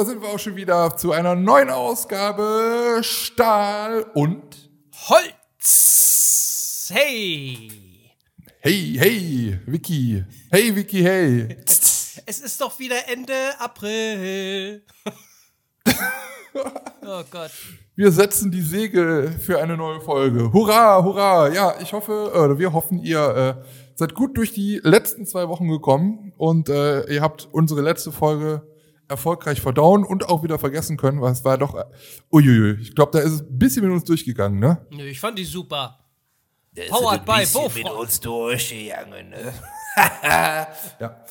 da sind wir auch schon wieder zu einer neuen Ausgabe Stahl und Holz. Hey. Hey, hey, Vicky. Hey, Vicky, hey. Es ist doch wieder Ende April. oh Gott. Wir setzen die Segel für eine neue Folge. Hurra, hurra. Ja, ich hoffe, oder wir hoffen, ihr äh, seid gut durch die letzten zwei Wochen gekommen und äh, ihr habt unsere letzte Folge erfolgreich verdauen und auch wieder vergessen können, weil es war doch, uiuiui, ich glaube, da ist es ein bisschen mit uns durchgegangen, ne? Nö, ich fand die super. Der ist Powered ein by bisschen Bofrost. mit uns durchgegangen, ne? Ja.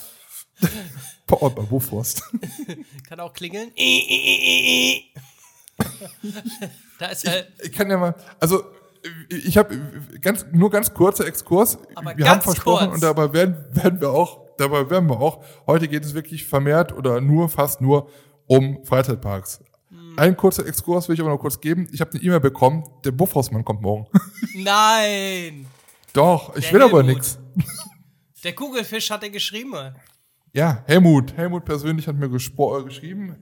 Powered by Bofrost. Kann auch klingeln. da ist halt. Ich kann ja mal, also ich habe ganz nur ganz kurzer Exkurs. Aber wir ganz haben versprochen kurz. und dabei werden, werden wir auch, dabei werden wir auch. Heute geht es wirklich vermehrt oder nur fast nur um Freizeitparks. Hm. Ein kurzer Exkurs will ich aber noch kurz geben. Ich habe eine E-Mail bekommen. Der Buffhausmann kommt morgen. Nein! Doch, ich Der will aber Helmut. nichts. Der Kugelfisch hat er geschrieben. Ja, Helmut. Helmut persönlich hat mir äh, geschrieben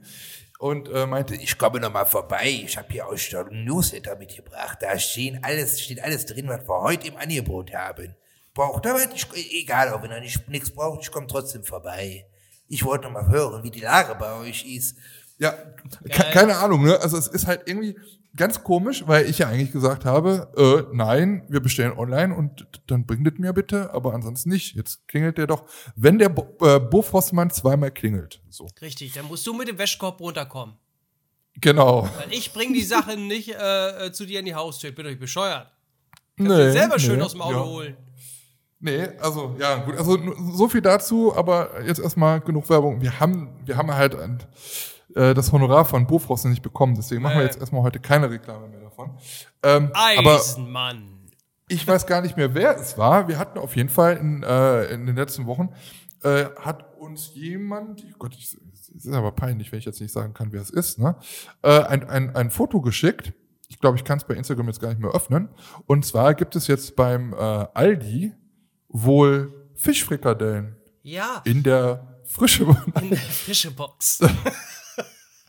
und äh, meinte, ich komme noch mal vorbei. Ich habe hier Ausstellung Newsletter mitgebracht. Da stehen alles, steht alles drin, was wir heute im Angebot haben. Braucht er was? Ich, egal, auch wenn er nicht, nichts braucht, ich komme trotzdem vorbei. Ich wollte noch mal hören, wie die Lage bei euch ist. Ja, ke keine Ahnung, ne? Also es ist halt irgendwie ganz komisch, weil ich ja eigentlich gesagt habe, äh, nein, wir bestellen online und dann bringt es mir bitte, aber ansonsten nicht. Jetzt klingelt der doch, wenn der Bo äh, Bofrostmann zweimal klingelt. So. Richtig, dann musst du mit dem Wäschkorb runterkommen. Genau. Weil ich bring die Sachen nicht äh, äh, zu dir in die Haustür. Ich bin euch bescheuert. Nee, Kannst du selber schön nee, aus dem Auto ja. holen. Nee, also ja, gut, also so viel dazu, aber jetzt erstmal genug Werbung. Wir haben, wir haben halt ein, äh, das Honorar von Bofrost nicht bekommen, deswegen machen wir jetzt erstmal heute keine Reklame mehr davon. Ähm, aber Eisenmann. ich weiß gar nicht mehr, wer es war. Wir hatten auf jeden Fall in, äh, in den letzten Wochen, äh, hat uns jemand, oh Gott, ich, es ist aber peinlich, wenn ich jetzt nicht sagen kann, wer es ist, ne? äh, ein, ein, ein Foto geschickt. Ich glaube, ich kann es bei Instagram jetzt gar nicht mehr öffnen. Und zwar gibt es jetzt beim äh, Aldi wohl Fischfrikadellen Ja, in der Frische. in der Fischebox.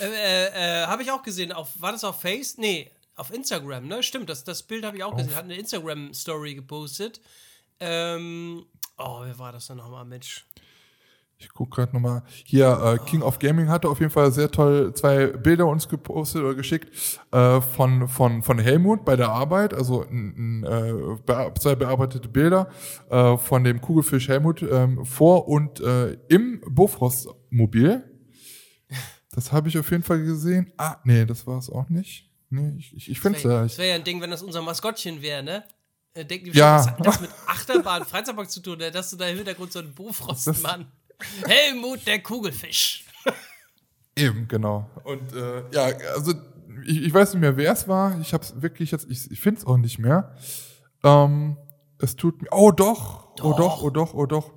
äh, äh, äh, habe ich auch gesehen. Auf, war das auf Face? Nee, auf Instagram, ne? Stimmt, das, das Bild habe ich auch gesehen. Hat eine Instagram-Story gepostet. Ähm, oh, wer war das denn nochmal, Mensch? Ich guck gerade nochmal. Hier, äh, King of Gaming hatte auf jeden Fall sehr toll zwei Bilder uns gepostet oder geschickt äh, von, von, von Helmut bei der Arbeit, also n, n, äh, zwei bearbeitete Bilder äh, von dem Kugelfisch Helmut ähm, vor und äh, im Bofrost-Mobil. Das habe ich auf jeden Fall gesehen. Ah, nee, das war es auch nicht. Nee, ich, ich, ich finde es ja. Das wäre ja ein Ding, wenn das unser Maskottchen wäre, ne? Äh, Denken die Ja. ja. was hat das mit Achterbahn, Freizeitpark zu tun, ne? dass du da im Hintergrund so einen Bofrostmann. Helmut, der Kugelfisch. Eben, genau. Und äh, ja, also ich, ich weiß nicht mehr, wer es war. Ich habe es wirklich jetzt, ich, ich finde es auch nicht mehr. Ähm, es tut mir, oh doch, oh doch, oh doch, oh doch.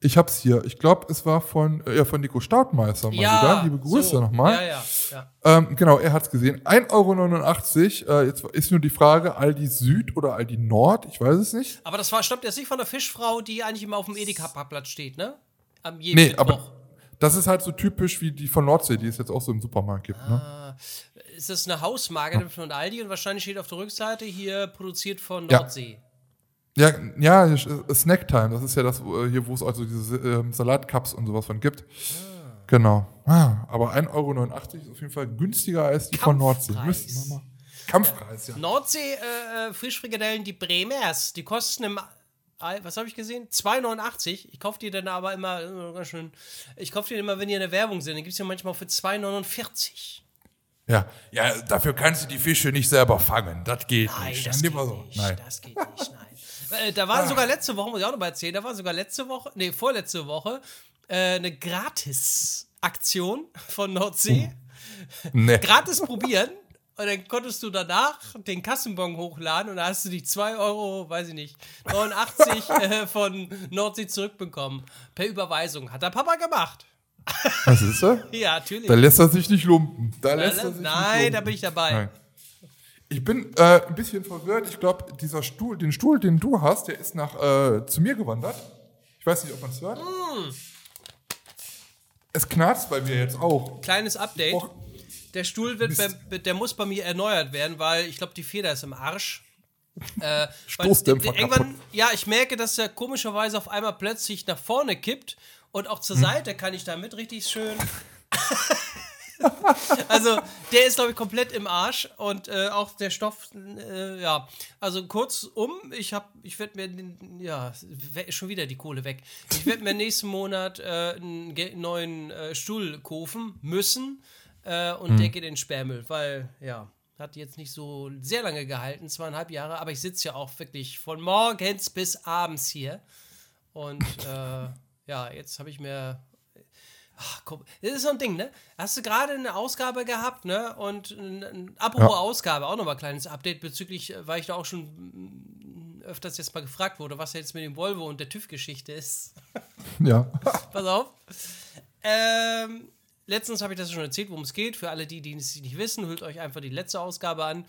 Ich hab's hier. Ich glaube, es war von, äh, ja, von Nico Staudmeister mal Ja, wieder. Liebe Grüße so. nochmal. Ja, ja, ja. Ähm, genau, er hat's gesehen. 1,89 Euro. Äh, jetzt ist nur die Frage, Aldi Süd oder Aldi Nord? Ich weiß es nicht. Aber das war, stammt jetzt nicht von der Fischfrau, die eigentlich immer auf dem Edeka-Parkplatz steht, ne? Am jeden Nee, Mittwoch. aber das ist halt so typisch wie die von Nordsee, die es jetzt auch so im Supermarkt gibt. Ne? Ah. ist das eine Hausmarke von Aldi und wahrscheinlich steht auf der Rückseite hier produziert von Ja. Nordsee. Ja, ja, äh, Snacktime, das ist ja das, äh, hier, wo es also diese ähm, Salatcups und sowas von gibt. Genau. Ah, aber 1,89 Euro ist auf jeden Fall günstiger als die von Nordsee. Kampfpreis. Müssen wir mal. Kampfpreis, ja. Nordsee äh, äh, Frischfrikadellen, die Bremers, die kosten im was habe ich gesehen? 2,89. Ich kaufe die dann aber immer ganz schön. Ich kaufe die immer, wenn die in der Werbung sind. Dann gibt es ja manchmal für 2,49. Ja, ja, dafür kannst du die Fische nicht selber fangen. Das geht Nein, nicht. das geht so. nicht. Nein. Das geht nicht, nein. Äh, da war sogar letzte Woche, muss ich auch noch mal erzählen, da war sogar letzte Woche, nee, vorletzte Woche, äh, eine Gratis-Aktion von Nordsee. Nee. Gratis probieren. Und dann konntest du danach den Kassenbon hochladen und da hast du die 2 Euro, weiß ich nicht, 89 äh, von Nordsee zurückbekommen. Per Überweisung. Hat der Papa gemacht. Was ist das? Ja, natürlich. Da lässt er sich nicht lumpen. Da Da- lässt er sich Nein, nicht da bin ich dabei. Nein. Ich bin äh, ein bisschen verwirrt. Ich glaube, dieser Stuhl, den Stuhl, den du hast, der ist nach äh, zu mir gewandert. Ich weiß nicht, ob man es hört. Mm. Es knarzt bei mir jetzt auch. Kleines Update. Der Stuhl wird bei, der muss bei mir erneuert werden, weil ich glaube, die Feder ist im Arsch. Äh, weil Stoßdämpfer d- irgendwann, kaputt. ja, ich merke, dass er komischerweise auf einmal plötzlich nach vorne kippt und auch Hm. zur Seite kann ich damit richtig schön. also, der ist, glaube ich, komplett im Arsch und äh, auch der Stoff, äh, ja. Also, kurzum, ich habe, ich werde mir, den- ja, schon wieder die Kohle weg. Ich werde mir nächsten Monat äh, einen neuen äh, Stuhl kaufen müssen äh, und der geht in den Sperrmüll, weil, ja, hat jetzt nicht so sehr lange gehalten, zweieinhalb Jahre, aber ich sitze ja auch wirklich von morgens bis abends hier. Und äh, ja, jetzt habe ich mir. Ach, guck, das ist so ein Ding, ne? Hast du gerade eine Ausgabe gehabt, ne? Und ein, apropos Ja. Ausgabe, auch nochmal ein kleines Update bezüglich, äh, weil ich da auch schon mm, öfters jetzt mal gefragt wurde, was jetzt mit dem Volvo und der TÜV-Geschichte ist. Ja. Pass auf. Ähm, letztens habe ich das schon erzählt, worum es geht. Für alle, die, die es nicht wissen, hört euch einfach die letzte Ausgabe an.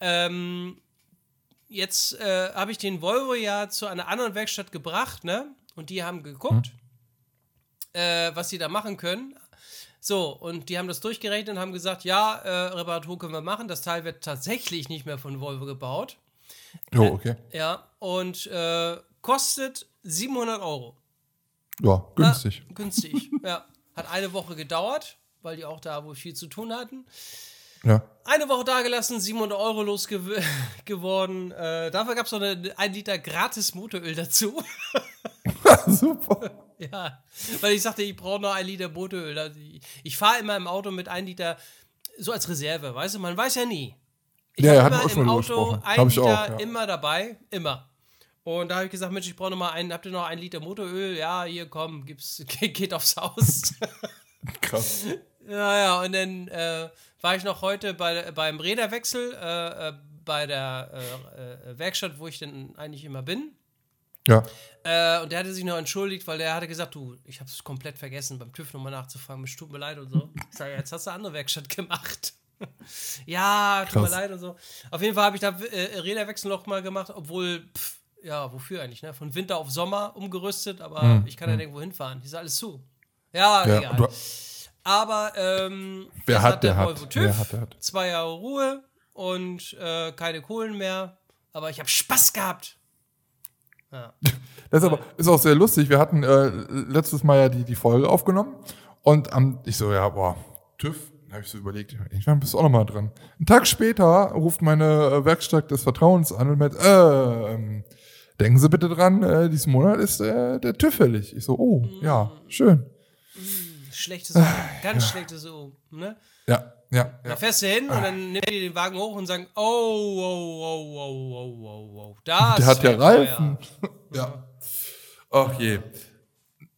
Ähm, jetzt äh, habe ich den Volvo ja zu einer anderen Werkstatt gebracht, ne? Und die haben geguckt, äh, was sie da machen können. So, und die haben das durchgerechnet und haben gesagt, ja, äh, Reparatur können wir machen. Das Teil wird tatsächlich nicht mehr von Volvo gebaut. Jo, okay. Ja, und äh, kostet 700 Euro. Ja, günstig. Ja, günstig, ja. Hat eine Woche gedauert, weil die auch da wohl viel zu tun hatten. Ja. Eine Woche dagelassen, 700 Euro losgeworden. Äh, dafür gab es noch eine, ein Liter gratis Motoröl dazu. Super. ja, weil ich sagte, ich brauche noch ein Liter Motoröl. Ich ich fahre immer im Auto mit ein Liter, so als Reserve, weißt du, man weiß ja nie. Ich Ja, ja, hab hatten wir auch schon im Auto ein Liter auch, ja. immer dabei, immer. Und da habe ich gesagt, Mensch, ich brauche noch mal einen, habt ihr noch ein Liter Motoröl? Ja, hier, komm, gib's, geht aufs Haus. Krass. Ja, ja, und dann äh, war ich noch heute bei, beim Räderwechsel äh, äh, bei der äh, äh, Werkstatt, wo ich denn eigentlich immer bin. Ja. Äh, und der hatte sich noch entschuldigt, weil der hatte gesagt, du, ich habe es komplett vergessen, beim TÜV nochmal nachzufragen, es tut mir leid und so. Ich sage, jetzt hast du eine andere Werkstatt gemacht. ja, tut mir Krass. leid und so. Auf jeden Fall habe ich da äh, Räderwechsel noch mal gemacht, obwohl, pff, ja, wofür eigentlich, ne? Von Winter auf Sommer umgerüstet, aber ich kann ja nirgendwo hinfahren. Hier ist alles zu. Ja, Hm, ja. egal. Aber ähm, Wer jetzt hat, der hat. Volvo TÜV, Wer hat, der hat. zwei Jahre Ruhe und äh, keine Kohlen mehr. Aber ich habe Spaß gehabt. Ja. Das ist aber ist auch sehr lustig. Wir hatten äh, letztes Mal ja die, die Folge aufgenommen und am, ich so, ja, boah, TÜV, da habe ich so überlegt, irgendwann bist du auch nochmal dran. Einen Tag später ruft meine äh, Werkstatt des Vertrauens an und meint, äh, ähm, denken Sie bitte dran, äh, diesen Monat ist äh, der TÜV fällig. Ich so, oh, ja, schön. Schlechtes Omen, ganz schlechtes Omen. Ne? Ja, ja, Da ja. fährst du hin und dann nimmt die den Wagen hoch und sagen, oh, oh, oh, oh, oh, oh, oh. Das Der hat ja. Reifen. ja. Ach je.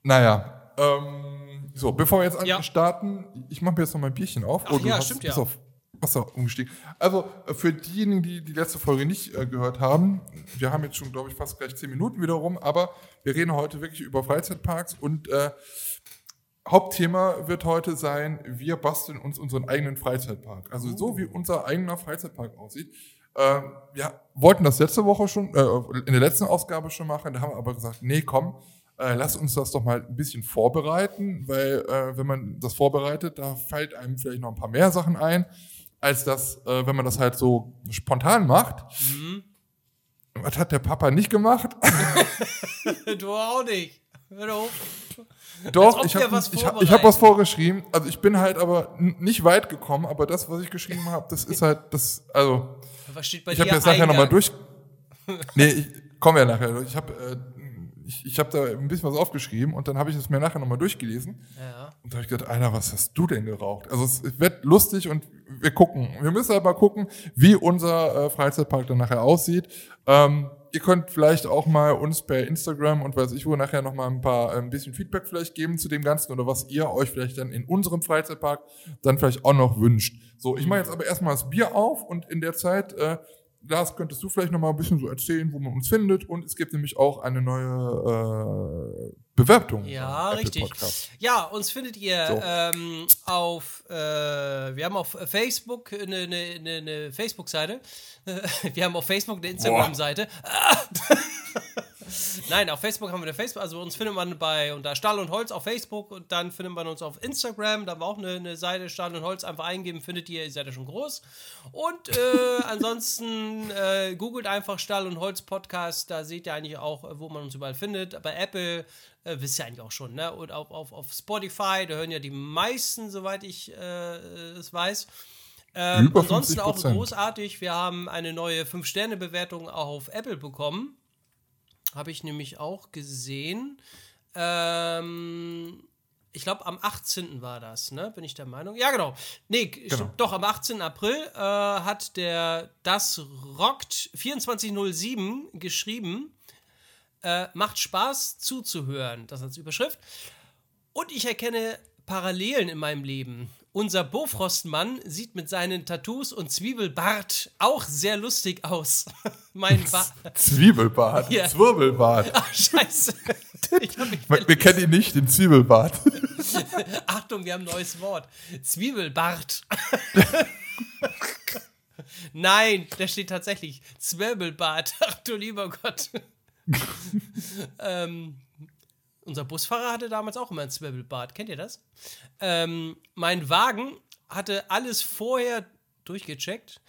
Naja, ähm, so, bevor wir jetzt Ja. starten, ich mache mir jetzt noch mein Bierchen auf. Ach du ja, hast, stimmt ja. auf Wasser umgestiegen. Also, äh, für diejenigen, die die letzte Folge nicht äh, gehört haben, wir haben jetzt schon, glaube ich, fast gleich zehn Minuten wieder rum, aber wir reden heute wirklich über Freizeitparks und äh, Hauptthema wird heute sein, wir basteln uns unseren eigenen Freizeitpark. Also so wie unser eigener Freizeitpark aussieht. Ähm, wir wollten das letzte Woche schon, äh, in der letzten Ausgabe schon machen, da haben wir aber gesagt, nee, komm, äh, lass uns das doch mal ein bisschen vorbereiten, weil äh, wenn man das vorbereitet, da fällt einem vielleicht noch ein paar mehr Sachen ein, als das, äh, wenn man das halt so spontan macht. Mhm. Was hat der Papa nicht gemacht? Du auch nicht. Hör doch auf. Doch, ob ich habe was ich hab, ich hab was vorgeschrieben. Also ich bin halt aber nicht weit gekommen, aber das, was ich geschrieben habe, das ist halt das, also Was steht bei ich habe jetzt nachher nochmal durch. Nee, ich komme ja nachher. durch. Ich habe äh, ich, ich hab da ein bisschen was aufgeschrieben und dann habe ich es mir nachher nochmal durchgelesen. Ja. Und da habe ich gedacht, Alter, was hast du denn geraucht? Also es wird lustig und wir gucken. Wir müssen halt mal gucken, wie unser äh, Freizeitpark dann nachher aussieht. Ähm, ihr könnt vielleicht auch mal uns per Instagram und weiß ich wo nachher noch mal ein paar äh, ein bisschen Feedback vielleicht geben zu dem Ganzen oder was ihr euch vielleicht dann in unserem Freizeitpark dann vielleicht auch noch wünscht. So, ich mache jetzt aber erstmal das Bier auf und in der Zeit äh, Lars, könntest du vielleicht noch mal ein bisschen so erzählen, wo man uns findet? Und es gibt nämlich auch eine neue äh, Bewertung. Ja, richtig. Podcast. Ja, uns findet ihr So. ähm, auf, äh, wir haben auf Facebook eine, eine, eine, eine Facebook-Seite. Wir haben auf Facebook eine Instagram-Seite. Nein, auf Facebook haben wir eine Facebook, also uns findet man bei unter Stahl und Holz auf Facebook und dann findet man uns auf Instagram, da haben wir auch eine, eine Seite Stahl und Holz einfach eingeben, findet ihr, ihr seid ja schon groß. Und äh, ansonsten äh, googelt einfach Stahl und Holz Podcast, da seht ihr eigentlich auch, wo man uns überall findet. Bei Apple äh, wisst ihr eigentlich auch schon, ne? Und auf, auf, auf Spotify, da hören ja die meisten, soweit ich äh, es weiß. Ähm, ansonsten auch 50%. großartig. Wir haben eine neue 5-Sterne-Bewertung auf Apple bekommen. Habe ich nämlich auch gesehen. Ähm, ich glaube, am 18. war das, ne? Bin ich der Meinung? Ja, genau. Nee, stimmt, doch, am 18. April äh, hat der Das Rockt 2407 geschrieben. Äh, macht Spaß zuzuhören. Das als Überschrift. Und ich erkenne Parallelen in meinem Leben. Unser Bofrostmann sieht mit seinen Tattoos und Zwiebelbart auch sehr lustig aus. mein Bart. Zwiebelbart, Ja. Zwirbelbart. Ach, scheiße. Wir, wir kennen ihn nicht, den Zwiebelbart. Achtung, wir haben ein neues Wort. Zwiebelbart. Nein, da steht tatsächlich Zwirbelbart. Ach du lieber Gott. ähm, unser Busfahrer hatte damals auch immer ein Zwirbelbart. Kennt ihr das? Ähm, mein Wagen hatte alles vorher durchgecheckt.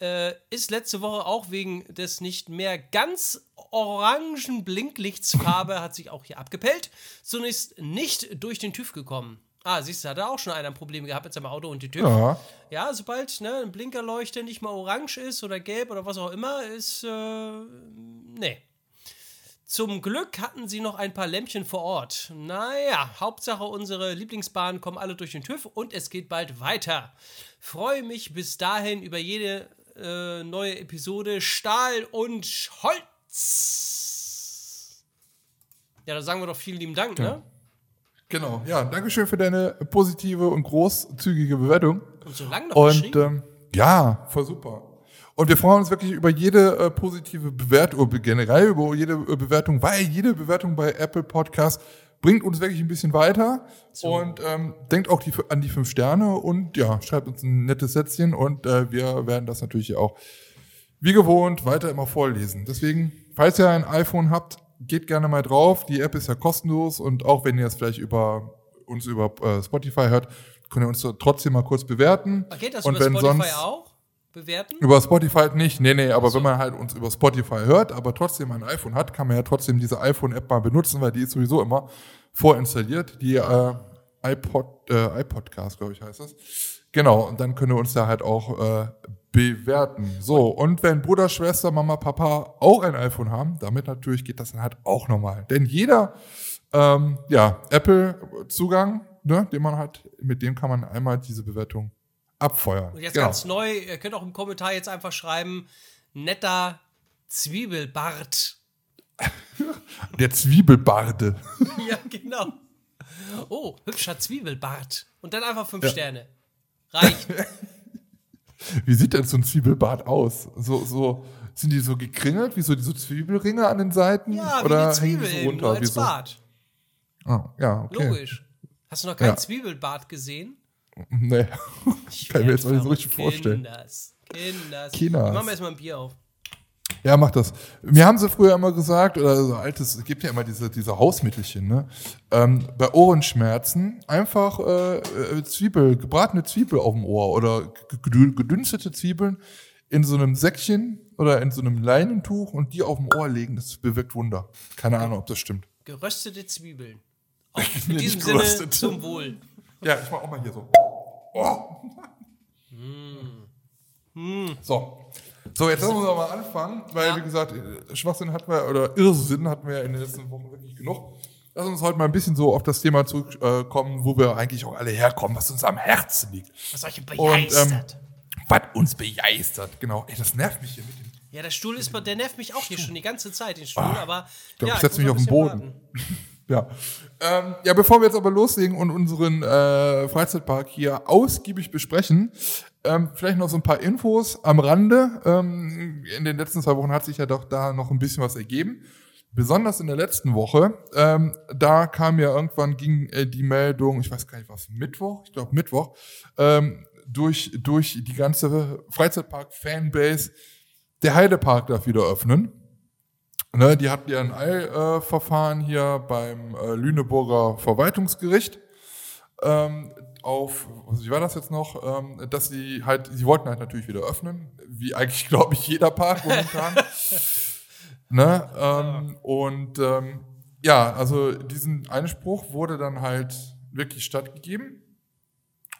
Äh, ist letzte Woche auch wegen des nicht mehr ganz orangen Blinklichtsfarbe, hat sich auch hier abgepellt, zunächst nicht durch den TÜV gekommen. Ah, siehst du, hat er auch schon einer Probleme gehabt mit seinem Auto und die TÜV. Ja. Ja, sobald ne, ein Blinkerleuchter nicht mal orange ist oder gelb oder was auch immer, ist, äh, nee. Zum Glück hatten sie noch ein paar Lämpchen vor Ort. Naja, Hauptsache unsere Lieblingsbahnen kommen alle durch den TÜV und es geht bald weiter. Freue mich bis dahin über jede äh, neue Episode Stahl und Holz. Ja, da sagen wir doch vielen lieben Dank, ne? Genau, ja, Dankeschön für deine positive und großzügige Bewertung. Und so lange noch Und ähm, ja, voll super. Und wir freuen uns wirklich über jede äh, positive Bewertung, generell über jede äh, Bewertung, weil jede Bewertung bei Apple Podcast bringt uns wirklich ein bisschen weiter. Und ähm, denkt auch die, an die fünf Sterne und ja, schreibt uns ein nettes Sätzchen und äh, wir werden das natürlich auch wie gewohnt weiter immer vorlesen. Deswegen, falls ihr ein iPhone habt, geht gerne mal drauf. Die App ist ja kostenlos und auch wenn ihr es vielleicht über uns über äh, Spotify hört, könnt ihr uns trotzdem mal kurz bewerten. Geht das und über wenn Spotify sonst, auch? Bewerten? Über Spotify nicht, nee, nee, aber wenn man halt uns über Spotify hört, aber trotzdem ein iPhone hat, kann man ja trotzdem diese iPhone-App mal benutzen, weil die ist sowieso immer vorinstalliert. Die äh, iPod, äh, iPodcast, glaube ich, heißt das. Genau, und dann können wir uns da halt auch äh, bewerten. So, und wenn Bruder, Schwester, Mama, Papa auch ein iPhone haben, damit natürlich geht das dann halt auch nochmal. Denn jeder, ähm, ja, Apple-Zugang, ne, den man hat, mit dem kann man einmal diese Bewertung abfeuern. Und jetzt Genau. ganz neu, ihr könnt auch im Kommentar jetzt einfach schreiben, netter Zwiebelbart. Der Zwiebelbarde. ja, genau. Oh, hübscher Zwiebelbart. Und dann einfach fünf Sterne. Reicht. Wie sieht denn so ein Zwiebelbart aus? So, so, sind die so gekringelt, wie so diese Zwiebelringe an den Seiten? Ja, wie Oder eine Zwiebel hängen die so runter? nur wie als so? Bart. Ah, ja, okay. Logisch. Hast du noch keinen Ja. Zwiebelbart gesehen? Nee. Kann ich mir jetzt auch nicht so richtig verrückt. vorstellen. Kinders. Kinders. Kinders. Ich mach mir erstmal ein Bier auf. Ja, mach das. Mir haben sie früher immer gesagt, oder so altes, es gibt ja immer diese, diese Hausmittelchen, ne? Ähm, bei Ohrenschmerzen einfach äh, äh, Zwiebel, gebratene Zwiebel auf dem Ohr oder gedü- gedünstete Zwiebeln in so einem Säckchen oder in so einem Leinentuch und die auf dem Ohr legen, das bewirkt Wunder. Keine Ahnung, ob das stimmt. Geröstete Zwiebeln. Auch in diesem Sinne zum Wohl. Ja, ich mach auch mal hier so. Oh. So. So, jetzt müssen wir mal anfangen, weil, Ja. wie gesagt, äh, Schwachsinn hatten wir, oder Irrsinn hatten wir in den letzten Wochen wirklich genug. Lass uns heute mal ein bisschen so auf das Thema zurückkommen, wo wir eigentlich auch alle herkommen, was uns am Herzen liegt. Was euch Und, ähm, begeistert. was uns begeistert, genau. Ey, das nervt mich hier mit dem. ja, der Stuhl ist, der nervt mich auch hier schon die ganze Zeit, den Stuhl, aber. Ah, glaub, ja, ich setz muss mich auf den Boden. Ja. Ähm, ja, bevor wir jetzt aber loslegen und unseren äh, Freizeitpark hier ausgiebig besprechen, ähm, vielleicht noch so ein paar Infos am Rande. Ähm, in den letzten zwei Wochen hat sich ja doch da noch ein bisschen was ergeben. Besonders in der letzten Woche, ähm, da kam ja irgendwann, ging äh, die Meldung, ich weiß gar nicht was, Mittwoch, ich glaube Mittwoch, ähm, durch, durch die ganze Freizeitpark-Fanbase, der Heidepark darf wieder öffnen. Ne, die hatten ja ein Eilverfahren hier beim äh, Lüneburger Verwaltungsgericht ähm, auf, wie war das jetzt noch, ähm, dass sie halt, sie wollten halt natürlich wieder öffnen, wie eigentlich, glaube ich, jeder Park momentan. ne? Ähm, und ähm, ja, also diesen Einspruch wurde dann halt wirklich stattgegeben.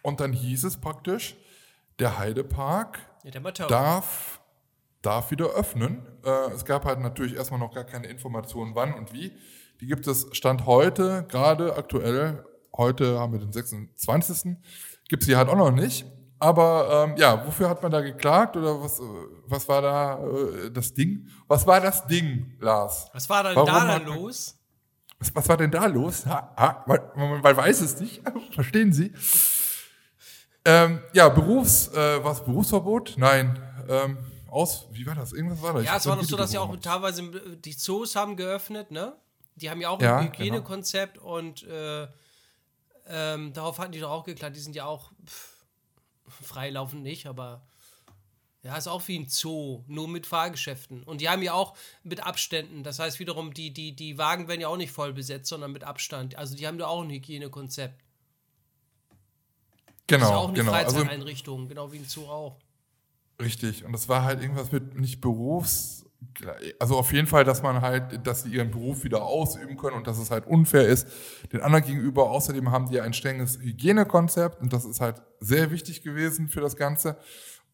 Und dann hieß es praktisch, der Heidepark Ja, der darf, darf wieder öffnen. Äh, es gab halt natürlich erstmal noch gar keine Informationen, wann und wie. Die gibt es Stand heute, gerade aktuell, heute haben wir den 26. Gibt es die halt auch noch nicht. Aber ähm, ja, wofür hat man da geklagt oder was, äh, was war da äh, das Ding? Was war das Ding, Lars? Was war denn Warum da dann los? Was, was war denn da los? Ha, ha, man, man, man weiß es nicht. Verstehen Sie? Ähm, ja, Berufs, äh, was Berufsverbot? Nein. Ähm, aus, wie war das? Irgendwas war da. Ja, es war doch so, dass ja auch teilweise die Zoos haben geöffnet, ne? Die haben ja auch Ja, ein genau. Hygienekonzept und äh, ähm, darauf hatten die doch auch geklagt. Die sind ja auch pff, freilaufend nicht, aber ja, ist auch wie ein Zoo, nur mit Fahrgeschäften. Und die haben ja auch mit Abständen. Das heißt wiederum, die, die, die Wagen werden ja auch nicht voll besetzt, sondern mit Abstand. Also die haben da auch ein Hygienekonzept. Das ist ja Genau, auch eine genau. Also Freizeiteinrichtung, genau wie ein Zoo auch. Richtig. Und das war halt irgendwas mit nicht Berufs. Also auf jeden Fall, dass man halt, dass sie ihren Beruf wieder ausüben können und dass es halt unfair ist den anderen gegenüber. Außerdem haben die ja ein strenges Hygienekonzept und das ist halt sehr wichtig gewesen für das Ganze.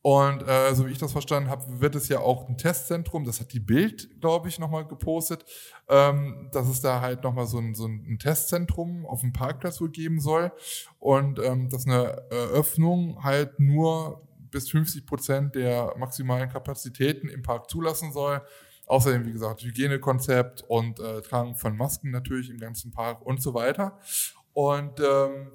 Und äh, so wie ich das verstanden habe, wird es ja auch ein Testzentrum, das hat die Bild, glaube ich, nochmal gepostet, ähm, dass es da halt nochmal so ein, so ein Testzentrum auf dem Parkplatz wohl geben soll und ähm, dass eine Eröffnung halt nur bis 50 Prozent der maximalen Kapazitäten im Park zulassen soll. Außerdem, wie gesagt, Hygienekonzept und äh, Tragen von Masken natürlich im ganzen Park und so weiter. Und ähm,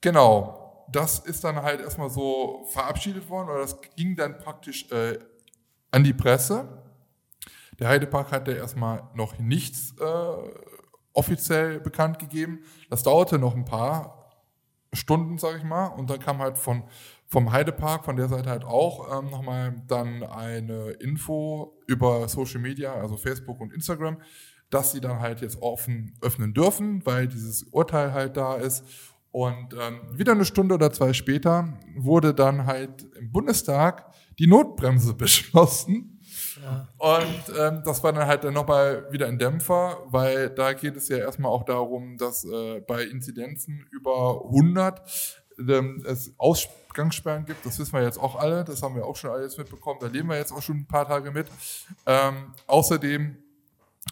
genau, das ist dann halt erstmal so verabschiedet worden oder das ging dann praktisch äh, an die Presse. Der Heidepark hatte erstmal noch nichts äh, offiziell bekannt gegeben. Das dauerte noch ein paar Stunden, sage ich mal. Und dann kam halt von, vom Heidepark, von der Seite halt auch ähm, nochmal dann eine Info über Social Media, also Facebook und Instagram, dass sie dann halt jetzt offen öffnen dürfen, weil dieses Urteil halt da ist. Und ähm, wieder eine Stunde oder zwei später wurde dann halt im Bundestag die Notbremse beschlossen. Ja. Und ähm, das war dann halt dann nochmal wieder ein Dämpfer, weil da geht es ja erstmal auch darum, dass äh, bei Inzidenzen über 100 ähm, es Ausgangssperren gibt. Das wissen wir jetzt auch alle, das haben wir auch schon alles mitbekommen, da leben wir jetzt auch schon ein paar Tage mit. Ähm, außerdem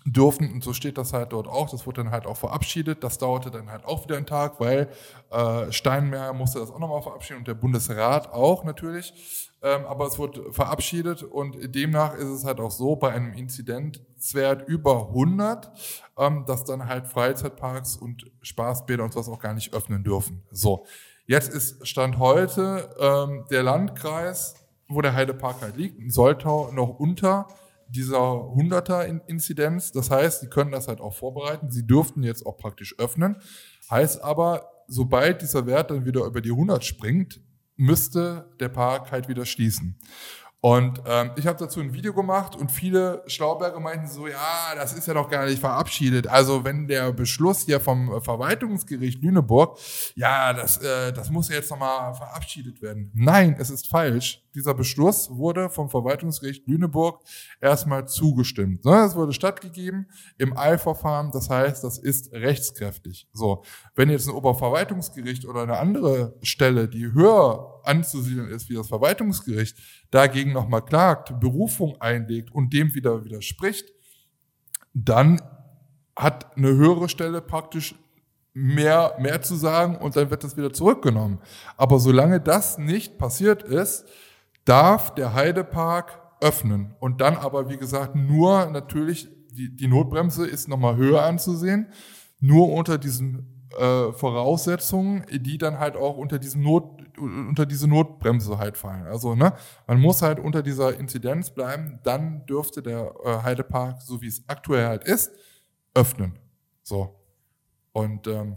dürfen, und so steht das halt dort auch, das wurde dann halt auch verabschiedet, das dauerte dann halt auch wieder einen Tag, weil äh, Steinmeier musste das auch nochmal verabschieden und der Bundesrat auch natürlich, ähm, aber es wurde verabschiedet und demnach ist es halt auch so, bei einem Inzidenzwert über 100, ähm, dass dann halt Freizeitparks und Spaßbäder und sowas auch gar nicht öffnen dürfen. So, jetzt ist Stand heute ähm, der Landkreis, wo der Heidepark halt liegt, in Soltau noch unter dieser 100er In- Inzidenz. Das heißt, sie können das halt auch vorbereiten. Sie dürften jetzt auch praktisch öffnen. Heißt aber, sobald dieser Wert dann wieder über die 100 springt, müsste der Park halt wieder schließen. Und ähm, ich habe dazu ein Video gemacht und viele Schlauberger meinten so, ja, das ist ja doch gar nicht verabschiedet. Also wenn der Beschluss hier vom äh, Verwaltungsgericht Lüneburg, ja, das, äh, das muss jetzt nochmal verabschiedet werden. Nein, es ist falsch. Dieser Beschluss wurde vom Verwaltungsgericht Lüneburg erstmal zugestimmt. Ne? Es wurde stattgegeben im Eilverfahren, das heißt, das ist rechtskräftig. So, wenn jetzt ein Oberverwaltungsgericht oder eine andere Stelle, die höher anzusiedeln ist wie das Verwaltungsgericht, dagegen nochmal klagt, Berufung einlegt und dem wieder widerspricht, dann hat eine höhere Stelle praktisch mehr, mehr zu sagen und dann wird das wieder zurückgenommen. Aber solange das nicht passiert ist, darf der Heidepark öffnen. Und dann aber, wie gesagt, nur natürlich, die, die Notbremse ist nochmal höher anzusehen, nur unter diesen äh, Voraussetzungen, die dann halt auch unter diesem Not, unter diese Notbremse halt fallen. Also, ne, man muss halt unter dieser Inzidenz bleiben, dann dürfte der äh, Heidepark, so wie es aktuell halt ist, öffnen. So. Und ähm,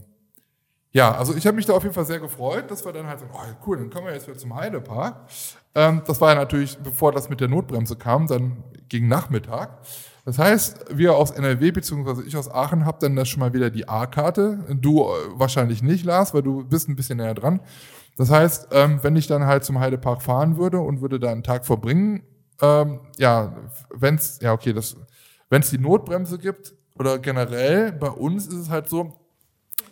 ja, also ich habe mich da auf jeden Fall sehr gefreut, dass wir dann halt so, oh cool, dann kommen wir jetzt wieder zum Heidepark. Ähm, das war ja natürlich, bevor das mit der Notbremse kam, dann gegen Nachmittag. Das heißt, wir aus NRW beziehungsweise ich aus Aachen hab dann das schon mal wieder die A-Karte. Du äh, wahrscheinlich nicht, Lars, weil du bist ein bisschen näher dran. Das heißt, ähm, wenn ich dann halt zum Heidepark fahren würde und würde da einen Tag verbringen, ähm, ja, wenn's, ja okay, das, wenn's die Notbremse gibt oder generell bei uns ist es halt so,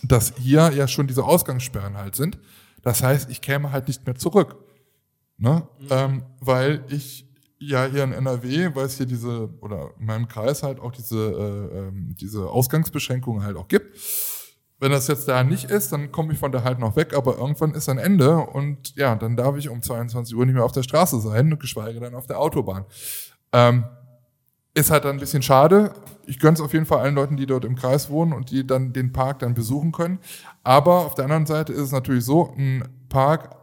dass hier ja schon diese Ausgangssperren halt sind. Das heißt, ich käme halt nicht mehr zurück. Ne? Mhm. Ähm, weil ich ja hier in NRW, weil es hier diese, oder in meinem Kreis halt auch diese, äh, ähm, diese Ausgangsbeschränkungen halt auch gibt. Wenn das jetzt da nicht ist, dann komme ich von da halt noch weg, aber irgendwann ist ein Ende und ja, dann darf ich um 22 Uhr nicht mehr auf der Straße sein, geschweige dann auf der Autobahn. Ähm, ist halt dann ein bisschen schade. Ich gönne es auf jeden Fall allen Leuten, die dort im Kreis wohnen und die dann den Park dann besuchen können. Aber auf der anderen Seite ist es natürlich so, ein Park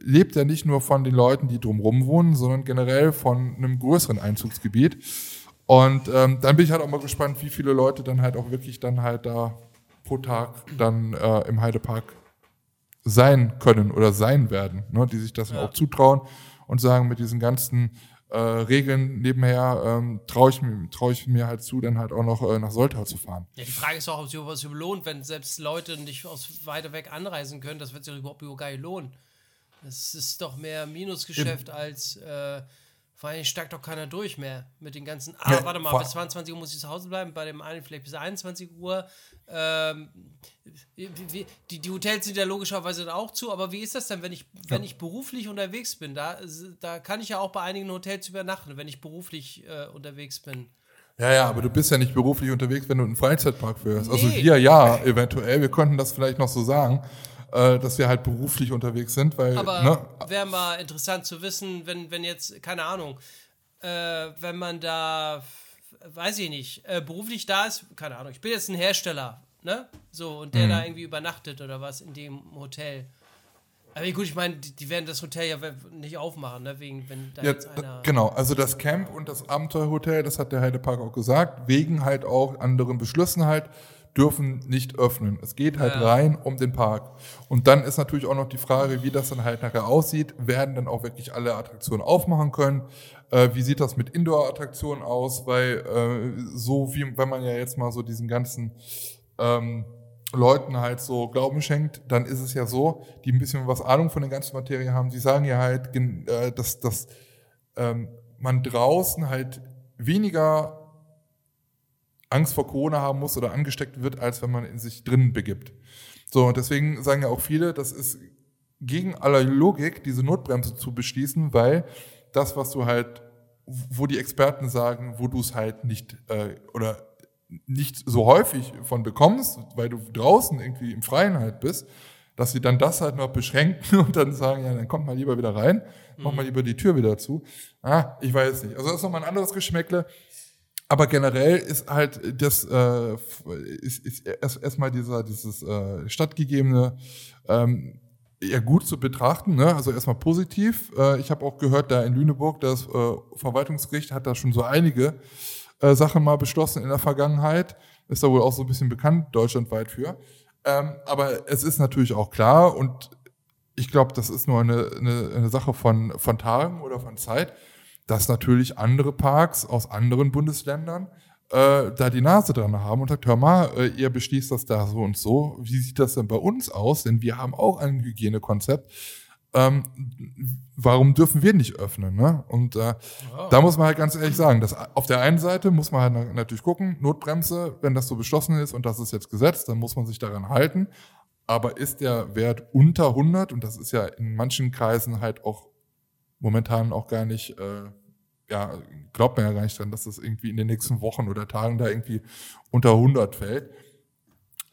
lebt ja nicht nur von den Leuten, die drumherum wohnen, sondern generell von einem größeren Einzugsgebiet. Und ähm, dann bin ich halt auch mal gespannt, wie viele Leute dann halt auch wirklich dann halt da pro Tag dann äh, im Heidepark sein können oder sein werden, ne, die sich das ja. dann auch zutrauen und sagen, mit diesen ganzen äh, Regeln nebenher ähm, traue ich, trau ich mir halt zu, dann halt auch noch äh, nach Soltau zu fahren. Ja, die Frage ist auch, ob sich was lohnt, wenn selbst Leute nicht aus weiter weg anreisen können, das wird sich überhaupt gar nicht lohnen. Das ist doch mehr Minusgeschäft Im als äh, vor allem steigt doch keiner durch mehr mit den ganzen. Ah, ja, warte mal, bis 22 Uhr muss ich zu Hause bleiben, bei dem einen vielleicht bis 21 Uhr. Ähm, die, die, Hotels sind ja logischerweise dann auch zu, aber wie ist das denn, wenn ich, wenn ich beruflich unterwegs bin? Da, da kann ich ja auch bei einigen Hotels übernachten, wenn ich beruflich äh, unterwegs bin. Ja, ja, aber du bist ja nicht beruflich unterwegs, wenn du einen Freizeitpark führst. Also nee. Also wir ja, eventuell, wir könnten das vielleicht noch so sagen äh, dass wir halt beruflich unterwegs sind, weil. Aber ne, wäre mal interessant zu wissen, wenn, wenn jetzt, keine Ahnung, äh, wenn man da, weiß ich nicht, äh, beruflich da ist, keine Ahnung, ich bin jetzt ein Hersteller, ne? So, und der mhm. da irgendwie übernachtet oder was in dem Hotel. Aber gut, ich meine, die, die, werden das Hotel ja nicht aufmachen, ne? Wegen, wenn da ja, jetzt einer. Genau, also das Camp und das Abenteuerhotel, das hat der Heidepark auch gesagt, wegen halt auch anderen Beschlüssen halt dürfen nicht öffnen. Es geht halt ja. rein um den Park. Und dann ist natürlich auch noch die Frage, wie das dann halt nachher aussieht. Werden dann auch wirklich alle Attraktionen aufmachen können? Äh, wie sieht das mit Indoor-Attraktionen aus? Weil äh, so wie, wenn man ja jetzt mal so diesen ganzen ähm, Leuten halt so Glauben schenkt, dann ist es ja so, die ein bisschen was Ahnung von der ganzen Materie haben, die sagen ja halt, äh, dass, dass ähm, man draußen halt weniger Angst vor Corona haben muss oder angesteckt wird, als wenn man in sich drinnen begibt. So, und deswegen sagen ja auch viele, das ist gegen aller Logik, diese Notbremse zu beschließen, weil das, was du halt, wo die Experten sagen, wo du es halt nicht äh, oder nicht so häufig von bekommst, weil du draußen irgendwie im Freien halt bist, dass sie dann das halt noch beschränken und dann sagen, ja, dann kommt mal lieber wieder rein, mach mal mhm. lieber die Tür wieder zu. Ah, ich weiß nicht. Also das ist nochmal ein anderes Geschmäckle. Aber generell ist halt das äh, ist, ist erst erstmal dieser dieses äh, stattgegebene ähm, ja gut zu betrachten, ne? also erstmal positiv. Äh, ich habe auch gehört, da in Lüneburg, das äh, Verwaltungsgericht hat da schon so einige äh, Sachen mal beschlossen in der Vergangenheit. Ist da wohl auch so ein bisschen bekannt deutschlandweit für. Ähm, aber es ist natürlich auch klar und ich glaube, das ist nur eine, eine, eine Sache von, von Tagen oder von Zeit dass natürlich andere Parks aus anderen Bundesländern äh, da die Nase dran haben und sagt, hör mal, äh, ihr beschließt das da so und so. Wie sieht das denn bei uns aus? Denn wir haben auch ein Hygienekonzept. Ähm, warum dürfen wir nicht öffnen? Ne? Und äh, oh. da muss man halt ganz ehrlich sagen, dass auf der einen Seite muss man halt natürlich gucken, Notbremse, wenn das so beschlossen ist und das ist jetzt Gesetz, dann muss man sich daran halten. Aber ist der Wert unter 100 und das ist ja in manchen Kreisen halt auch momentan auch gar nicht, äh, ja, glaubt man ja gar nicht dran, dass das irgendwie in den nächsten Wochen oder Tagen da irgendwie unter 100 fällt.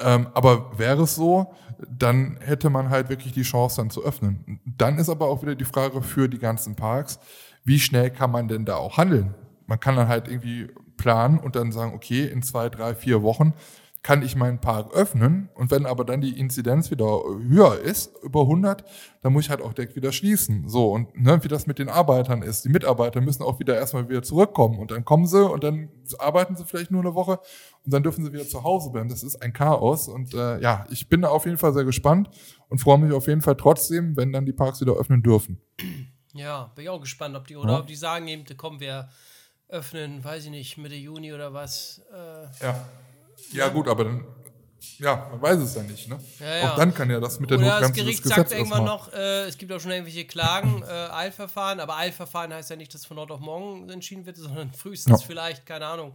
Ähm, aber wäre es so, dann hätte man halt wirklich die Chance dann zu öffnen. Dann ist aber auch wieder die Frage für die ganzen Parks, wie schnell kann man denn da auch handeln? Man kann dann halt irgendwie planen und dann sagen, okay, in zwei, drei, vier Wochen kann ich meinen Park öffnen und wenn aber dann die Inzidenz wieder höher ist, über 100, dann muss ich halt auch direkt wieder schließen. So, und ne, wie das mit den Arbeitern ist. Die Mitarbeiter müssen auch wieder erstmal wieder zurückkommen und dann kommen sie und dann arbeiten sie vielleicht nur eine Woche und dann dürfen sie wieder zu Hause bleiben. Das ist ein Chaos und äh, ja, ich bin da auf jeden Fall sehr gespannt und freue mich auf jeden Fall trotzdem, wenn dann die Parks wieder öffnen dürfen. Ja, bin ich auch gespannt, ob die oder ja. ob die sagen eben, kommen wir öffnen, weiß ich nicht, Mitte Juni oder was. Äh, Ja. Ja, gut, aber dann, ja, man weiß es ja nicht, ne? Ja, ja. Auch dann kann ja das mit der Oder das Notbremse des Gericht Gesetzes sagt irgendwann noch, äh, es gibt auch schon irgendwelche Klagen, äh, Eilverfahren, aber Eilverfahren heißt ja nicht, dass von heute auf morgen entschieden wird, sondern frühestens Ja. vielleicht, keine Ahnung,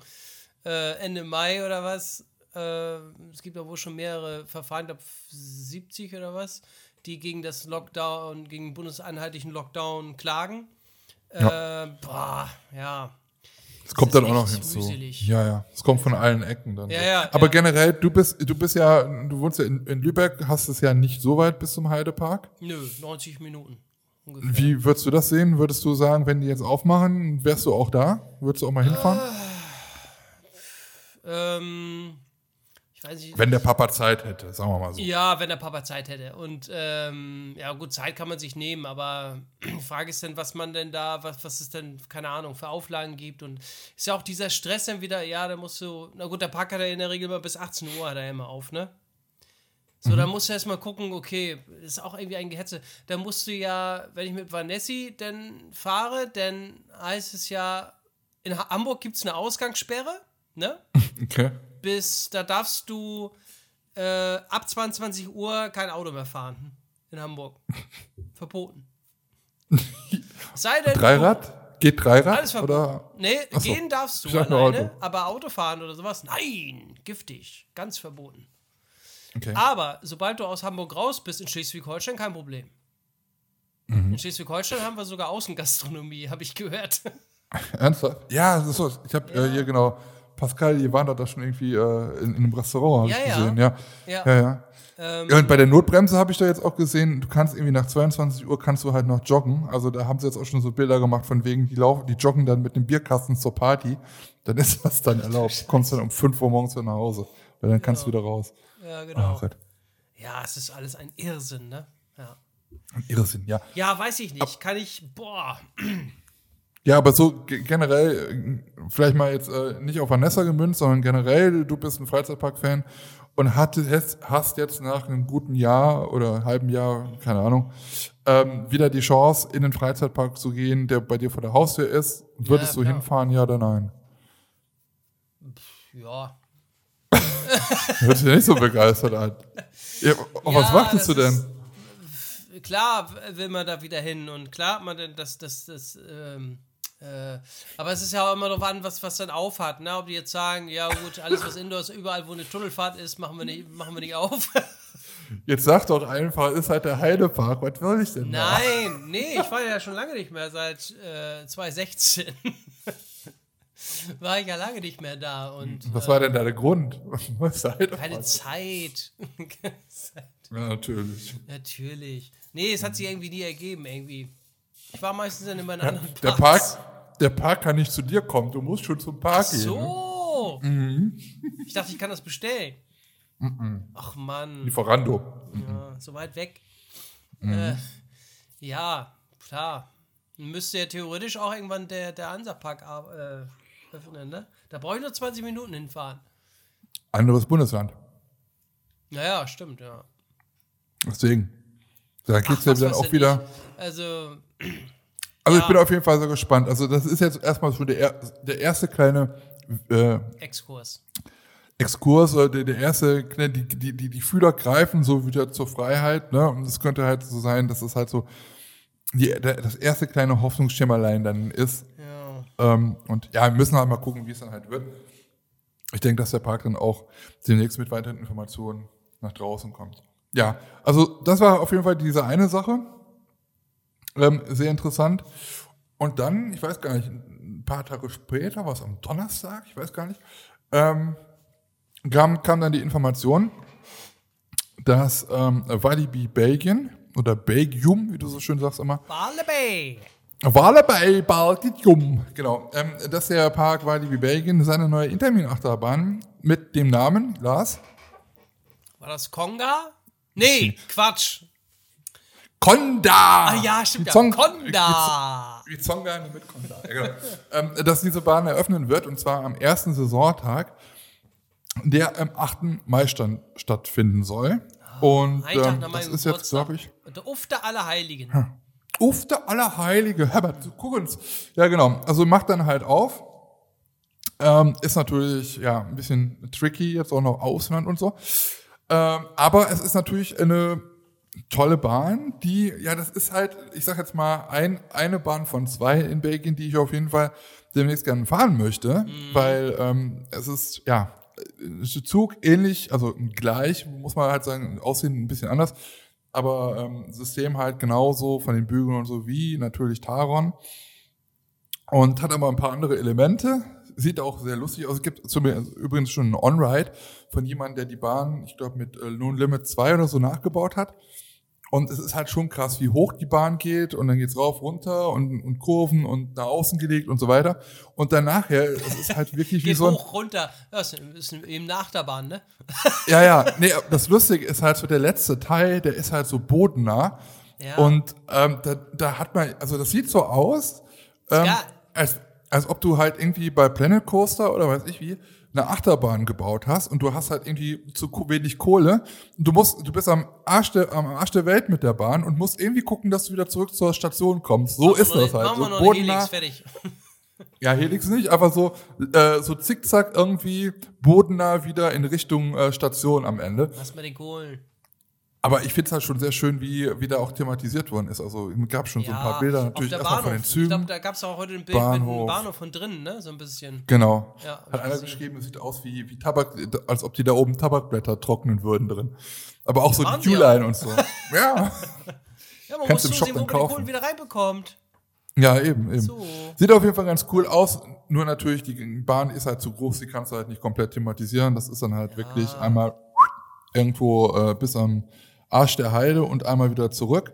äh, Ende Mai oder was. Äh, es gibt ja wohl schon mehrere Verfahren, ich glaube 70 oder was, die gegen das Lockdown, gegen den bundeseinheitlichen Lockdown klagen. Äh, boah, ja. Es kommt dann auch noch hinzu. mühselig. Ja, ja. Es kommt von allen Ecken dann. Ja, so. ja, Aber ja. generell, du bist, du bist ja, du wohnst ja in, in Lübeck, hast es ja nicht so weit bis zum Heidepark. Nö, 90 Minuten ungefähr. Wie würdest du das sehen? Würdest du sagen, wenn die jetzt aufmachen, wärst du auch da? Würdest du auch mal hinfahren? Ähm, ich weiß nicht. Wenn der Papa Zeit hätte, sagen wir mal so. Ja, wenn der Papa Zeit hätte. Und ähm, ja, gut, Zeit kann man sich nehmen, aber die Frage ist dann, was man denn da, was, was es denn, keine Ahnung, für Auflagen gibt. Und ist ja auch dieser Stress dann wieder, ja, da musst du, na gut, der Park hat er in der Regel immer bis 18 Uhr hat er immer auf, ne? So, da musst du erstmal gucken, okay, ist auch irgendwie ein Gehetze. Da musst du ja, wenn ich mit Vanessi dann fahre, dann heißt es ja, in Ha- Hamburg gibt es eine Ausgangssperre, ne? Okay. Bis da darfst du äh, ab 22 Uhr kein Auto mehr fahren in Hamburg. Verboten. Sei denn. Dreirad? Geht Dreirad? Alles verboten. oder? Nee, Ach so. gehen darfst du alleine, Auto. aber Autofahren oder sowas, nein, giftig, ganz verboten. Okay. Aber sobald du aus Hamburg raus bist in Schleswig-Holstein, kein Problem. Mhm. In Schleswig-Holstein haben wir sogar Außengastronomie, habe ich gehört. Ernsthaft? Ja, das ist so. Ich habe äh, hier genau, Pascal, die waren da schon irgendwie äh, in, in einem Restaurant, habe Ja, ich ja. gesehen. Ja, Ja. ja. ja. Ähm, Ja, und bei der Notbremse habe ich da jetzt auch gesehen, du kannst irgendwie nach 22 Uhr kannst du halt noch joggen. Also da haben sie jetzt auch schon so Bilder gemacht von wegen, die laufen, die joggen dann mit dem Bierkasten zur Party. Dann ist das dann erlaubt. Du kommst dann um 5 Uhr morgens wieder nach Hause. Weil dann kannst du wieder raus. ja, Oh genau. Gott. Ja, es ist alles ein Irrsinn, ne? Ja. Ein Irrsinn, ja. Ja, weiß ich nicht. Kann ich, boah, Ja, aber so ge- generell, äh, vielleicht mal jetzt äh, nicht auf Vanessa gemünzt, sondern generell, du bist ein Freizeitpark-Fan und hattest, hast jetzt nach einem guten Jahr oder halben Jahr, keine Ahnung, ähm, wieder die Chance, in den Freizeitpark zu gehen, der bei dir vor der Haustür ist. Würdest du klar. hinfahren, ja oder nein? ja. Hört sich ja nicht so begeistert an. Ja, auf was Ja, wartest du denn? ist- Klar will man da wieder hin und klar, man denn das, das, das, ähm, äh, aber es ist ja auch immer darauf an, was, was dann aufhat, ne? Ob die jetzt sagen, ja gut, alles was Indoor ist, überall wo eine Tunnelfahrt ist, machen wir nicht, machen wir nicht auf. Jetzt sag doch einfach, ist halt der Heidepark. Was will ich denn da? Nein, nee, ich war ja schon lange nicht mehr, seit äh, 2016. war ich ja lange nicht mehr da und Was war denn da der Grund? Der keine Heidepark? Zeit. Ja, natürlich. Natürlich. Nee, es hat sich irgendwie nie ergeben, irgendwie. Ich war meistens dann immer in anderen Der Parks. Park, der Park kann nicht zu dir kommen. Du musst schon zum Park gehen. Ne? So. Mhm. Ich dachte, ich kann das bestellen. Ach Mann, Lieferando. ja, so weit weg. Mhm. Äh, ja, klar. Müsste ja theoretisch auch irgendwann der, der Hansapark äh, öffnen, ne? Da brauche ich nur 20 Minuten hinfahren. Anderes Bundesland. Naja, stimmt, ja. Deswegen. Da geht's Ach, ja dann auch wieder. ich. Also, Also Ja. ich bin auf jeden Fall so gespannt. Also das ist jetzt erstmal so der, er- der erste kleine äh, Exkurs. Exkurs oder der, der erste, ne, die, die, die, die Fühler greifen so wieder zur Freiheit. Ne? Und es könnte halt so sein, dass es halt so die, der, das erste kleine Hoffnungsschimmerlein dann ist. Ja. Ähm, und ja, wir müssen halt mal gucken, wie es dann halt wird. Ich denke, dass der Park dann auch demnächst mit weiteren Informationen nach draußen kommt. Ja, also das war auf jeden Fall diese eine Sache. Ähm, sehr interessant. Und dann, ich weiß gar nicht, ein paar Tage später, was am Donnerstag, ich weiß gar nicht, ähm, kam, kam dann die Information, dass ähm, Walibi Belgien oder Belgium, wie du so schön sagst immer, Balebe. Wallabei Belgium, genau, ähm, dass der Park Walibi Belgien seine neue Intermin-Achterbahn mit dem Namen, Lars, War das Konga? Nee, Quatsch. Konda! Ah ja, stimmt Die ja. Zong- Konda. Die Zonga mit Konda. Ja, genau. ähm, dass diese Bahn eröffnen wird und zwar am ersten Saisontag, der am 8. Mai stand, stattfinden soll. Und Ein Tag ähm, das ist jetzt, glaube ich, Der Ufte aller Heiligen. Uf der Allerheilige, Herbert, guck uns. Ja, genau. Also macht dann halt auf Ähm, ist natürlich ja ein bisschen tricky, jetzt auch noch Ausland und so. Ähm, aber es ist natürlich eine tolle Bahn, die, ja, das ist halt, ich sag jetzt mal, ein, eine Bahn von zwei in Belgien, die ich auf jeden Fall demnächst gerne fahren möchte, weil ähm, es ist, ja, Zug ähnlich, also gleich, muss man halt sagen, aussehen ein bisschen anders, aber ähm, System halt genauso von den Bügeln und so wie natürlich Taron und hat aber ein paar andere Elemente. Sieht auch sehr lustig aus. Es gibt zum Beispiel übrigens schon einen On-Ride von jemandem, der die Bahn, ich glaube, mit äh, Loon Limit 2 oder so nachgebaut hat. Und es ist halt schon krass, wie hoch die Bahn geht und dann geht's rauf, runter und, und Kurven und nach außen gelegt und so weiter. Und dann nachher, es ist halt wirklich wie Geht so ein, hoch, runter. Das ist eben nach der Bahn, ne? ja, ja, nee, das Lustige ist halt so der letzte Teil, der ist halt so bodennah. Ja. Und ähm, da, da hat man, also das sieht so aus, ähm, geil. als, als ob du halt irgendwie bei Planet Coaster oder weiß ich wie, eine Achterbahn gebaut hast und du hast halt irgendwie zu wenig Kohle und du musst, du bist am Arsch der, am Arsch der Welt mit der Bahn und musst irgendwie gucken, dass du wieder zurück zur Station kommst. So ist das halt. So bodennah. Helix, fertig. Ja, Helix nicht, aber so, äh, so zickzack irgendwie bodennah wieder in Richtung äh, Station am Ende. Was mit den Kohlen? Aber ich finde es halt schon sehr schön, wie, wie da auch thematisiert worden ist. Also es gab schon so ein paar Bilder natürlich erstmal Bahnhof. von den Ich Zügen. glaube, da gab es auch heute ein Bild mit einem Bahnhof. Bahnhof von drinnen, ne? So ein bisschen. genau. Ja, Hat ich einer geschrieben, es sieht aus wie, wie Tabak, als ob die da oben Tabakblätter trocknen würden drin. Aber auch so die Q-Line und so. ja. Ja, man Kannst muss so sehen, wo man die. Kohlen wieder reinbekommt. Ja, eben, eben. So. Sieht auf jeden Fall ganz cool aus. Nur natürlich, die Bahn ist halt zu groß, die kannst du halt nicht komplett thematisieren. Das ist dann halt wirklich einmal irgendwo äh, bis am Arsch der Heide und einmal wieder zurück.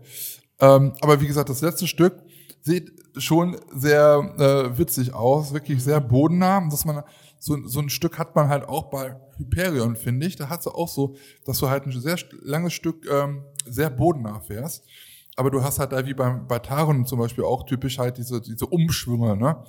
Ähm, aber wie gesagt, das letzte Stück sieht schon sehr äh, witzig aus, wirklich sehr bodennah. Dass man so, so ein Stück hat man halt auch bei Hyperion, finde ich. Da hat sie auch so, dass du halt ein sehr langes Stück ähm, sehr bodennah fährst. Aber du hast halt da wie beim, bei Taron zum Beispiel auch typisch halt diese, diese Umschwünge, ne?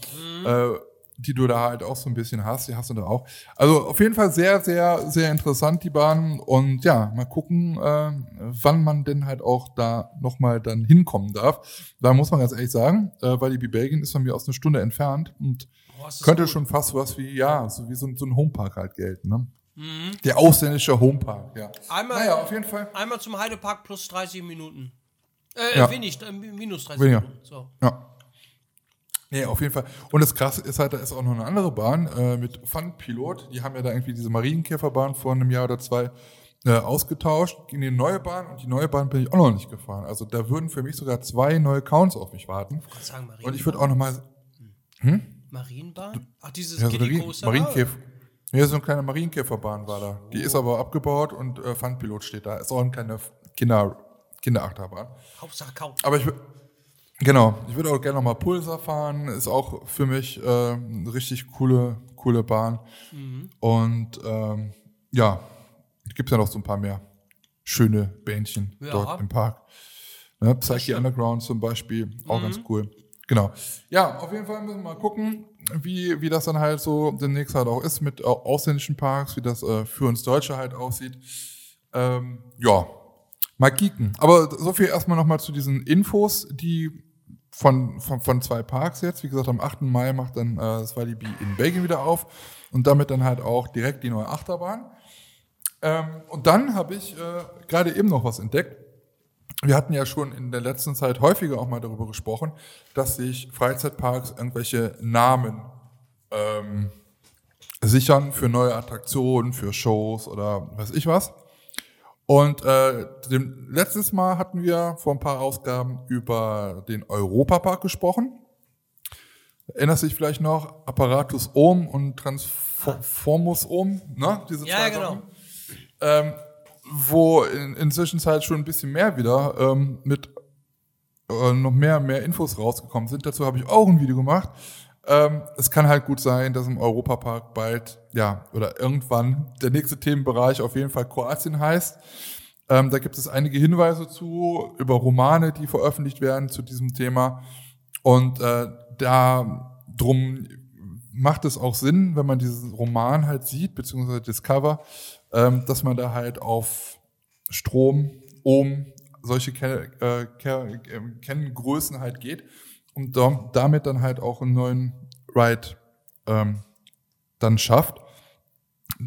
Äh, die du da halt auch so ein bisschen hast, die hast du da auch. Also auf jeden Fall sehr, sehr, sehr interessant, die Bahn. Und ja, mal gucken, äh, wann man denn halt auch da nochmal dann hinkommen darf. Da muss man ganz ehrlich sagen, äh, weil die Belgien ist von mir aus eine Stunde entfernt und Boah, könnte gut. schon fast was wie, ja, so wie so, ein- so ein Homepark halt gelten, ne? Der ausländische Homepark, ja. Mhm. Einmal, Naja, auf jeden Fall. einmal zum Heidepark plus 30 Minuten. Äh, Ja. wenig, äh, minus 30 Weniger. Minuten. So. Ja. Nee, auf jeden Fall. Und das Krasse ist halt, da ist auch noch eine andere Bahn äh, mit Fun Pilot. Die haben ja da irgendwie diese Marienkäferbahn vor einem Jahr oder zwei äh, ausgetauscht gegen die neue Bahn. Und die neue Bahn bin ich auch noch nicht gefahren. Also da würden für mich sogar zwei neue Counts auf mich warten. Ich sagen, Marienbahn. Und ich würde auch noch mal Marienbahn? Ach, dieses ja, so Marien-. Marienkäfer. Ja, so eine kleine Marienkäferbahn war da. Die ist aber abgebaut und äh, Fun Pilot steht da. Ist auch eine kleine Kinder, Kinderachterbahn. Ah, Hauptsache Kaum. Aber ich genau, ich würde auch gerne noch mal Pulsar fahren. Ist auch für mich äh, eine richtig coole, coole Bahn. Und ähm, ja, gibt ja noch so ein paar mehr schöne Bähnchen Ja. dort im Park. Ne, Psyche Underground zum Beispiel, auch ganz cool. Genau. Ja, auf jeden Fall müssen wir mal gucken, wie, wie das dann halt so demnächst halt auch ist mit au- ausländischen Parks, wie das äh, für uns Deutsche halt aussieht. Ähm, ja, mal kicken. Aber so viel erstmal nochmal zu diesen Infos, die von, von, von zwei Parks jetzt. Wie gesagt, am 8. Mai macht dann äh, das Walibi in Belgien wieder auf und damit dann halt auch direkt die neue Achterbahn. Ähm, und dann habe ich äh, gerade eben noch was entdeckt. Wir hatten ja schon in der letzten Zeit häufiger auch mal darüber gesprochen, dass sich Freizeitparks irgendwelche Namen ähm, sichern für neue Attraktionen, für Shows oder weiß ich was. Und äh, dem, letztes Mal hatten wir vor ein paar Ausgaben über den Europapark gesprochen. Erinnerst du dich vielleicht noch? Apparatus Ohm und Transformus Ohm, ne? Diese Ja, zwei ja, genau. Ähm, wo in, inzwischen Zeit schon ein bisschen mehr wieder ähm, mit äh, noch mehr mehr Infos rausgekommen sind. Dazu habe ich auch ein Video gemacht. Ähm, es kann halt gut sein, dass im Europapark bald, ja, oder irgendwann der nächste Themenbereich auf jeden Fall Kroatien heißt. Ähm, da gibt es einige Hinweise zu, über Romane, die veröffentlicht werden zu diesem Thema. Und äh, da drum macht es auch Sinn, wenn man diesen Roman halt sieht, beziehungsweise Discover, ähm, dass man da halt auf Strom, Ohm, solche Ken äh, Ke- äh, Kenngrößen halt geht und dam- damit dann halt auch einen neuen Ride ähm, dann schafft.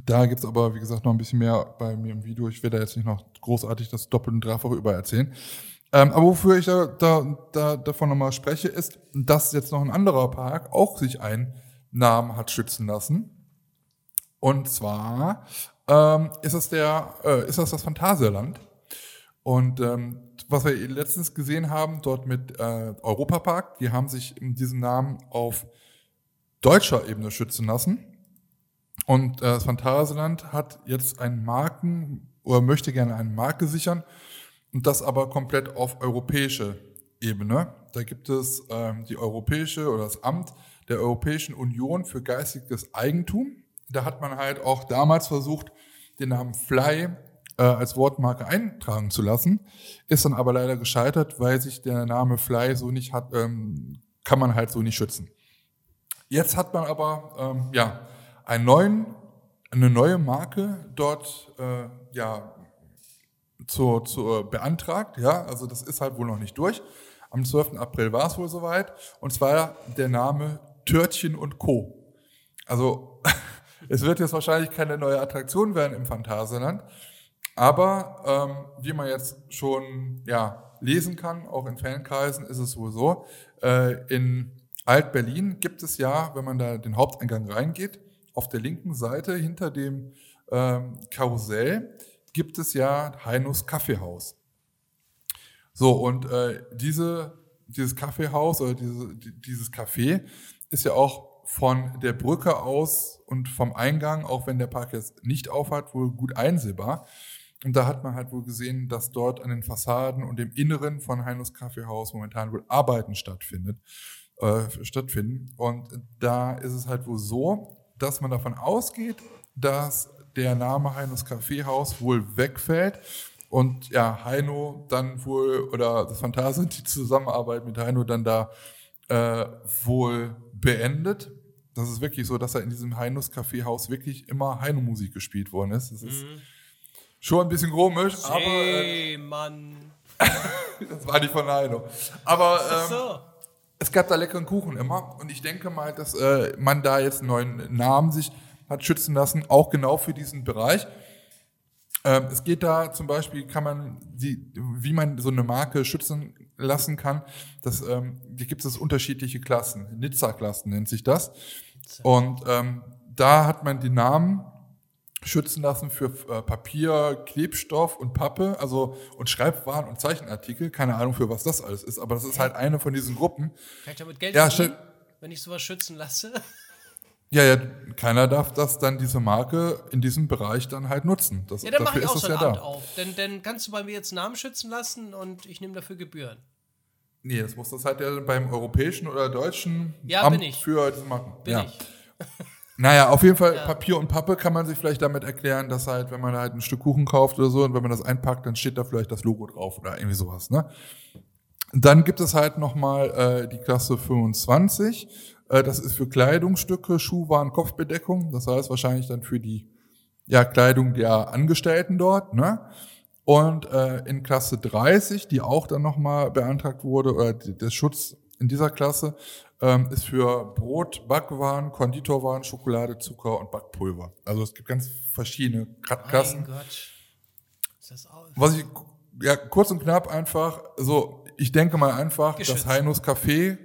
Da gibt's aber, wie gesagt, noch ein bisschen mehr bei mir im Video. Ich werde da jetzt nicht noch großartig das doppelt und dreifach über erzählen. Ähm, aber wofür ich da, da, da davon nochmal spreche, ist, dass jetzt noch ein anderer Park auch sich einen Namen hat schützen lassen. Und zwar ähm, ist es der, äh, ist das das Phantasialand. Und ähm, was wir letztens gesehen haben, dort mit äh, Europapark, die haben sich diesen Namen auf deutscher Ebene schützen lassen. Und äh, das Phantasialand hat jetzt einen Marken oder möchte gerne eine Marke sichern und das aber komplett auf europäische Ebene. Da gibt es ähm, die europäische oder das Amt der Europäischen Union für geistiges Eigentum. Da hat man halt auch damals versucht, den Namen Fly äh, als Wortmarke eintragen zu lassen, ist dann aber leider gescheitert, weil sich der Name Fly so nicht hat, ähm, kann man halt so nicht schützen. Jetzt hat man aber ähm, ja einen neuen, eine neue Marke dort äh, ja zu, zu beantragt. Ja, also das ist halt wohl noch nicht durch. Am 12. April war es wohl soweit. Und zwar der Name Törtchen und Co. Also es wird jetzt wahrscheinlich keine neue Attraktion werden im Phantasialand. Aber ähm, wie man jetzt schon ja, lesen kann, auch in Fankreisen, ist es wohl so, äh, in Alt-Berlin gibt es ja, wenn man da den Haupteingang reingeht, auf der linken Seite hinter dem ähm, Karussell gibt es ja Heinus Kaffeehaus. So, und äh, diese, dieses Kaffeehaus oder diese, dieses Café ist ja auch von der Brücke aus und vom Eingang, auch wenn der Park jetzt nicht aufhat, wohl gut einsehbar. Und da hat man halt wohl gesehen, dass dort an den Fassaden und im Inneren von Heinus Kaffeehaus momentan wohl Arbeiten stattfindet, äh, stattfinden. Und da ist es halt wohl so, dass man davon ausgeht, dass der Name Heinus Kaffeehaus wohl wegfällt und ja, Heino dann wohl, oder das Phantasien, die Zusammenarbeit mit Heino dann da äh, wohl beendet. Das ist wirklich so, dass er in diesem Heinus Kaffeehaus wirklich immer Heino-Musik gespielt worden ist. Das ist mhm. Schon ein bisschen komisch, aber. Hey, äh, Mann. das war nicht von Heino. Aber ähm, so. es gab da leckeren Kuchen immer und ich denke mal, dass äh, man da jetzt einen neuen Namen sich hat schützen lassen, auch genau für diesen Bereich. Ähm, es geht da zum Beispiel, kann man die, wie man so eine Marke schützen lassen kann. Das, ähm, hier gibt es unterschiedliche Klassen. Nizza-Klassen nennt sich das. Und ähm, da hat man die Namen schützen lassen für äh, Papier, Klebstoff und Pappe, also und Schreibwaren und Zeichenartikel. Keine Ahnung, für was das alles ist, aber das ist halt eine von diesen Gruppen. Kann ich damit Geld ja, verdienen, wenn ich sowas schützen lasse? Ja, ja, keiner darf das dann diese Marke in diesem Bereich dann halt nutzen. Das, ja, dann mache ich auch so ja Amt auf. Denn, denn kannst du bei mir jetzt Namen schützen lassen und ich nehme dafür Gebühren. Nee, das muss das halt ja beim europäischen oder deutschen ja, Amt für diese Marken. Bin ja. ich. Naja, auf jeden Fall ja. Papier und Pappe kann man sich vielleicht damit erklären, dass halt, wenn man halt ein Stück Kuchen kauft oder so und wenn man das einpackt, dann steht da vielleicht das Logo drauf oder irgendwie sowas. Ne? Dann gibt es halt nochmal äh, die Klasse 25 äh, das ist für Kleidungsstücke, Schuhwaren, Kopfbedeckung. Das heißt wahrscheinlich dann für die ja, Kleidung der Angestellten dort. Ne? Und äh, in Klasse 30, die auch dann nochmal beantragt wurde, oder der Schutz in dieser Klasse, ähm, ist für Brot, Backwaren, Konditorwaren, Schokolade, Zucker und Backpulver. Also es gibt ganz verschiedene Klassen. Mein Gott. Ist das auch Was ich, ja, kurz und knapp einfach, so, ich denke mal einfach, Geschützt. dass Heinus Café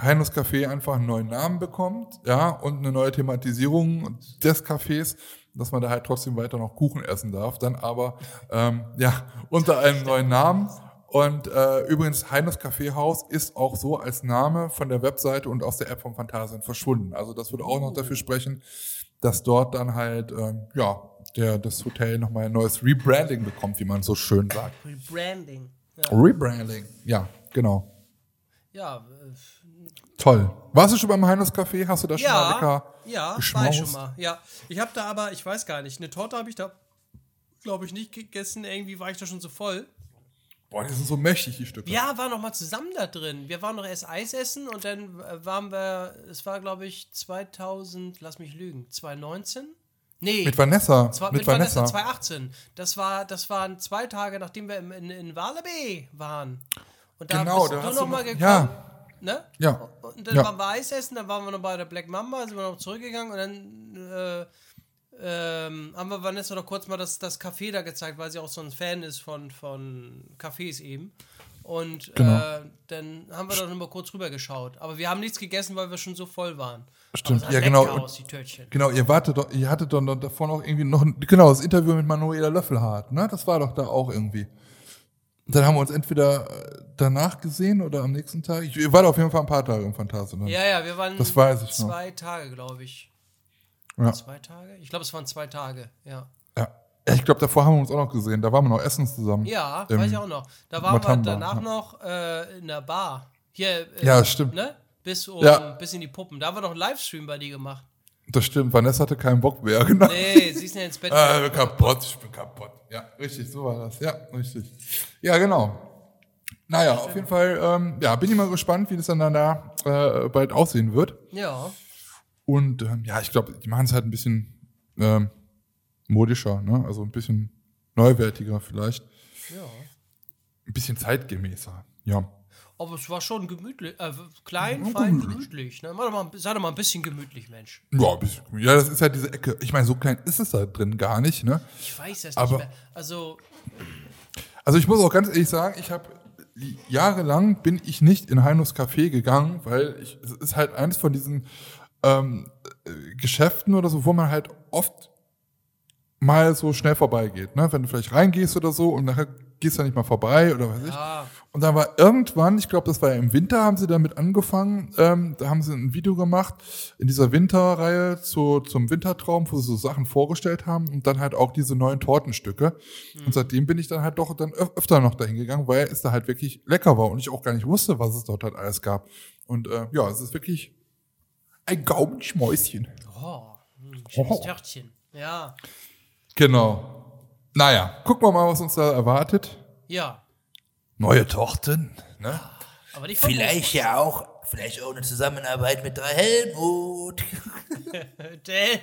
Heinus Café einfach einen neuen Namen bekommt, ja, und eine neue Thematisierung des Cafés, dass man da halt trotzdem weiter noch Kuchen essen darf, dann aber ähm, ja unter einem neuen Namen. Und äh, übrigens, Heinus Kaffeehaus ist auch so als Name von der Webseite und aus der App von Phantasien verschwunden. Also das würde auch noch dafür sprechen, dass dort dann halt, ähm, ja, der, das Hotel nochmal ein neues Rebranding bekommt, wie man so schön sagt. Rebranding. Ja. Rebranding, ja, genau. Ja, äh, Toll. Warst du schon beim Heinus Café? Hast du da schon ja, mal lecker Ja, geschmaust? war ich schon mal. Ja, ich habe da aber, ich weiß gar nicht, eine Torte habe ich da, glaube ich, nicht gegessen. Irgendwie war ich da schon so voll. Boah, die sind so mächtig, die Stücke. Ja, waren noch mal zusammen da drin. Wir waren noch erst Eis essen und dann waren wir, es war, glaube ich, 2000, lass mich lügen, 2019? Nee. Mit Vanessa. Zwei, mit, mit Vanessa. Vanessa 2018. Das, war, das waren zwei Tage, nachdem wir in, in, in Walibi waren. Und da genau, bist da du noch mal gekommen. Ja ne? Ja. Und dann Ja. waren wir Eis essen, dann waren wir noch bei der Black Mamba, sind wir noch zurückgegangen und dann äh, ähm, haben wir Vanessa noch kurz mal das, das Café da gezeigt, weil sie auch so ein Fan ist von, von Cafés eben. Und Genau. äh, dann haben wir doch noch mal kurz rüber geschaut. Aber wir haben nichts gegessen, weil wir schon so voll waren. Stimmt, ja, genau. aus. Genau, ihr wartet doch, ihr hattet doch noch davor noch irgendwie noch, ein, genau, das Interview mit Manuela Löffelhardt, ne? Das war doch da auch irgendwie. Dann haben wir uns entweder äh, danach gesehen oder am nächsten Tag. Ich, ihr wart auf jeden Fall ein paar Tage im Phantasialand. Ja, ja, wir waren Das weiß ich noch. zwei Tage, glaube ich. Ja. Zwei Tage? Ich glaube, es waren zwei Tage, ja. Ja. Ich glaube, davor haben wir uns auch noch gesehen. Da waren wir noch essen zusammen. Ja, weiß ich auch noch. Da waren Matamba, wir danach ja. noch äh, in der Bar. Hier, äh, Ja, stimmt. Ne? Bis, um, Ja. bis in die Puppen. Da haben wir noch einen Livestream bei dir gemacht. Das stimmt. Vanessa hatte keinen Bock mehr. Genau. Nee, sie ist ja ins Bett. Ah, ich bin kaputt, ich bin kaputt. Ja, richtig, so war das. Ja, richtig. Ja, genau. Naja, auf jeden Fall, ähm, ja, bin ich mal gespannt, wie das dann da äh, bald aussehen wird. Ja. Und ähm, ja, ich glaube, die machen es halt ein bisschen ähm, modischer, ne? Also ein bisschen neuwertiger vielleicht. Ja. Ein bisschen zeitgemäßer. Ja. Aber es war schon gemütlich. Äh, klein, fein, gemütlich. Ne? Mach doch mal, sei doch mal ein bisschen gemütlich, Mensch. Ja, bisschen, ja, das ist halt diese Ecke. Ich meine, so klein ist es da drin gar nicht, ne? Ich weiß es Aber- nicht mehr. Also, Also ich muss auch ganz ehrlich sagen, ich habe jahrelang bin ich nicht in Heinos Café gegangen, weil ich, es ist halt eines von diesen ähm, äh, Geschäften oder so, wo man halt oft mal so schnell vorbeigeht, ne? Wenn du vielleicht reingehst oder so und nachher gehst du nicht mal vorbei oder weiß ich. ja. Und dann war irgendwann, ich glaube, das war ja im Winter, haben sie damit angefangen, ähm, da haben sie ein Video gemacht in dieser Winterreihe zu, zum Wintertraum, wo sie so Sachen vorgestellt haben und dann halt auch diese neuen Tortenstücke. Und seitdem bin ich dann halt doch dann öf öfter noch dahin gegangen, weil es da halt wirklich lecker war und ich auch gar nicht wusste, was es dort halt alles gab. Und äh, ja, es ist wirklich ein Gaumenschmäuschen. Oh, hm, schönes Oh. Törtchen. Ja. Genau. Naja, gucken wir mal, was uns da erwartet. Ja. Neue Torten, ne? Aber die Vielleicht ja auch, vielleicht auch eine Zusammenarbeit mit der Helmut. Der,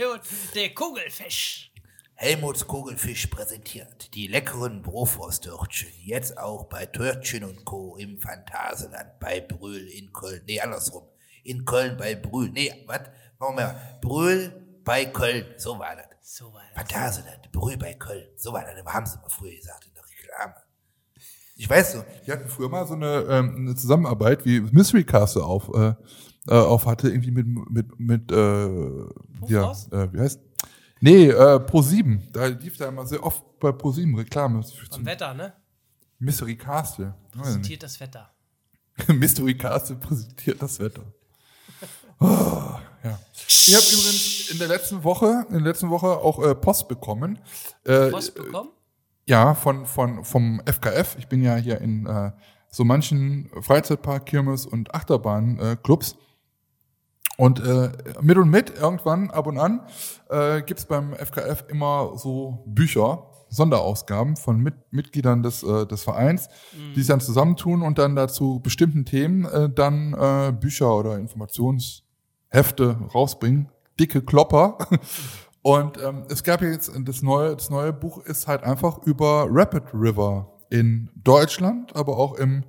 der Kugelfisch. Helmuts Kugelfisch präsentiert die leckeren Brofwursttörtchen. Jetzt auch bei Törtchen und Co. im Phantasialand bei Brühl in Köln. Nee, andersrum. In Köln bei Brühl. Nee, was? Machen wir mal. Brühl bei Köln. So war das. So war das. Phantasialand, Brühl bei Köln. So war das. Haben sie mal früher gesagt in der Reklame. Ich weiß so. Die hatten früher mal so eine, ähm, eine Zusammenarbeit, wie Mystery Castle auf, äh, äh, auf hatte, irgendwie mit, mit, mit äh, ja, äh, wie heißt? Nee, äh, Pro7. Da lief da immer sehr oft bei Pro7 Reklame zum Wetter, ne? Mystery Castle. Präsentiert das Wetter. Mystery Castle präsentiert das Wetter. Oh, ja. Ich habe übrigens in der letzten Woche, in der letzten Woche auch äh, Post bekommen. Äh, Post bekommen? Ja, von, von, vom FKF. Ich bin ja hier in äh, so manchen Freizeitpark, Kirmes und Achterbahn-Clubs. Äh, und äh, mit und mit, irgendwann, ab und an, äh, gibt's beim FKF immer so Bücher, Sonderausgaben von mit, Mitgliedern des, äh, des Vereins, die sich dann zusammentun und dann dazu bestimmten Themen äh, dann äh, Bücher oder Informationshefte rausbringen. Dicke Klopper. Und ähm, es gab jetzt das neue, das neue Buch ist halt einfach über Rapid River in Deutschland, aber auch im,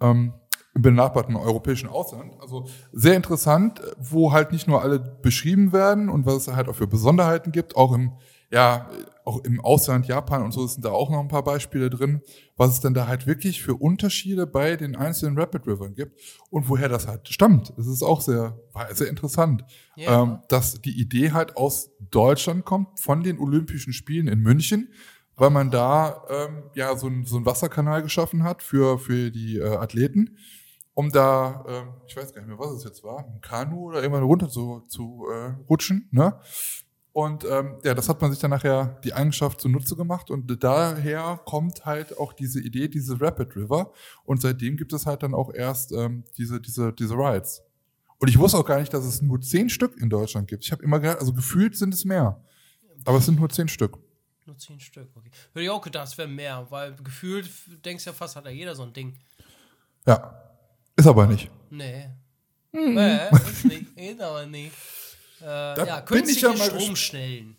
ähm, im benachbarten europäischen Ausland. Also sehr interessant, wo halt nicht nur alle beschrieben werden und was es halt auch für Besonderheiten gibt, auch im, ja, auch im Ausland, Japan und so sind da auch noch ein paar Beispiele drin, was es denn da halt wirklich für Unterschiede bei den einzelnen Rapid Rivern gibt und woher das halt stammt. Das ist auch sehr, sehr interessant, Ja. ähm, dass die Idee halt aus Deutschland kommt, von den Olympischen Spielen in München, weil man da ähm, ja so, ein, so einen Wasserkanal geschaffen hat für, für die äh, Athleten, um da, ähm, ich weiß gar nicht mehr, was es jetzt war, ein Kanu oder irgendwann runter zu, zu äh, rutschen, ne? Und ähm, ja, das hat man sich dann nachher die Eigenschaft zunutze gemacht und daher kommt halt auch diese Idee, diese Rapid River und seitdem gibt es halt dann auch erst ähm, diese, diese, diese Rides. Und ich wusste auch gar nicht, dass es nur zehn Stück in Deutschland gibt. Ich habe immer gedacht, also gefühlt sind es mehr. Aber es sind nur zehn Stück. Nur zehn Stück, okay. Hätte ich auch gedacht, es wäre mehr, weil gefühlt denkst ja fast, hat ja jeder so ein Ding. Ja. Ist aber nicht. Nee. Hm. Nee, ist nicht. Ist aber nicht. Äh, ja, bin ich künstliche ja mal Stromschnellen.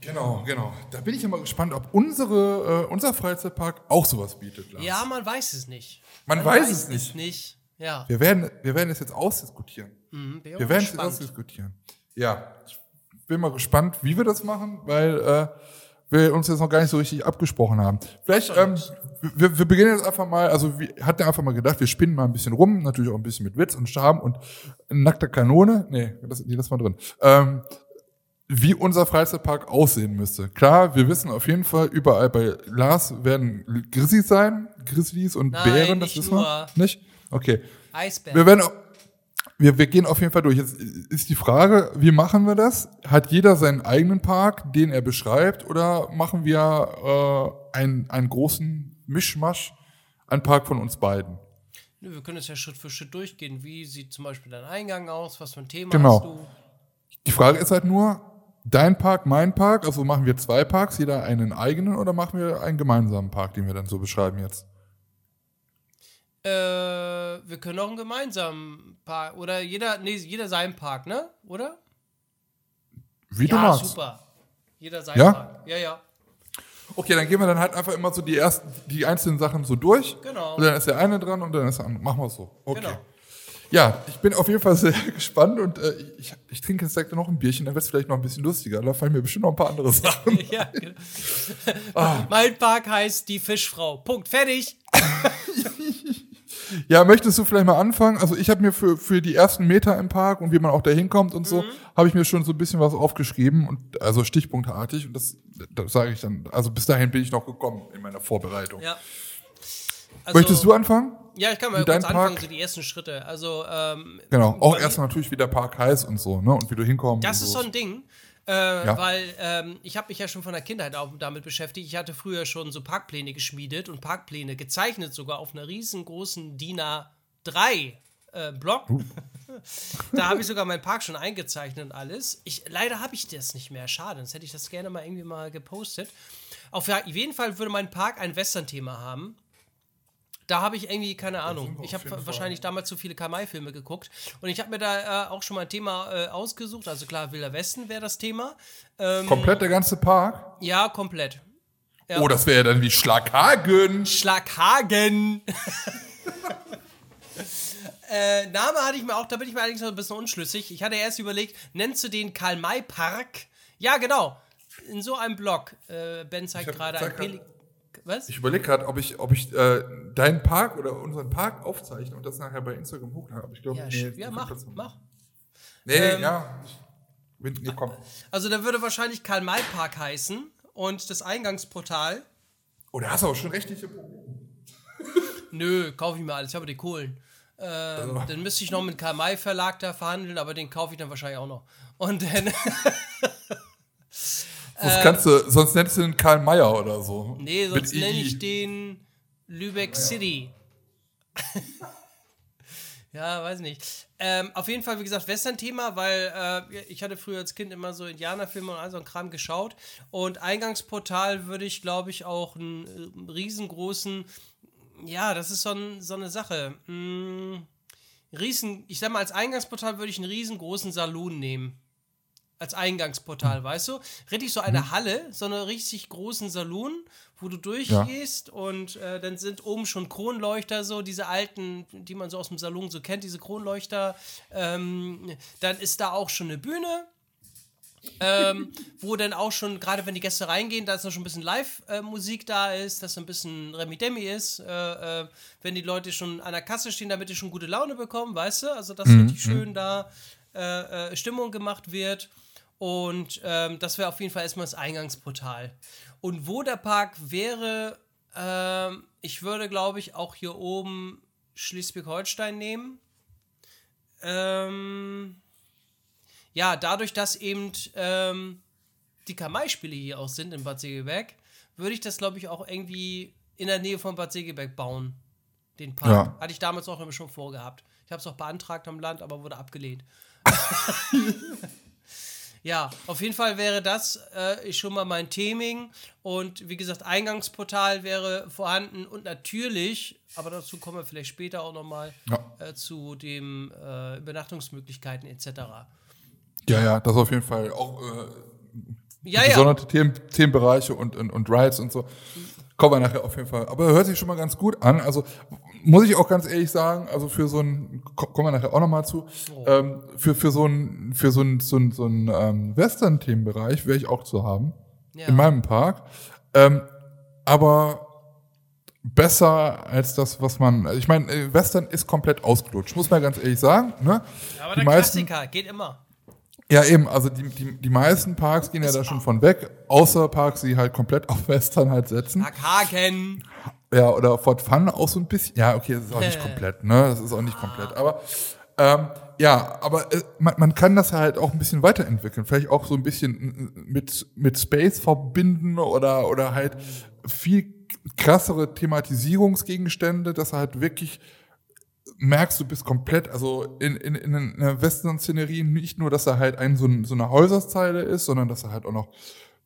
Genau, genau. Da bin ich ja mal gespannt, ob unsere, äh, unser Freizeitpark auch sowas bietet. Lars. Ja, man weiß es nicht. Man weiß es nicht. nicht. Ja. Wir werden, wir werden es jetzt ausdiskutieren. Mhm, Wir werden es jetzt gespannt. ausdiskutieren. Ja, ich bin mal gespannt, wie wir das machen, weil äh, wir uns jetzt noch gar nicht so richtig abgesprochen haben. Vielleicht, ähm, wir, wir beginnen jetzt einfach mal, also wir hatten einfach mal gedacht, wir spinnen mal ein bisschen rum, natürlich auch ein bisschen mit Witz und Charme und nackter Kanone. Nee, das, nee, das war drin. Ähm, wie unser Freizeitpark aussehen müsste. Klar, wir wissen auf jeden Fall, überall bei Lars werden Grizzlies sein, Grizzlies und Nein, Bären, das wissen wir. Nicht? Okay. Eisbär. Wir werden wir, wir gehen auf jeden Fall durch. Jetzt ist die Frage, wie machen wir das? Hat jeder seinen eigenen Park, den er beschreibt, oder machen wir äh, einen, einen großen Mischmasch, einen Park von uns beiden? Nö, wir können es ja Schritt für Schritt durchgehen. Wie sieht zum Beispiel dein Eingang aus? Was für ein Thema Genau. hast du? Die Frage ist halt nur, dein Park, mein Park, also machen wir zwei Parks, jeder einen eigenen, oder machen wir einen gemeinsamen Park, den wir dann so beschreiben jetzt? Äh, wir können auch einen gemeinsamen Park. Oder jeder, nee, jeder seinen Park, ne? Oder? Wie du ja, magst. super. Jeder seinen Ja? Park. Ja, ja. Okay, dann gehen wir dann halt einfach immer so die ersten, die einzelnen Sachen so durch. Genau. Und dann ist der eine dran und dann ist der andere. Machen wir es so. Okay. Genau. Ja, ich bin auf jeden Fall sehr gespannt und äh, ich, ich trinke jetzt direkt noch ein Bierchen, dann wird es vielleicht noch ein bisschen lustiger. Da fallen mir bestimmt noch ein paar andere Sachen. ja genau. Ah. Mein Park heißt die Fischfrau. Punkt. Fertig. Ja, möchtest du vielleicht mal anfangen? Also ich habe mir für, für die ersten Meter im Park und wie man auch da hinkommt und Mhm. so, habe ich mir schon so ein bisschen was aufgeschrieben und also stichpunktartig und das, das sage ich dann, also bis dahin bin ich noch gekommen in meiner Vorbereitung. Ja. Also, Möchtest du anfangen? Ja, ich kann mal kurz anfangen, Park? so die ersten Schritte. Also, ähm, Genau, auch erstmal natürlich, wie der Park heißt und so, ne? Und wie du hinkommst. Das ist so ein Ding, äh, Ja. weil ähm, ich habe mich ja schon von der Kindheit auch damit beschäftigt. Ich hatte früher schon so Parkpläne geschmiedet und Parkpläne gezeichnet, sogar auf einer riesengroßen DIN A3 äh, Block. Uh. da habe ich sogar meinen Park schon eingezeichnet und alles. Ich, leider habe ich das nicht mehr. Schade, sonst hätte ich das gerne mal irgendwie mal gepostet. Auf jeden Fall würde mein Park ein Western-Thema haben. Da habe ich irgendwie, keine Ahnung, ich habe wahrscheinlich damals zu viele Kamai-Filme geguckt und ich habe mir da äh, auch schon mal ein Thema äh, ausgesucht. Also klar, Wilder Westen wäre das Thema. Ähm, Komplett der ganze Park? ja, komplett. Ja. Oh, das wäre ja dann wie Schlaghagen. Schlaghagen. äh, Name hatte ich mir auch, da bin ich mir allerdings noch ein bisschen unschlüssig. Ich hatte erst überlegt, nennst du den Karl-May-Park? Ja, genau. In so einem Block. Äh, ben zeigt gerade ein zeig grad- Peli Was? Ich überlege gerade, ob ich, ob ich äh, deinen Park oder unseren Park aufzeichne und das nachher bei Instagram hochlade. Ich glaube, ja, nee, ja, mach, mach. Nee, Ähm, ja. Wenn, nee, komm. Also der würde wahrscheinlich Karl-May-Park heißen und das Eingangsportal. Oh, da hast du aber schon rechtliche Probleme. Nö, kaufe ich mir alles, ich habe die Kohlen. Ähm, Dann müsste ich noch mit Karl-May Verlag da verhandeln, aber den kaufe ich dann wahrscheinlich auch noch. Und dann, Sonst, kannst du, sonst nennst du den Karl Mayer oder so. Äh. nee, sonst nenne ich den Lübeck City. ja, weiß nicht. Ähm, auf jeden Fall, wie gesagt, Western-Thema, weil äh, ich hatte früher als Kind immer so Indianerfilme und all so ein Kram geschaut. Und Eingangsportal würde ich, glaube ich, auch einen äh, riesengroßen, ja, das ist so, ein, so eine Sache. Mm, riesen, ich sag mal, als Eingangsportal würde ich einen riesengroßen Saloon nehmen. Als Eingangsportal, weißt du? Richtig so eine Halle, so einen richtig großen Saloon, wo du durchgehst und äh, dann sind oben schon Kronleuchter, so diese alten, die man so aus dem Salon so kennt, diese Kronleuchter. Ähm, dann ist da auch schon eine Bühne, ähm, wo dann auch schon, gerade wenn die Gäste reingehen, da ist noch schon ein bisschen Live-Musik da ist, dass so ein bisschen Remi Demi ist, äh, äh, wenn die Leute schon an der Kasse stehen, damit die schon gute Laune bekommen, weißt du? Also, dass richtig schön da äh, äh, Stimmung gemacht wird. Und ähm, das wäre auf jeden Fall erstmal das Eingangsportal. Und wo der Park wäre, ähm, ich würde, glaube ich, auch hier oben Schleswig-Holstein nehmen. Ähm, ja, dadurch, dass eben ähm, die Kamai-Spiele hier auch sind in Bad Segeberg, würde ich das, glaube ich, auch irgendwie in der Nähe von Bad Segeberg bauen. Den Park. Ja. Hatte ich damals auch immer schon vorgehabt. Ich habe es auch beantragt am Land, aber wurde abgelehnt. ja, auf jeden Fall wäre das äh, schon mal mein Theming. Und wie gesagt, Eingangsportal wäre vorhanden und natürlich, aber dazu kommen wir vielleicht später auch nochmal, Ja. äh, zu den äh, Übernachtungsmöglichkeiten etc. Ja, ja, das auf jeden Fall. Auch äh, Ja, ja. gesonderte Themen, Themenbereiche und, und, und Rides und so. Kommen wir nachher auf jeden Fall. Aber hört sich schon mal ganz gut an. Also muss ich auch ganz ehrlich sagen, also für so ein, ko- kommen wir nachher auch nochmal zu, ähm, für, für so ein, für so ein, so ein, so ein ähm, Western-Themenbereich wäre ich auch zu haben. Ja. In meinem Park. Ähm, aber besser als das, was man, also ich meine, äh, Western ist komplett ausgelutscht, muss man ganz ehrlich sagen. Ne? Aber die der meisten, Klassiker geht immer. ja, eben, also die, die, die meisten Parks gehen ja da schon von weg, außer Parks, die halt komplett auf Western halt setzen. Haken. Ja, oder Fort Fun auch so ein bisschen. Ja, okay, das ist auch nicht komplett, ne? Das ist auch nicht komplett. Aber ähm, ja, aber äh, man, man kann das halt auch ein bisschen weiterentwickeln. Vielleicht auch so ein bisschen äh, mit, mit Space verbinden oder, oder halt viel krassere Thematisierungsgegenstände, dass halt wirklich merkst, du bist komplett, also in, in, in einer Western-Szenerie nicht nur, dass er halt ein, so, ein, so eine Häuserzeile ist, sondern dass er halt auch noch,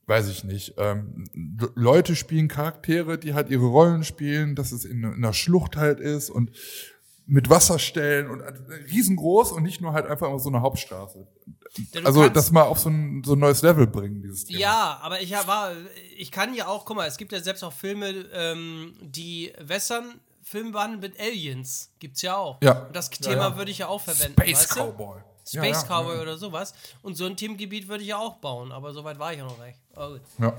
weiß ich nicht, ähm, Le- Leute spielen Charaktere, die halt ihre Rollen spielen, dass es in, in einer Schlucht halt ist und mit Wasserstellen und äh, riesengroß und nicht nur halt einfach immer so eine Hauptstraße. Ja, Also das mal auf so ein, so ein neues Level bringen, dieses Thema. Ja, aber ich war, ich kann ja auch, guck mal, es gibt ja selbst auch Filme, ähm, die Western-Filme waren mit Aliens. Gibt's ja auch. Ja. Und das Ja, Thema ja. würde ich ja auch verwenden. Space weißt du? Cowboy. Space Ja, ja, Cowboy ja. oder sowas. Und so ein Themengebiet würde ich ja auch bauen, aber soweit war ich ja noch nicht. Oh, gut. Ja.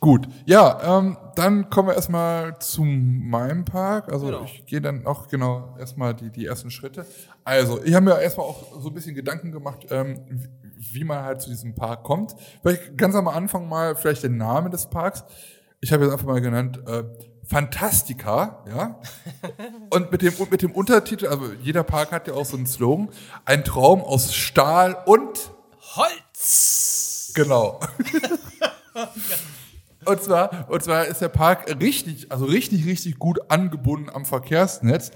Gut, ja, ähm, dann kommen wir erstmal zu meinem Park. Also Genau. ich gehe dann auch genau erstmal die, die ersten Schritte. Also, ich habe mir erstmal auch so ein bisschen Gedanken gemacht, ähm, wie- wie man halt zu diesem Park kommt. Vielleicht ganz am Anfang mal vielleicht den Namen des Parks. Ich habe jetzt einfach mal genannt äh, Fantastica, ja. Und mit dem, mit dem Untertitel, also jeder Park hat ja auch so einen Slogan, ein Traum aus Stahl und Holz! Genau. und zwar, und zwar ist der Park richtig, also richtig, richtig gut angebunden am Verkehrsnetz.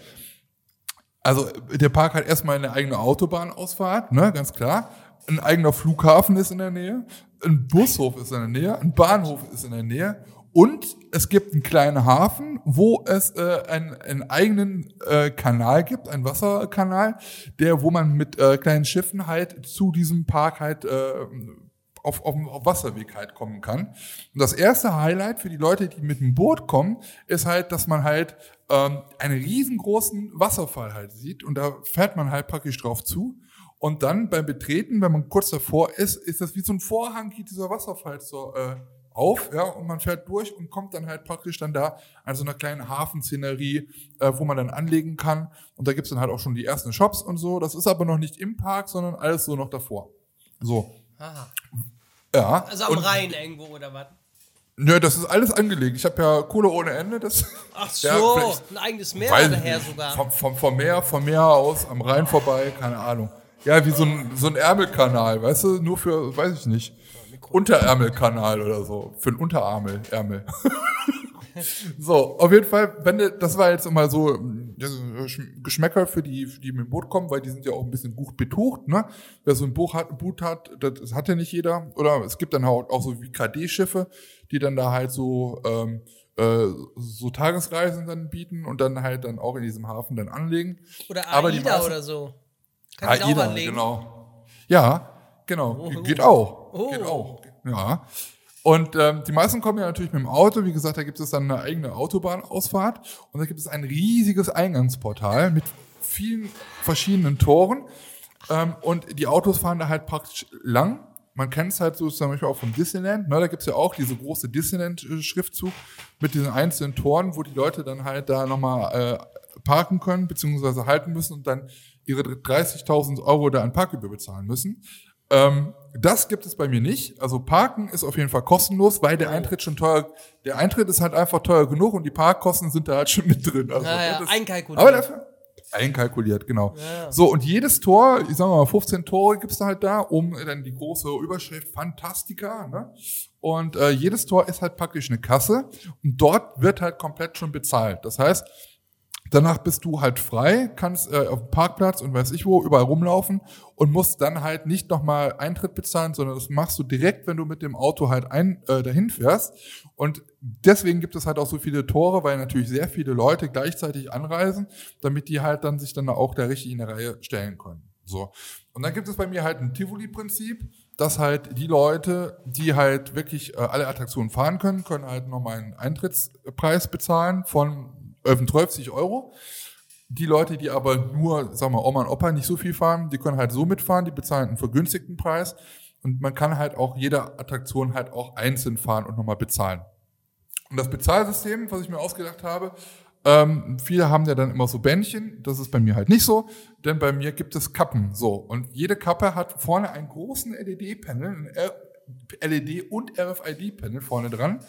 Also der Park hat erstmal eine eigene Autobahnausfahrt, ne, ganz klar. Ein eigener Flughafen ist in der Nähe, ein Bushof ist in der Nähe, ein Bahnhof ist in der Nähe und es gibt einen kleinen Hafen, wo es äh, einen, einen eigenen äh, Kanal gibt, einen Wasserkanal, der, wo man mit äh, kleinen Schiffen halt zu diesem Park halt äh, auf, auf, auf Wasserweg halt kommen kann. Und das erste Highlight für die Leute, die mit dem Boot kommen, ist halt, dass man halt ähm, einen riesengroßen Wasserfall halt sieht und da fährt man halt praktisch drauf zu. Und dann beim Betreten, wenn man kurz davor ist, ist das wie so ein Vorhang, geht dieser Wasserfall so äh, auf, ja, und man fährt durch und kommt dann halt praktisch dann da an so einer kleinen Hafenszenerie, äh, wo man dann anlegen kann. Und da gibt's dann halt auch schon die ersten Shops und so. Das ist aber noch nicht im Park, sondern alles so noch davor. So. Aha. Ja. Also am und, Rhein irgendwo oder was? Nö, das ist alles angelegt. Ich habe ja Kohle ohne Ende. Das, Ach so, Ja, ein eigenes Meer daher sogar. Vom, vom, vom Meer, vom Meer aus, am Rhein vorbei, keine Ahnung. Ja, wie so ein, so ein Ärmelkanal, weißt du, nur für, weiß ich nicht, Unterärmelkanal oder so, für ein Unterarmel, Ärmel. so, auf jeden Fall, wenn du, das war jetzt mal so ist Sch- Geschmäcker für die, für die mit dem Boot kommen, weil die sind ja auch ein bisschen gut betucht, ne? Wer so ein Buch hat, Boot hat, das, hat ja nicht jeder. Oder es gibt dann halt auch so wie KD-Schiffe, die dann da halt so, ähm, äh, so Tagesreisen dann bieten und dann halt dann auch in diesem Hafen dann anlegen. Oder Aber die AIDA oder so. Kann ich auch AIDA, anlegen. genau. Ja, genau. Oh. Geht auch. Oh. Geht auch. Ja. Und ähm, die meisten kommen ja natürlich mit dem Auto. Wie gesagt, da gibt es dann eine eigene Autobahnausfahrt. Und da gibt es ein riesiges Eingangsportal mit vielen verschiedenen Toren. Ähm, und die Autos fahren da halt praktisch lang. Man kennt es halt so zum Beispiel auch vom Disneyland. Ne, da gibt es ja auch diese große Disneyland-Schriftzug mit diesen einzelnen Toren, wo die Leute dann halt da nochmal äh, parken können, beziehungsweise halten müssen und dann ihre 30.000 Euro da an Parkgebühr bezahlen müssen. Ähm, das gibt es bei mir nicht. Also Parken ist auf jeden Fall kostenlos, weil der Eintritt schon teuer, der Eintritt ist halt einfach teuer genug und die Parkkosten sind da halt schon mit drin. Also, Ja, ja, das- einkalkuliert. Aber dafür einkalkuliert, genau. Ja. So, und jedes Tor, ich sag mal 15 Tore gibt's da halt da, um dann die große Überschrift Fantastica, ne? Und äh, jedes Tor ist halt praktisch eine Kasse und dort wird halt komplett schon bezahlt. Das heißt, Danach bist du halt frei, kannst äh, auf dem Parkplatz und weiß ich wo überall rumlaufen und musst dann halt nicht nochmal Eintritt bezahlen, sondern das machst du direkt, wenn du mit dem Auto halt ein, äh, dahin fährst. Und deswegen gibt es halt auch so viele Tore, weil natürlich sehr viele Leute gleichzeitig anreisen, damit die halt dann sich dann auch da richtig in der Reihe stellen können. So. Und dann gibt es bei mir halt ein Tivoli-Prinzip, dass halt die Leute, die halt wirklich äh, alle Attraktionen fahren können, können halt nochmal einen Eintrittspreis bezahlen von 12 Euro. Die Leute, die aber nur, sagen wir, Oma und Opa nicht so viel fahren, die können halt so mitfahren, die bezahlen einen vergünstigten Preis. Und man kann halt auch jede Attraktion halt auch einzeln fahren und nochmal bezahlen. Und das Bezahlsystem, was ich mir ausgedacht habe, ähm, viele haben ja dann immer so Bändchen, das ist bei mir halt nicht so, denn bei mir gibt es Kappen. So, und jede Kappe hat vorne einen großen LED-Panel, ein LED- und RFID-Panel vorne dran.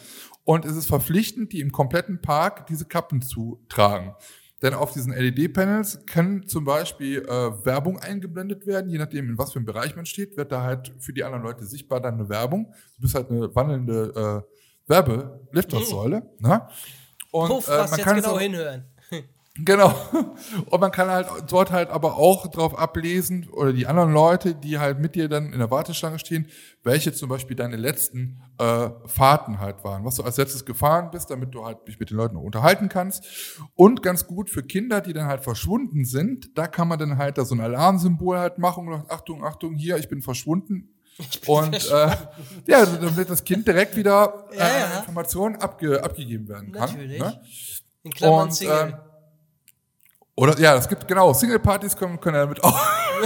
Und es ist verpflichtend, die im kompletten Park diese Kappen zu tragen. Denn auf diesen LED-Panels kann zum Beispiel äh, Werbung eingeblendet werden, je nachdem, in was für einem Bereich man steht, wird da halt für die anderen Leute sichtbar dann eine Werbung. Du bist halt eine wandelnde äh, Werbeliftersäule. Mhm. Ne? Und Puff, äh, man kann genau auch, hinhören. Genau. Und man kann halt dort halt aber auch drauf ablesen, oder die anderen Leute, die halt mit dir dann in der Warteschlange stehen, welche zum Beispiel deine letzten äh, Fahrten halt waren, was du als letztes gefahren bist, damit du halt dich mit den Leuten unterhalten kannst. Und ganz gut für Kinder, die dann halt verschwunden sind, da kann man dann halt da so ein Alarmsymbol halt machen und sagt, Achtung, Achtung, hier, ich bin verschwunden. Bin und äh, ja, dann wird das Kind direkt wieder äh, ja, ja. Informationen abge abgegeben werden kann. Natürlich. Ne? In Klammern und, Single. Ähm, oder ja, es gibt genau, Single-Partys können, können damit auch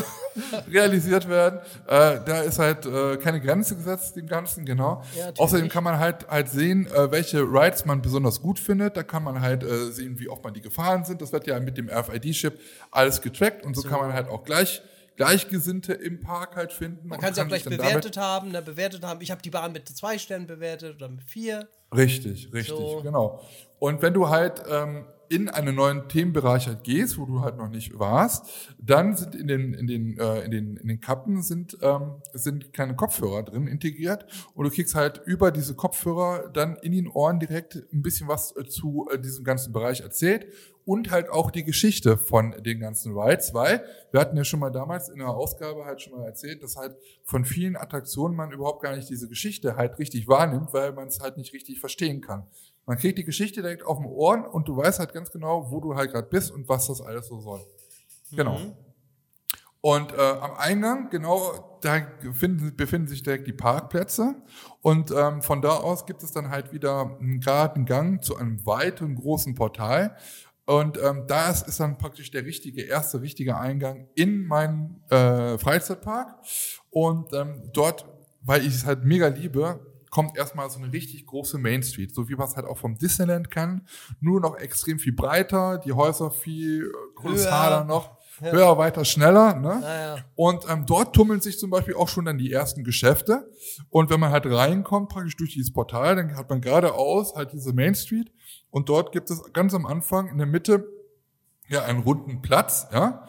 realisiert werden. Äh, da ist halt äh, keine Grenze gesetzt dem Ganzen, genau. Ja, Außerdem kann man halt halt sehen, äh, welche Rides man besonders gut findet. Da kann man halt äh, sehen, wie oft man die gefahren sind. Das wird ja mit dem RFID-Chip alles getrackt und so, so, kann man halt auch gleich Gleichgesinnte im Park halt finden. Man kann sie auch gleich bewertet haben, ne, bewertet haben. Ich habe die Bahn mit zwei Sternen bewertet oder mit vier. Richtig, richtig, so. genau. Und wenn du halt ähm, in einen neuen Themenbereich halt gehst, wo du halt noch nicht warst, dann sind in den in den äh, in den in den Kappen sind ähm, sind keine Kopfhörer drin integriert und du kriegst halt über diese Kopfhörer dann in den Ohren direkt ein bisschen was äh, zu äh, diesem ganzen Bereich erzählt und halt auch die Geschichte von den ganzen Rides, weil wir hatten ja schon mal damals in der Ausgabe halt schon mal erzählt, dass halt von vielen Attraktionen man überhaupt gar nicht diese Geschichte halt richtig wahrnimmt, weil man es halt nicht richtig verstehen kann. Man kriegt die Geschichte direkt auf dem Ohren und du weißt halt ganz genau, wo du halt gerade bist und was das alles so soll. Genau. Mhm. Und äh, am Eingang, genau, da befinden, befinden sich direkt die Parkplätze. Und ähm, von da aus gibt es dann halt wieder einen geraden Gang zu einem weiten, großen Portal. Und ähm, da ist, ist dann praktisch der richtige, erste richtige Eingang in meinen äh, Freizeitpark. Und ähm, dort, weil ich es halt mega liebe, kommt erstmal so eine richtig große Main Street, so wie man es halt auch vom Disneyland kann, nur noch extrem viel breiter, die Häuser viel größer noch. Ja. Höher, weiter, schneller. Ne? Ja, ja. Und ähm, dort tummeln sich zum Beispiel auch schon dann die ersten Geschäfte. Und wenn man halt reinkommt, praktisch durch dieses Portal, dann hat man geradeaus halt diese Main Street. Und dort gibt es ganz am Anfang in der Mitte ja einen runden Platz. Ja.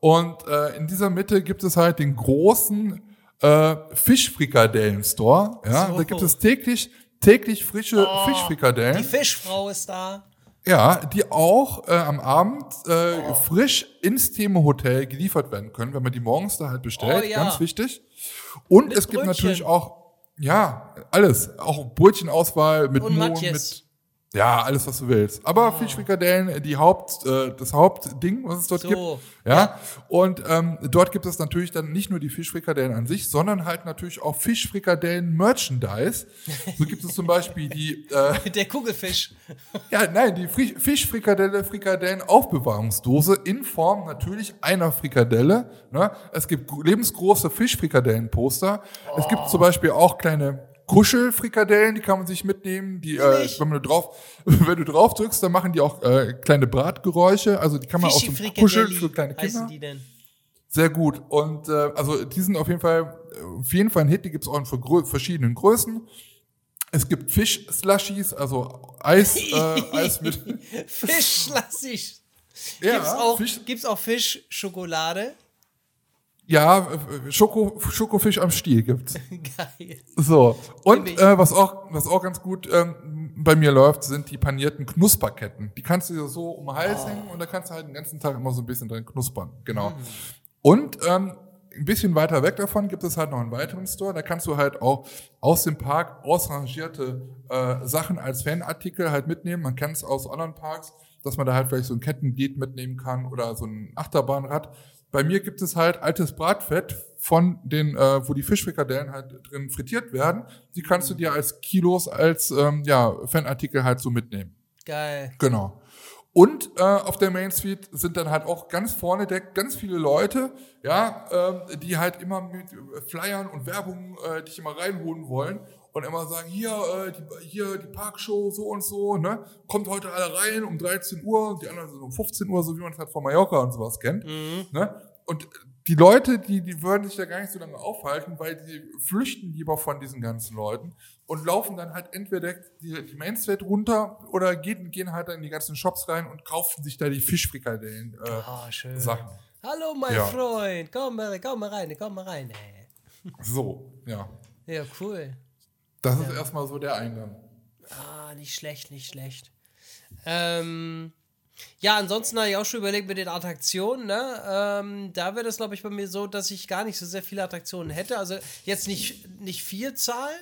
Und äh, in dieser Mitte gibt es halt den großen äh, Fischfrikadellen-Store. Ja, so. da gibt es täglich, täglich frische oh, Fischfrikadellen. Die Fischfrau ist da. Ja, die auch äh, am Abend äh, oh. frisch ins Thema-Hotel geliefert werden können, wenn man die morgens da halt bestellt. Oh, ja. Ganz wichtig. Und mit es gibt Brötchen. natürlich auch, ja, alles. Auch Brötchenauswahl mit Und Mohn, mit ja, alles, was du willst. Aber oh. Fischfrikadellen, die Haupt, äh, das Hauptding, was es dort so. gibt. Ja. ja. Und ähm, dort gibt es natürlich dann nicht nur die Fischfrikadellen an sich, sondern halt natürlich auch Fischfrikadellen-Merchandise. So gibt es zum Beispiel die äh, Der Kugelfisch. ja, nein, die Fri Fischfrikadelle, Frikadellen-Aufbewahrungsdose in Form natürlich einer Frikadelle. Ne? Es gibt lebensgroße Fischfrikadellen-Poster. Oh. Es gibt zum Beispiel auch kleine Kuschelfrikadellen, die kann man sich mitnehmen. Die, äh, wenn, du drauf, wenn du drauf drückst, dann machen die auch äh, kleine Bratgeräusche. Also die kann man auch so kuscheln für kleine Kinder. Die denn? Sehr gut. Und äh, also die sind auf jeden Fall auf jeden Fall ein Hit. Die gibt es auch in verschiedenen Größen. Es gibt Fisch-Slushies, also Eis, äh, Eis mit Fisch-Slushies. Ja, gibt's auch, Fisch. Gibt's auch Fisch-Schokolade? Ja, Schoko, Schokofisch am Stiel gibt's. Geil. So. Und äh, was auch, was auch ganz gut ähm, bei mir läuft, sind die panierten Knusperketten. Die kannst du dir so um den Hals oh. hängen und da kannst du halt den ganzen Tag immer so ein bisschen drin knuspern. Genau. Mm. Und ähm, ein bisschen weiter weg davon gibt es halt noch einen weiteren Store. Da kannst du halt auch aus dem Park ausrangierte äh, Sachen als Fanartikel halt mitnehmen. Man kennt es aus anderen Parks, dass man da halt vielleicht so ein Kettenglied mitnehmen kann oder so ein Achterbahnrad. Bei mir gibt es halt altes Bratfett von den, äh, wo die Fischfrikadellen halt drin frittiert werden. Die kannst du dir als Kilos, als ähm, ja, Fanartikel halt so mitnehmen. Geil. Genau. Und äh, auf der Main Street sind dann halt auch ganz vorne der, ganz viele Leute, ja, ähm, die halt immer mit Flyern und Werbung äh, dich immer reinholen wollen und immer sagen, hier, äh, die, hier die Parkshow so und so, ne? Kommt heute alle rein um 13 Uhr die anderen sind um 15 Uhr, so wie man es halt von Mallorca und sowas kennt. Mhm. Ne? Und die Leute, die, die würden sich da gar nicht so lange aufhalten, weil die flüchten lieber von diesen ganzen Leuten und laufen dann halt entweder die, die Main Street runter oder gehen, gehen halt in die ganzen Shops rein und kaufen sich da die Fischfrikadellen äh, Ah, schön. Sachen. Hallo, mein Ja. Freund. Komm mal, komm mal rein, komm mal rein. Ey. So, ja. Ja, cool. Das ist erstmal so der Eingang. Ah, nicht schlecht, nicht schlecht. Ähm, ja, ansonsten habe ich auch schon überlegt mit den Attraktionen, ne? Ähm, da wäre das, glaube ich, bei mir so, dass ich gar nicht so sehr viele Attraktionen hätte. Also jetzt nicht, nicht Vielzahl,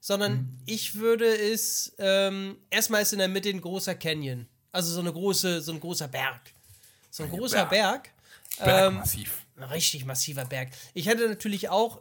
sondern ich würde es, ähm, erstmal ist in der Mitte ein großer Canyon. Also so eine große, so ein großer Berg. So ein großer Berg. Bergmassiv. Ein richtig massiver Berg. Ich hätte natürlich auch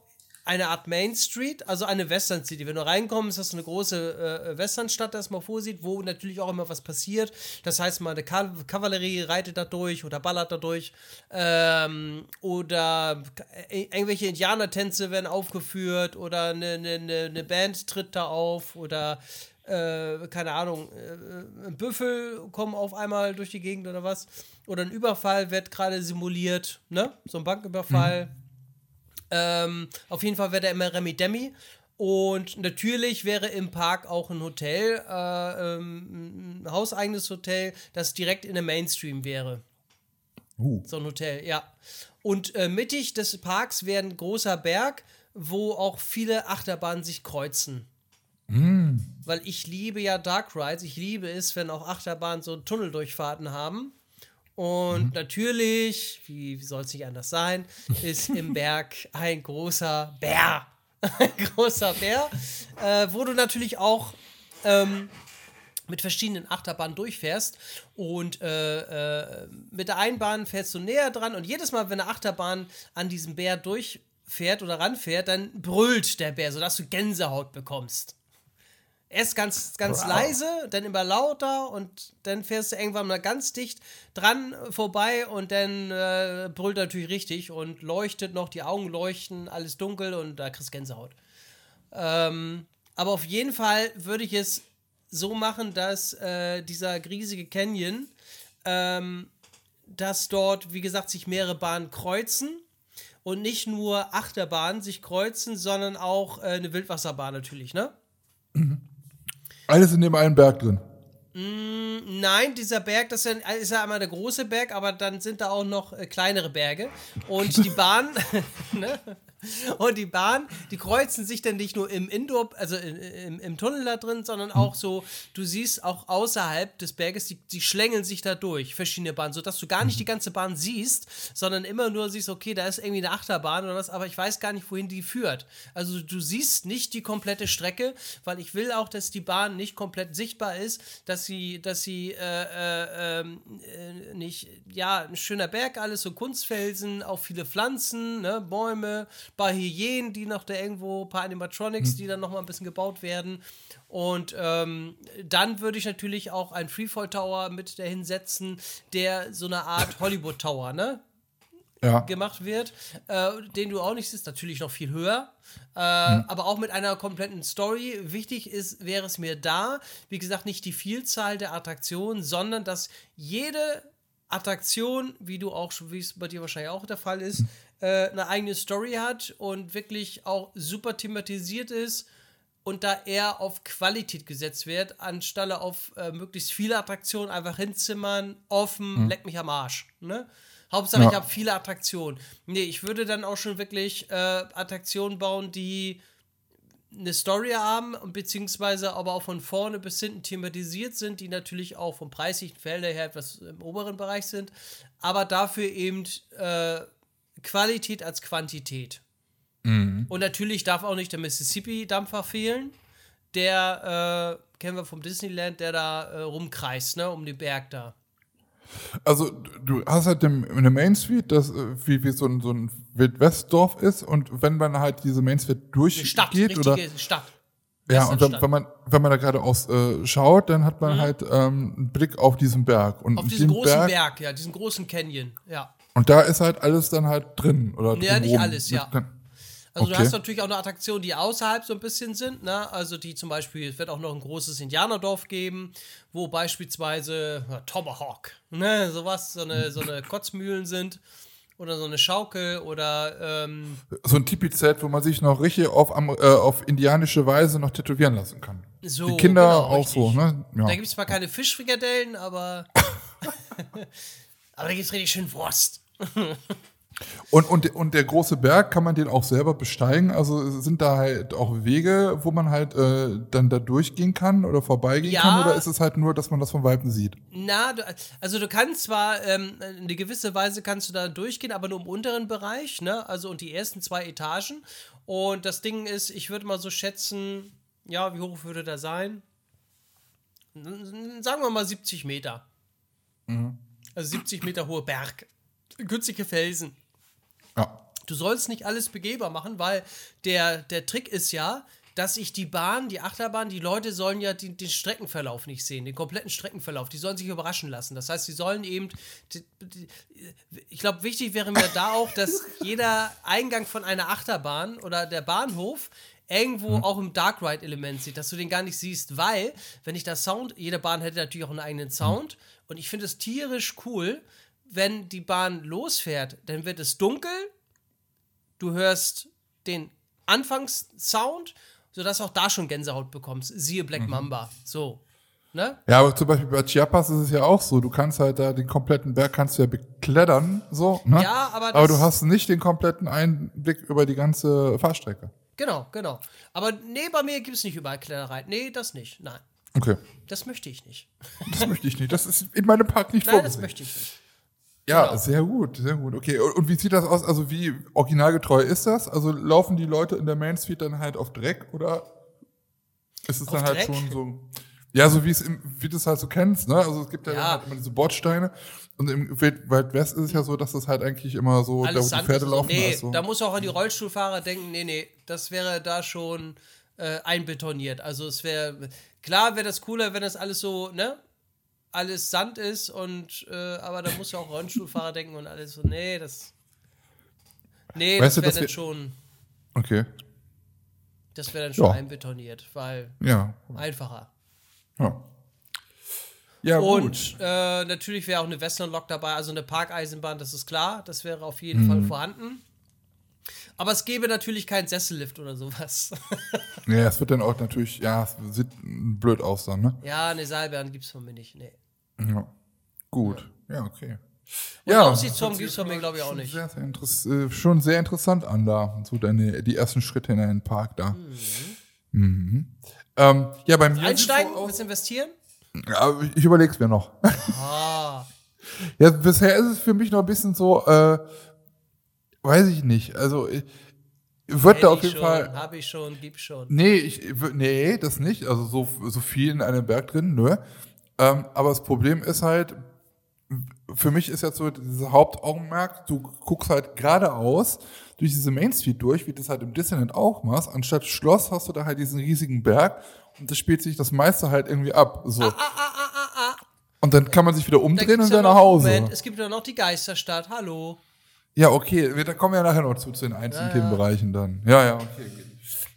eine Art Main Street, also eine Western City. Wenn du reinkommst, hast du eine große äh, Westernstadt, das man vorsieht, wo natürlich auch immer was passiert. Das heißt, mal eine Ka Kavallerie reitet da durch oder ballert da durch. Ähm, oder äh, irgendwelche Indianertänze werden aufgeführt oder eine, eine, eine Band tritt da auf oder äh, keine Ahnung, äh, Büffel kommen auf einmal durch die Gegend oder was. Oder ein Überfall wird gerade simuliert, ne? So ein Banküberfall. Ähm, auf jeden Fall wäre da immer Remi Demi. Und natürlich wäre im Park auch ein Hotel, äh, ähm, ein hauseigenes Hotel, das direkt in der Mainstream wäre. Uh. So ein Hotel, ja. Und äh, mittig des Parks wäre ein großer Berg, wo auch viele Achterbahnen sich kreuzen. Weil ich liebe ja Dark Rides. Ich liebe es, wenn auch Achterbahnen so Tunneldurchfahrten haben. Und natürlich, wie, wie soll es nicht anders sein, ist im Berg ein großer Bär. Ein großer Bär, äh, wo du natürlich auch ähm, mit verschiedenen Achterbahnen durchfährst. Und äh, äh, mit der einen Bahn fährst du näher dran und jedes Mal, wenn eine Achterbahn an diesem Bär durchfährt oder ranfährt, dann brüllt der Bär, sodass du Gänsehaut bekommst. Erst ganz, ganz Wow. leise, dann immer lauter und dann fährst du irgendwann mal ganz dicht dran vorbei und dann äh, brüllt er natürlich richtig und leuchtet noch, die Augen leuchten, alles dunkel und da kriegst du Gänsehaut. Ähm, aber auf jeden Fall würde ich es so machen, dass äh, dieser riesige Canyon, ähm, dass dort, wie gesagt, sich mehrere Bahnen kreuzen und nicht nur Achterbahnen sich kreuzen, sondern auch äh, eine Wildwasserbahn natürlich, ne? Alles in dem einen Berg drin. Nein, dieser Berg, das ist ja, ist ja einmal der große Berg, aber dann sind da auch noch äh, kleinere Berge. Und die Bahn, ne? Und die Bahn, die kreuzen sich dann nicht nur im Indoor, also im, im, Tunnel da drin, sondern auch so, du siehst auch außerhalb des Berges, die, die schlängeln sich da durch, verschiedene Bahnen, sodass du gar nicht die ganze Bahn siehst, sondern immer nur siehst, okay, da ist irgendwie eine Achterbahn oder was, aber ich weiß gar nicht, wohin die führt. Also du siehst nicht die komplette Strecke, weil ich will auch, dass die Bahn nicht komplett sichtbar ist, dass sie, dass sie äh, äh, ähm, äh, nicht, ja, ein schöner Berg, alles so Kunstfelsen, auch viele Pflanzen, ne, Bäume, paar Hyänen, die noch da irgendwo, paar Animatronics, die dann noch mal ein bisschen gebaut werden. Und ähm, dann würde ich natürlich auch einen Freefall Tower mit dahin setzen, der so eine Art Hollywood Tower, ne? Ja. gemacht wird, äh, den du auch nicht siehst, natürlich noch viel höher, äh, aber auch mit einer kompletten Story. Wichtig ist, wäre es mir da, wie gesagt, nicht die Vielzahl der Attraktionen, sondern dass jede Attraktion, wie du auch schon, wie es bei dir wahrscheinlich auch der Fall ist, äh, eine eigene Story hat und wirklich auch super thematisiert ist und da eher auf Qualität gesetzt wird, anstelle auf äh, möglichst viele Attraktionen einfach hinzimmern, offen, leck mich am Arsch. Ne? Hauptsache, Ja. ich habe viele Attraktionen. Nee, ich würde dann auch schon wirklich äh, Attraktionen bauen, die eine Story haben und beziehungsweise aber auch von vorne bis hinten thematisiert sind, die natürlich auch vom preislichen Felder her etwas im oberen Bereich sind, aber dafür eben äh, Qualität als Quantität. Und natürlich darf auch nicht der Mississippi-Dampfer fehlen, der, äh, kennen wir vom Disneyland, der da äh, rumkreist, ne, um den Berg da. Also du hast halt eine Main Street, das äh, wie, wie so ein, so ein Wildwestdorf ist und wenn man halt diese Main Street Eine Stadt, durchgeht oder Stadt. Ja, und wenn, wenn man wenn man da geradeaus äh, schaut, dann hat man halt ähm, einen Blick auf diesen Berg und Mhm. Auf diesen großen Berg. ja, diesen großen Canyon, ja. Und da ist halt alles dann halt drin oder Ja, nicht alles, ja. Also du Okay. hast natürlich auch noch Attraktionen, die außerhalb so ein bisschen sind, ne? Also die zum Beispiel, es wird auch noch ein großes Indianerdorf geben, wo beispielsweise ja, Tomahawk, ne, sowas, so eine, so eine Kotzmühlen sind. Oder so eine Schaukel oder ähm, So ein Tipi-Zelt, wo man sich noch richtig auf, äh, auf indianische Weise noch tätowieren lassen kann. so. Die Kinder genau, auch richtig. so, ne? Ja. Da gibt es zwar keine Fischfrikadellen, aber. aber da gibt es richtig schön Wurst. Und, und, und der große Berg, kann man den auch selber besteigen? Also sind da halt auch Wege, wo man halt äh, dann da durchgehen kann oder vorbeigehen Ja. kann? Oder ist es halt nur, dass man das von Weitem sieht? Na, du, also du kannst zwar ähm, in eine gewisse Weise kannst du da durchgehen, aber nur im unteren Bereich, ne? Also und die ersten zwei Etagen. Und das Ding ist, ich würde mal so schätzen, ja, wie hoch würde der sein? Sagen wir mal 70 Meter. Also 70 Meter hohe Berg. Günstige Felsen. Ja. Du sollst nicht alles begehbar machen, weil der, der Trick ist ja, dass ich die Bahn, die Achterbahn, die Leute sollen ja die, den Streckenverlauf nicht sehen, den kompletten Streckenverlauf. Die sollen sich überraschen lassen. Das heißt, sie sollen eben. Die, die, ich glaube, wichtig wäre mir da auch, dass jeder Eingang von einer Achterbahn oder der Bahnhof irgendwo auch im Dark Ride Element sieht, dass du den gar nicht siehst, weil, wenn ich das Sound, jede Bahn hätte natürlich auch einen eigenen Sound und ich finde es tierisch cool, wenn die Bahn losfährt, dann wird es dunkel, du hörst den Anfangssound, sodass auch da schon Gänsehaut bekommst. Siehe Black Mhm. Mamba. So. Ne? Ja, aber zum Beispiel bei Chiapas ist es ja auch so. Du kannst halt da den kompletten Berg kannst du ja beklettern, so, ne? Ja, aber Aber das- du hast nicht den kompletten Einblick über die ganze Fahrstrecke. Genau, genau. Aber nee, bei mir gibt es nicht überall Kletterei. Nee, das nicht. Nein. Okay. Das möchte ich nicht. Das möchte ich nicht. Das ist in meinem Park nicht Nein, das vorgesehen. möchte ich nicht. Ja, Genau. sehr gut, sehr gut. Okay, und, und wie sieht das aus? Also wie originalgetreu ist das? Also laufen die Leute in der Main Street dann halt auf Dreck oder ist es dann Auf halt Dreck? schon so? Ja, so wie es im, wie du es halt so kennst, ne? Also es gibt ja, Ja. Dann halt immer diese Bordsteine und im Wild West ist es ja so, dass das halt eigentlich immer so, da wo Alles die Pferde laufen, Nee, ist so. da muss auch an die Rollstuhlfahrer denken, nee, nee, das wäre da schon äh, einbetoniert. Also es wäre, klar wäre das cooler, wenn das alles so, ne? Alles Sand ist und, äh, aber da muss ja auch Rollstuhlfahrer denken und alles so, nee, das. Nee, Weißt das wäre dann wir- schon, Okay, das wäre dann schon Ja. einbetoniert, weil ja, einfacher. ja. Ja, gut. Und äh, natürlich wäre auch eine Western Lok dabei, also eine Parkeisenbahn, das ist klar, das wäre auf jeden Fall vorhanden. Aber es gäbe natürlich keinen Sessellift oder sowas. Ja, es wird dann auch natürlich, ja, es sieht blöd aus dann, ne? ja, eine Seilbahn gibt es von mir nicht. Nee. Ja. Gut. Ja, okay. Und ja, Aussichtsturm gibt es von mir, glaube ich, auch nicht. Sehr, sehr äh, schon sehr interessant an da, so deine, die ersten Schritte in einen Park da. Mhm. Ähm, ja, bei mir Einsteigen, so willst du investieren? Ja, ich überlege es mir noch. Ah, ja, bisher ist es für mich noch ein bisschen so, äh, weiß ich nicht. Also ich, wird da auf jeden schon, Fall. habe ich schon, gib schon. Nee, ich, nee, das nicht. Also so, so viel in einem Berg drin, nö. Ähm, aber das Problem ist halt, für mich ist jetzt so dieses Hauptaugenmerk, du guckst halt geradeaus durch diese Main Street durch, wie du das halt im Disneyland auch machst. Anstatt Schloss hast du da halt diesen riesigen Berg und das spielt sich das meiste halt irgendwie ab. So. Und dann kann man sich wieder Ah, Da umdrehen gibt's und ja wieder nach Hause. Moment, es gibt ja noch die Geisterstadt, hallo. Ja, okay, da kommen wir ja nachher noch zu, zu den einzelnen Themenbereichen dann. Ja, ja, okay. okay.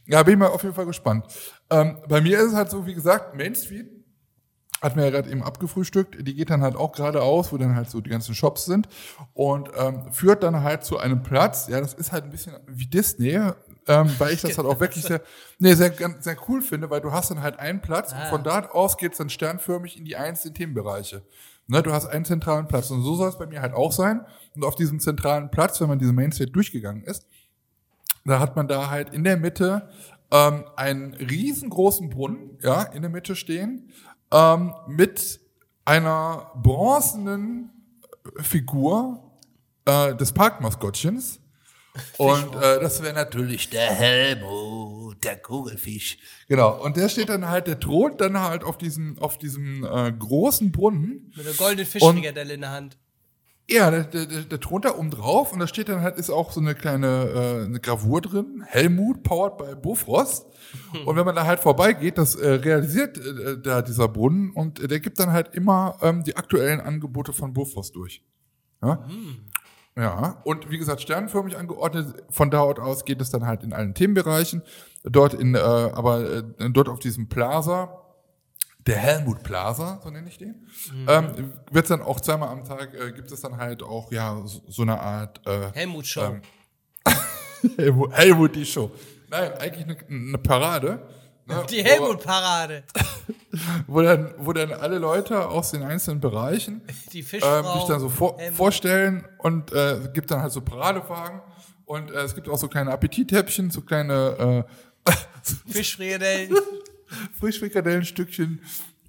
Ja, bin ich mal auf jeden Fall gespannt. Ähm, bei mir ist es halt so, wie gesagt, Main Street hat mir ja gerade eben abgefrühstückt. Die geht dann halt auch geradeaus, wo dann halt so die ganzen Shops sind und ähm, führt dann halt zu einem Platz. Ja, das ist halt ein bisschen wie Disney, ähm, weil ich das halt auch wirklich sehr, nee, sehr, sehr cool finde, weil du hast dann halt einen Platz und von da aus geht's dann sternförmig in die einzelnen Themenbereiche. Ne, du hast einen zentralen Platz und so soll es bei mir halt auch sein. Und auf diesem zentralen Platz, wenn man diese Main Street durchgegangen ist, da hat man da halt in der Mitte ähm, einen riesengroßen Brunnen, ja, in der Mitte stehen, ähm, mit einer bronzenen Figur äh, des Parkmaskottchens. Und äh, das wäre natürlich Der Helmut, der Kugelfisch. genau. Und der steht dann halt, der thront dann halt auf diesem auf diesem äh, großen Brunnen. Mit einer goldenen Fischfrikadelle in der Hand. Ja, der, der, der, der thront da oben drauf und da steht dann halt, ist auch so eine kleine äh, eine Gravur drin. Helmut, powered by Bofrost. Und wenn man da halt vorbeigeht, das äh, realisiert äh, da dieser Brunnen und äh, der gibt dann halt immer ähm, die aktuellen Angebote von Bofrost durch. Ja? Ja, und wie gesagt, sternförmig angeordnet. Von dort aus geht es dann halt in allen Themenbereichen. Dort in, äh, aber äh, dort auf diesem Plaza, der Helmut Plaza, so nenne ich den, ähm, wird dann auch zweimal am Tag, äh, gibt es dann halt auch, ja, so, so eine Art äh, Helmut Show. ähm, Helmut, Helmut die Show. Nein, eigentlich eine, eine Parade. ne, die wo- Helmut-Parade. Wo dann, wo dann alle Leute aus den einzelnen Bereichen Die ähm, Fischfrau. sich dann so vor, vorstellen und äh, es gibt dann halt so Paradewagen und äh, es gibt auch so kleine Appetithäppchen, so kleine äh, Fischfrikadellen. Frischfrikadellenstückchen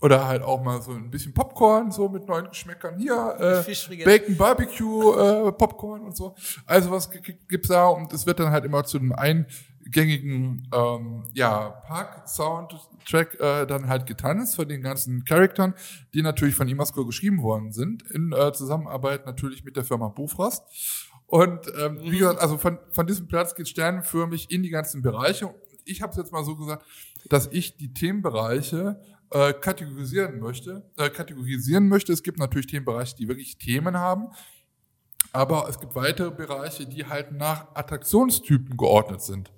oder halt auch mal so ein bisschen Popcorn, so mit neuen Geschmäckern. Hier, äh. Bacon Barbecue, äh, Popcorn und so. Also was gibt's da und es wird dann halt immer zu einem eingängigen ähm, ja, Park-Soundtrack äh, dann halt getanzt von den ganzen Charaktern, die natürlich von Imasco geschrieben worden sind, in äh, Zusammenarbeit natürlich mit der Firma Bofrost. Und ähm, wie gesagt, also von, von diesem Platz geht sternenförmig in die ganzen Bereiche. Ich habe es jetzt mal so gesagt, dass ich die Themenbereiche äh, kategorisieren möchte, äh, kategorisieren möchte. Es gibt natürlich Themenbereiche, die wirklich Themen haben, aber es gibt weitere Bereiche, die halt nach Attraktionstypen geordnet sind.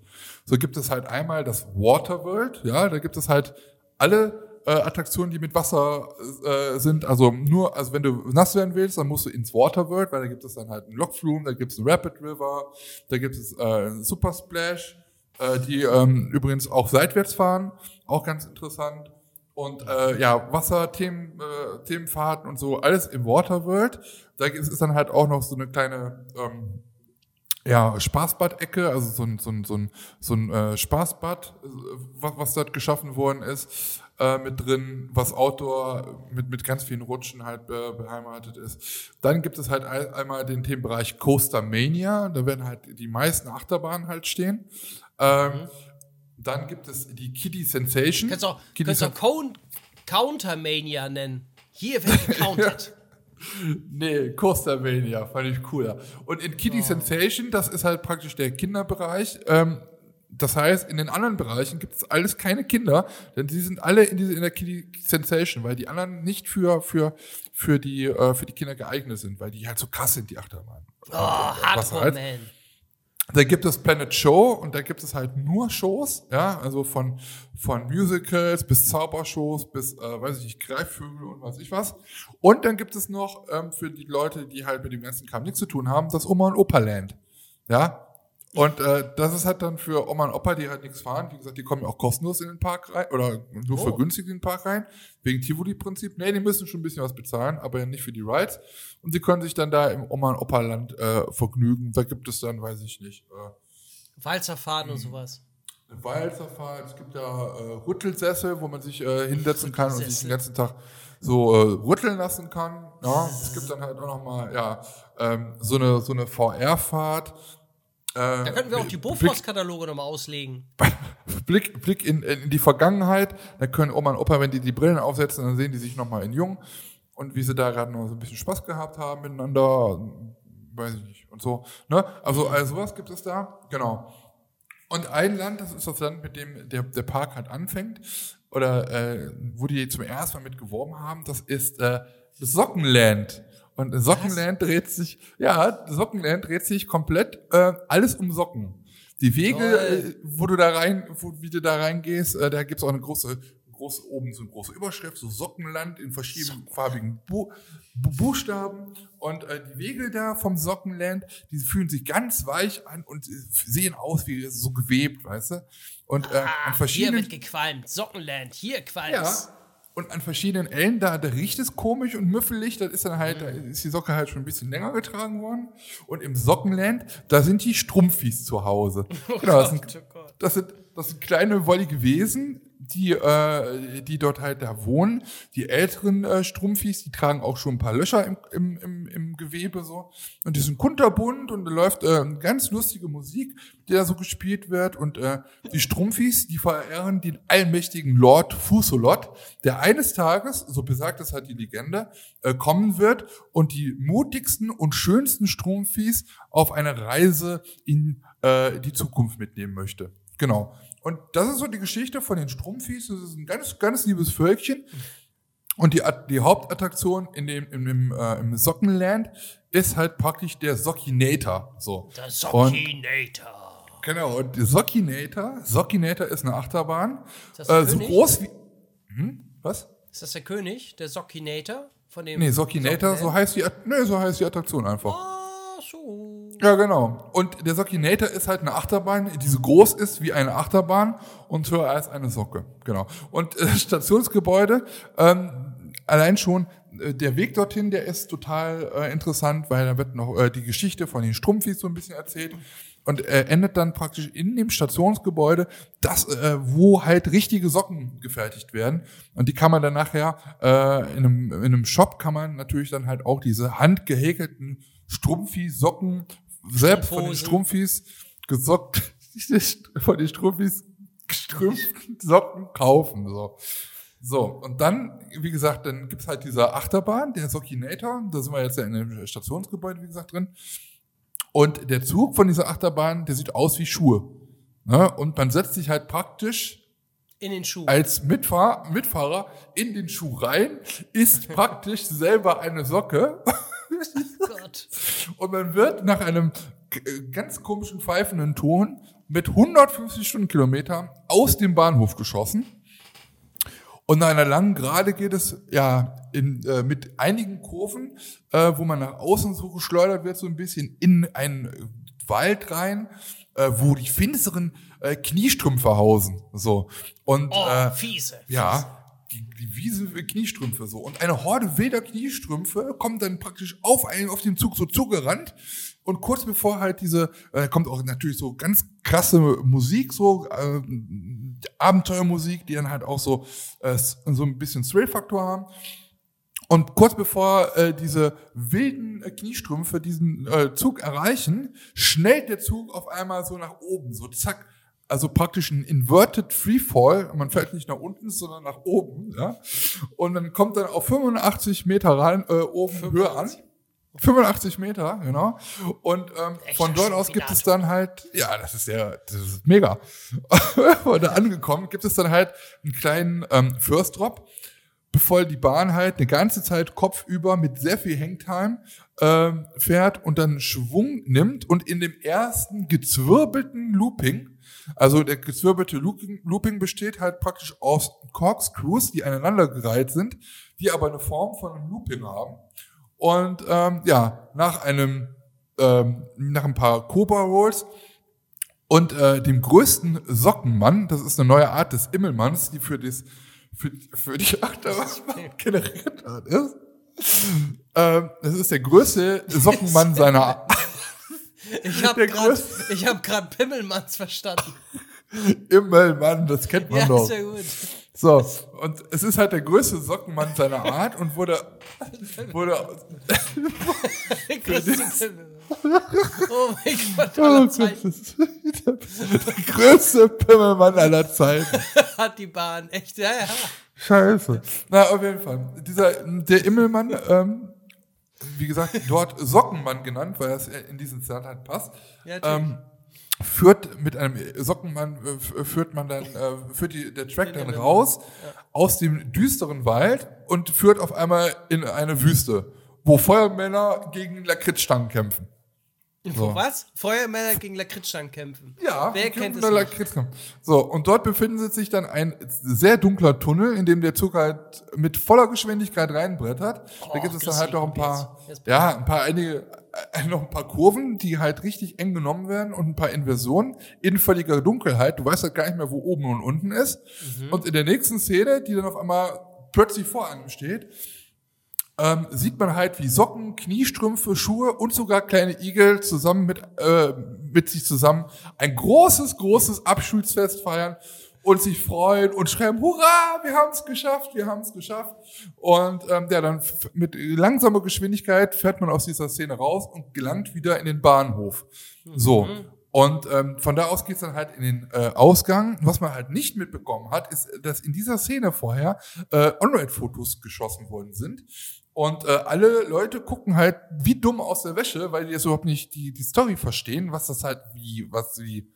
So gibt es halt einmal das Waterworld, ja, da gibt es halt alle äh, Attraktionen, die mit Wasser äh, sind. Also nur, also wenn du nass werden willst, dann musst du ins Waterworld, weil da gibt es dann halt einen Lockflume, da gibt es einen Rapid River, da gibt es äh, einen Super Splash, äh, die ähm, übrigens auch seitwärts fahren, auch ganz interessant. Und äh, ja, Wasser-Themen, äh, Themenfahrten und so, alles im Waterworld. Da ist ist dann halt auch noch so eine kleine ähm, ja, Spaßbad-Ecke, also so ein, so ein, so ein, so ein äh, Spaßbad, äh, was, was dort geschaffen worden ist, äh, mit drin, was Outdoor mit, mit ganz vielen Rutschen halt äh, beheimatet ist. Dann gibt es halt ein, einmal den Themenbereich Coaster Mania, da werden halt die meisten Achterbahnen halt stehen. Ähm, Dann gibt es die Kitty Sensation. Kannst auch, Kitty kannst auch Sen- Count, Countermania nennen. Hier wird gecountet. Nee, Coaster Mania, fand ich cooler. Und in Kitty Sensation, das ist halt praktisch der Kinderbereich. Ähm, das heißt, in den anderen Bereichen gibt es alles keine Kinder, denn die sind alle in, diese, in der Kitty Sensation, weil die anderen nicht für, für, für, die, äh, für die Kinder geeignet sind, weil die halt so krass sind, die Achterbahn. Oh, Hardcore Man. Da gibt es Planet Show und da gibt es halt nur Shows, ja, also von, von Musicals bis Zaubershows bis, äh, weiß ich nicht, Greifvögel und weiß ich was. Und dann gibt es noch ähm, für die Leute, die halt mit dem ganzen Kram nichts zu tun haben, das Oma und Opa Land. Ja. Und äh, das ist halt dann für Oma und Opa, die halt nichts fahren. Wie gesagt, die kommen ja auch kostenlos in den Park rein oder nur Oh. vergünstigt in den Park rein, wegen Tivoli-Prinzip. Nee, die müssen schon ein bisschen was bezahlen, aber ja nicht für die Rides. Und sie können sich dann da im Oma und Opa Land äh, vergnügen. Da gibt es dann, weiß ich nicht, äh, Walzerfahrten und sowas. eine Walzerfahrt, es gibt ja äh, Rüttelsessel, wo man sich äh, hinsetzen kann und sich den ganzen Tag so äh, rütteln lassen kann. Ja, es gibt dann halt auch nochmal, ja, ähm, so eine, so eine VR-Fahrt. Äh, Da könnten wir auch die Bofrost-Kataloge nochmal auslegen. Blick, Blick in, in die Vergangenheit. Da können Oma und Opa, wenn die die Brillen aufsetzen, dann sehen die sich nochmal in jung. Und wie sie da gerade noch so ein bisschen Spaß gehabt haben miteinander, weiß ich nicht. Und so. Ne? Also, also sowas gibt es da. Genau. Und ein Land, das ist das Land, mit dem der, der Park halt anfängt, oder äh, wo die zum ersten Mal mit geworben haben, das ist äh, das Sockenland. Und Sockenland dreht sich, ja, Sockenland dreht sich komplett äh, alles um Socken. Die Wege, Toll. äh, wo du da rein, wo, wie du da reingehst, äh, da gibt's auch eine große, große oben so eine große Überschrift, so Sockenland in verschiedenen farbigen Bu Bu Buchstaben. Und äh, die Wege da vom Sockenland, die fühlen sich ganz weich an und sehen aus wie so gewebt, weißt du? Und äh, an hier verschiedenen wird gequalmt. Sockenland, hier qualmt ja. Und an verschiedenen Ellen, da, da riecht es komisch und müffelig. Das ist dann halt, da ist die Socke halt schon ein bisschen länger getragen worden. Und im Sockenland, da sind die Strumpfis zu Hause. genau, das sind, oh das sind, das sind kleine wollige Wesen, die, äh, die dort halt da wohnen. Die älteren äh, Strumpfis, die tragen auch schon ein paar Löcher im, im, im, im Gewebe so. Und die sind kunterbunt und da läuft äh, ganz lustige Musik, die da so gespielt wird. Und äh, die Strumpfis, die verehren den allmächtigen Lord Fusolot, der eines Tages, so besagt es halt die Legende, äh, kommen wird und die mutigsten und schönsten Strumpfis auf eine Reise in äh, die Zukunft mitnehmen möchte. Genau. Und das ist so die Geschichte von den Strumpfis. Das ist ein ganz, ganz liebes Völkchen. Und die, die Hauptattraktion in dem, in dem, äh, im Sockenland ist halt praktisch der Sockinator. So. Der Und, Sockinator. genau, und der Sockinator, Sockinator ist eine Achterbahn. das der Äh, so König? groß wie. Hm? Was? Ist das der König? Der Sockinator? Von dem Nee, Sockinator, so Sockland? heißt die, nee, so heißt die Attraktion einfach. Ah, so. Ja, genau. Und der Sockinator ist halt eine Achterbahn, die so groß ist wie eine Achterbahn und höher als eine Socke. Genau. Und äh, Stationsgebäude, ähm, allein schon äh, der Weg dorthin, der ist total äh, interessant, weil da wird noch äh, die Geschichte von den Strumpfis so ein bisschen erzählt und äh, endet dann praktisch in dem Stationsgebäude, das, äh, wo halt richtige Socken gefertigt werden. Und die kann man dann nachher äh, in, einem, in einem Shop kann man natürlich dann halt auch diese handgehäkelten Strumpfi-Socken selbst von den. Strumpfis gesockt, von den Strumpfis gestrümpften Socken kaufen. So. So, und dann, wie gesagt, dann gibt's halt diese Achterbahn, der Sockinator, da sind wir jetzt ja in dem Stationsgebäude, wie gesagt, drin. Und der Zug von dieser Achterbahn, der sieht aus wie Schuhe. Ne? Und man setzt sich halt praktisch In den Schuh. als Mitfahr Mitfahrer in den Schuh rein, ist praktisch selber eine Socke Gott. und man wird nach einem äh, ganz komischen pfeifenden Ton mit 150 Stundenkilometer aus dem Bahnhof geschossen. Und nach einer langen Gerade geht es ja in, äh, mit einigen Kurven, äh, wo man nach außen so geschleudert wird, so ein bisschen in einen Wald rein, äh, wo die finsteren äh, Kniestrümpfe hausen. So. Und Oh, äh, fiese. ja, die, die Wiese Kniestrümpfe so. Und eine Horde wilder Kniestrümpfe kommt dann praktisch auf einen, auf den Zug so zugerannt. Und kurz bevor halt diese, äh, kommt auch natürlich so ganz krasse Musik, so äh, Abenteuermusik, die dann halt auch so, äh, so ein bisschen Thrill-Faktor haben. Und kurz bevor äh, diese wilden äh, Kniestrümpfe diesen äh, Zug erreichen, schnellt der Zug auf einmal so nach oben, so zack. Also praktisch ein inverted Freefall. Man fällt nicht nach unten, sondern nach oben. Ja? Und dann kommt dann auf 85 Meter rein, äh, oben Höhe an. 85 Meter, genau. Und ähm, von dort aus gibt es dann halt, ja, das ist ja, das ist mega. Und da angekommen gibt es dann halt einen kleinen ähm, First Drop bevor die Bahn halt eine ganze Zeit kopfüber mit sehr viel Hangtime ähm, fährt und dann Schwung nimmt und in dem ersten gezwirbelten Looping, also der gezwirbelte Looping, besteht halt praktisch aus Corkscrews, die aneinandergereiht sind, die aber eine Form von einem Looping haben. Und ähm, ja, nach einem, ähm, nach ein paar Cobra Rolls und äh, dem größten Sockenmann, das ist eine neue Art des Immelmanns, die für, das, für, für die Achterbahn generiert hat, ist. Ähm, das ist der größte Sockenmann seiner Ich habe Der gerade hab grad Pimmelmanns verstanden. Immelmann, das kennt man Ja, doch. sehr gut. So, und es ist halt der größte Sockenmann seiner Art und wurde, wurde Der größte Pimmelmann. Oh mein Gott, oh aller Zeiten ist der größte Pimmelmann aller Zeiten. hat die Bahn. Echt, ja, ja. Scheiße. Na, auf jeden Fall. Dieser, der Immelmann, ähm, wie gesagt, dort Sockenmann genannt, weil das in diesen Zeit halt passt, Ja, ähm, führt mit einem Sockenmann, äh, f- führt man dann, äh, führt die, der Track dann raus aus dem düsteren Wald und führt auf einmal in eine Wüste, wo Feuermänner gegen Lakritzstangen kämpfen. So. Was? Feuermänner gegen Lakritzstangen kämpfen. Ja, Wer kennt es da nicht? So, und dort befindet sich dann ein sehr dunkler Tunnel, in dem der Zug halt mit voller Geschwindigkeit reinbrettert. da Oh, gibt es dann halt noch ein paar, ja, ein paar einige, äh, noch ein paar Kurven, die halt richtig eng genommen werden und ein paar Inversionen in völliger Dunkelheit. Du weißt halt gar nicht mehr, wo oben und unten ist. Mhm. Und in der nächsten Szene, die dann auf einmal plötzlich vor einem steht, ähm, sieht man halt, wie Socken, Kniestrümpfe, Schuhe und sogar kleine Igel zusammen mit, äh, mit sich zusammen ein großes, großes Abschulsfest feiern und sich freuen und schreiben, hurra, wir haben es geschafft, wir haben es geschafft. Und ähm, ja, dann mit langsamer Geschwindigkeit fährt man aus dieser Szene raus und gelangt wieder in den Bahnhof. So. Und ähm, von da aus geht's dann halt in den äh, Ausgang. Was man halt nicht mitbekommen hat, ist, dass in dieser Szene vorher äh, On-Ride-Fotos geschossen worden sind. Und äh, alle Leute gucken halt wie dumm aus der Wäsche, weil die jetzt überhaupt nicht die, die Story verstehen, was das halt wie, was wie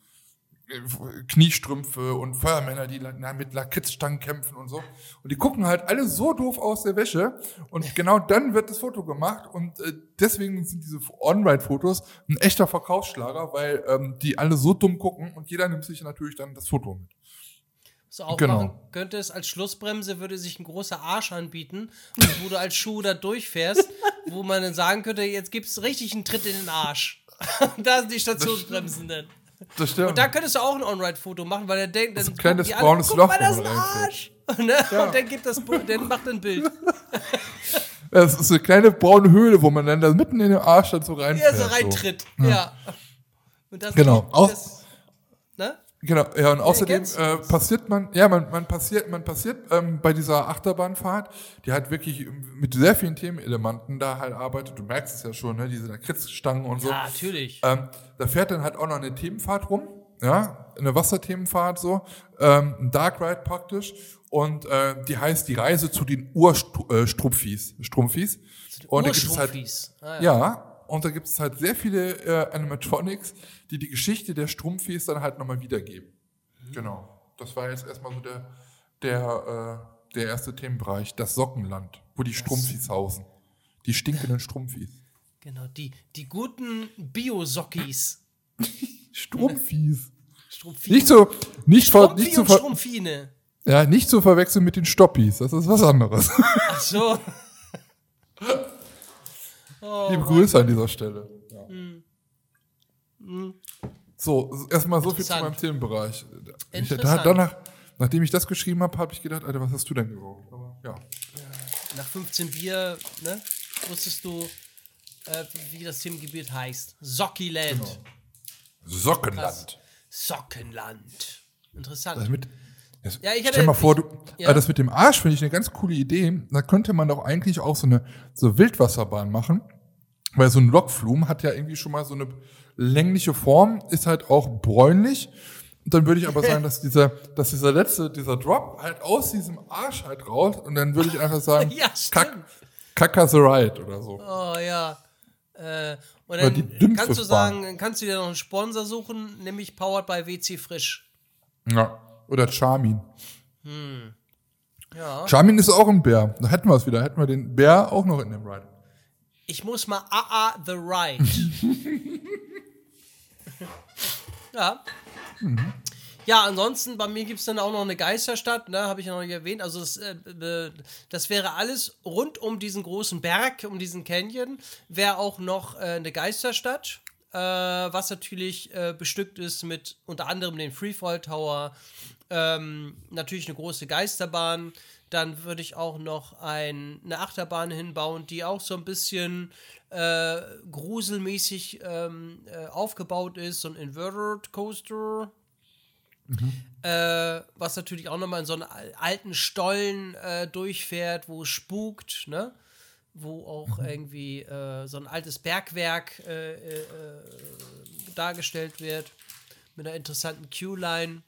äh, Kniestrümpfe und Feuermänner, die na, mit Lakritzstangen kämpfen und so. Und die gucken halt alle so doof aus der Wäsche. Und genau dann wird das Foto gemacht. Und äh, deswegen sind diese On-Ride-Fotos ein echter Verkaufsschlager, weil ähm, die alle so dumm gucken und jeder nimmt sich natürlich dann das Foto mit. Du auch Genau. könntest, als Schlussbremse würde sich ein großer Arsch anbieten, wo du als Schuh da durchfährst, wo man dann sagen könnte, jetzt gibt's richtig einen Tritt in den Arsch. da sind die Stationsbremsen dann. Das stimmt. Und da könntest du auch ein On-Ride-Foto machen, weil er denkt, dann ein kleines braunes Loch, mal, das ist ein. Arsch. Ne? Und dann gibt das, dann macht er ein Bild. Das ist eine kleine braune Höhle, wo man dann da mitten in den Arsch dann so Ja, reinfährt. so reintritt. Ja. Und das Genau. Auch- Das? Genau, ja, und außerdem kennst äh, passiert man, ja, man, man passiert, man passiert ähm, bei dieser Achterbahnfahrt, die halt wirklich mit sehr vielen Themenelementen da halt arbeitet. Du merkst es ja schon, ne, diese Lakritzstangen und so. Ja, natürlich. Ähm, da fährt dann halt auch noch eine Themenfahrt rum, ja, eine Wasserthemenfahrt so, ähm, ein Dark Ride praktisch. Und äh, die heißt die Reise zu den Urstrumpfis. Strumpfis. Und da gibt es halt. Ah, ja, und da gibt es halt sehr viele äh, Animatronics, die die Geschichte der Strumpfis dann halt nochmal wiedergeben. Genau. Das war jetzt erstmal so der, der, äh, der erste Themenbereich, das Sockenland, wo die Strumpfis hausen. Die stinkenden Strumpfis. Genau, die, die guten Bio-Sockis. Strumpfis. Strumpfine. Nicht so, nicht, ver, nicht, zu ver, ja, nicht zu verwechseln mit den Stoppis. Das ist was anderes. Ach so. Oh, Liebe Grüße an dieser Stelle. Ja. So, erstmal so viel zu meinem Themenbereich. Ich, Interessant. danach, nachdem ich das geschrieben habe, habe ich gedacht, Alter, was hast du denn geraucht? Ja. Nach 15 Bier, ne, wusstest du, äh, wie das Themengebiet heißt. Sockiland. Genau. Sockenland. Sockenland. Interessant. Das mit, das, Ja, ich hatte- stell mal vor, du, ja. ah, das mit dem Arsch finde ich eine ganz coole Idee. Da könnte man doch eigentlich auch so eine so Wildwasserbahn machen. Weil so ein Lokflum hat ja irgendwie schon mal so eine längliche Form, ist halt auch bräunlich. Und dann würde ich aber sagen, dass dieser, dass dieser letzte, dieser Drop halt aus diesem Arsch halt raus und dann würde ich einfach sagen, Ja, stimmt. Kaka the Ride oder so. Oh ja. Äh, und Oder dann Dünnpfiffbahn. kannst du sagen, kannst du dir noch einen Sponsor suchen, nämlich powered by WC Frisch. Ja. Oder Charmin. Ja. Charmin ist auch ein Bär. Da hätten wir es wieder. Hätten wir den Bär auch noch in dem Ride. Ich muss mal AA the Ride. ja. Ja, ansonsten, bei mir gibt es dann auch noch eine Geisterstadt, ne, habe ich ja noch nicht erwähnt. Also das, äh, äh, das wäre alles rund um diesen großen Berg, um diesen Canyon, wäre auch noch äh, eine Geisterstadt, äh, was natürlich äh, bestückt ist mit unter anderem den Freefall Tower, ähm, natürlich eine große Geisterbahn. Dann würde ich auch noch ein, eine Achterbahn hinbauen, die auch so ein bisschen äh, gruselmäßig ähm, äh, aufgebaut ist, so ein Inverted Coaster. Äh, was natürlich auch nochmal in so einen al- alten Stollen äh, durchfährt, wo es spukt, ne? Wo auch irgendwie äh, so ein altes Bergwerk äh, dargestellt wird. Mit einer interessanten Q-Line.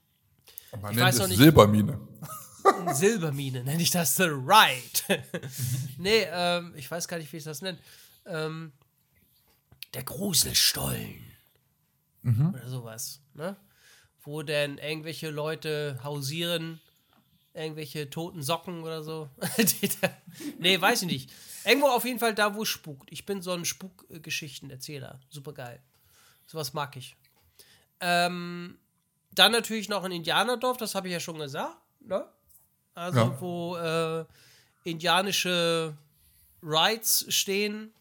Man Ich nennt weiß es nicht- Silbermine. Silbermine nenne ich das The Ride. nee, ähm, ich weiß gar nicht, wie ich das nenne. Ähm, der Gruselstollen. Oder sowas, ne? Wo denn irgendwelche Leute hausieren, irgendwelche toten Socken oder so. Nee, weiß ich nicht. Irgendwo auf jeden Fall da, wo es spukt. Ich bin so ein Spukgeschichtenerzähler. Super geil. Sowas mag ich. Ähm, dann natürlich noch ein Indianerdorf, das habe ich ja schon gesagt. Ne? Also, Ja. wo äh, indianische Rides stehen.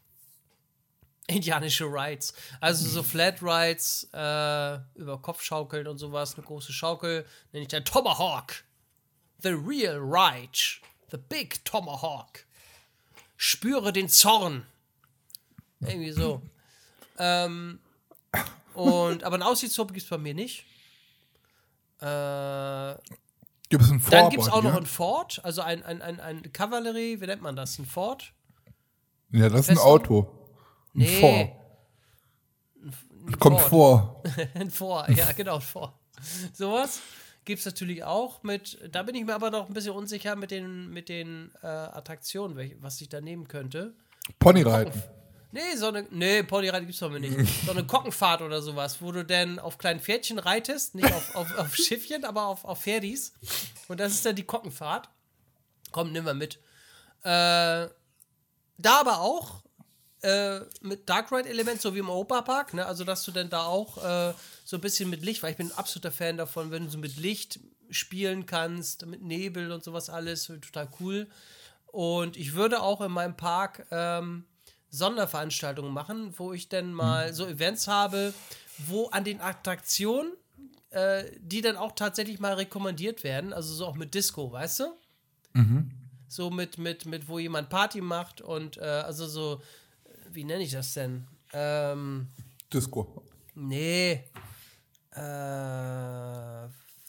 Indianische Rides. Also so Flat Rides, äh, über Kopf schaukeln und sowas. Eine große Schaukel, nenne ich der Tomahawk. The real ride. The big Tomahawk. Spüre den Zorn. Irgendwie so. ähm, und, aber ein Aussichtsturm gibt es bei mir nicht. Äh, Gibt es ein Dann Fort gibt es auch noch dir? ein Fort, also ein, ein, ein, ein Kavallerie, wie nennt man das? Ein Fort? Ja, das ist ein? Auto. Ein Nee. Fort. Kommt Ford. vor. ein Vor, ja, genau, ein Vor. Sowas gibt es natürlich auch mit, da bin ich mir aber noch ein bisschen unsicher mit den, mit den äh, Attraktionen, welch, was ich da nehmen könnte. Ponyreiten. Nee, so eine, nee, Ponyreiten gibt's bei mir nicht. So eine Kockenfahrt oder sowas, wo du denn auf kleinen Pferdchen reitest, nicht auf, auf, auf Schiffchen, aber auf, auf Pferdis. Und das ist dann die Kockenfahrt. Komm, nimm mal mit. Äh, da aber auch äh, mit Dark Ride Element, so wie im Opa-Park, ne? Also, dass du dann da auch äh, so ein bisschen mit Licht, weil ich bin ein absoluter Fan davon, wenn du so mit Licht spielen kannst, mit Nebel und sowas alles, total cool. Und ich würde auch in meinem Park ähm, Sonderveranstaltungen machen, wo ich dann mal so Events habe, wo an den Attraktionen, äh, die dann auch tatsächlich mal rekommandiert werden, also so auch mit Disco, weißt du? So mit, mit, mit, wo jemand Party macht und äh, also so, wie nenne ich das denn? Ähm, Disco. nee. Äh,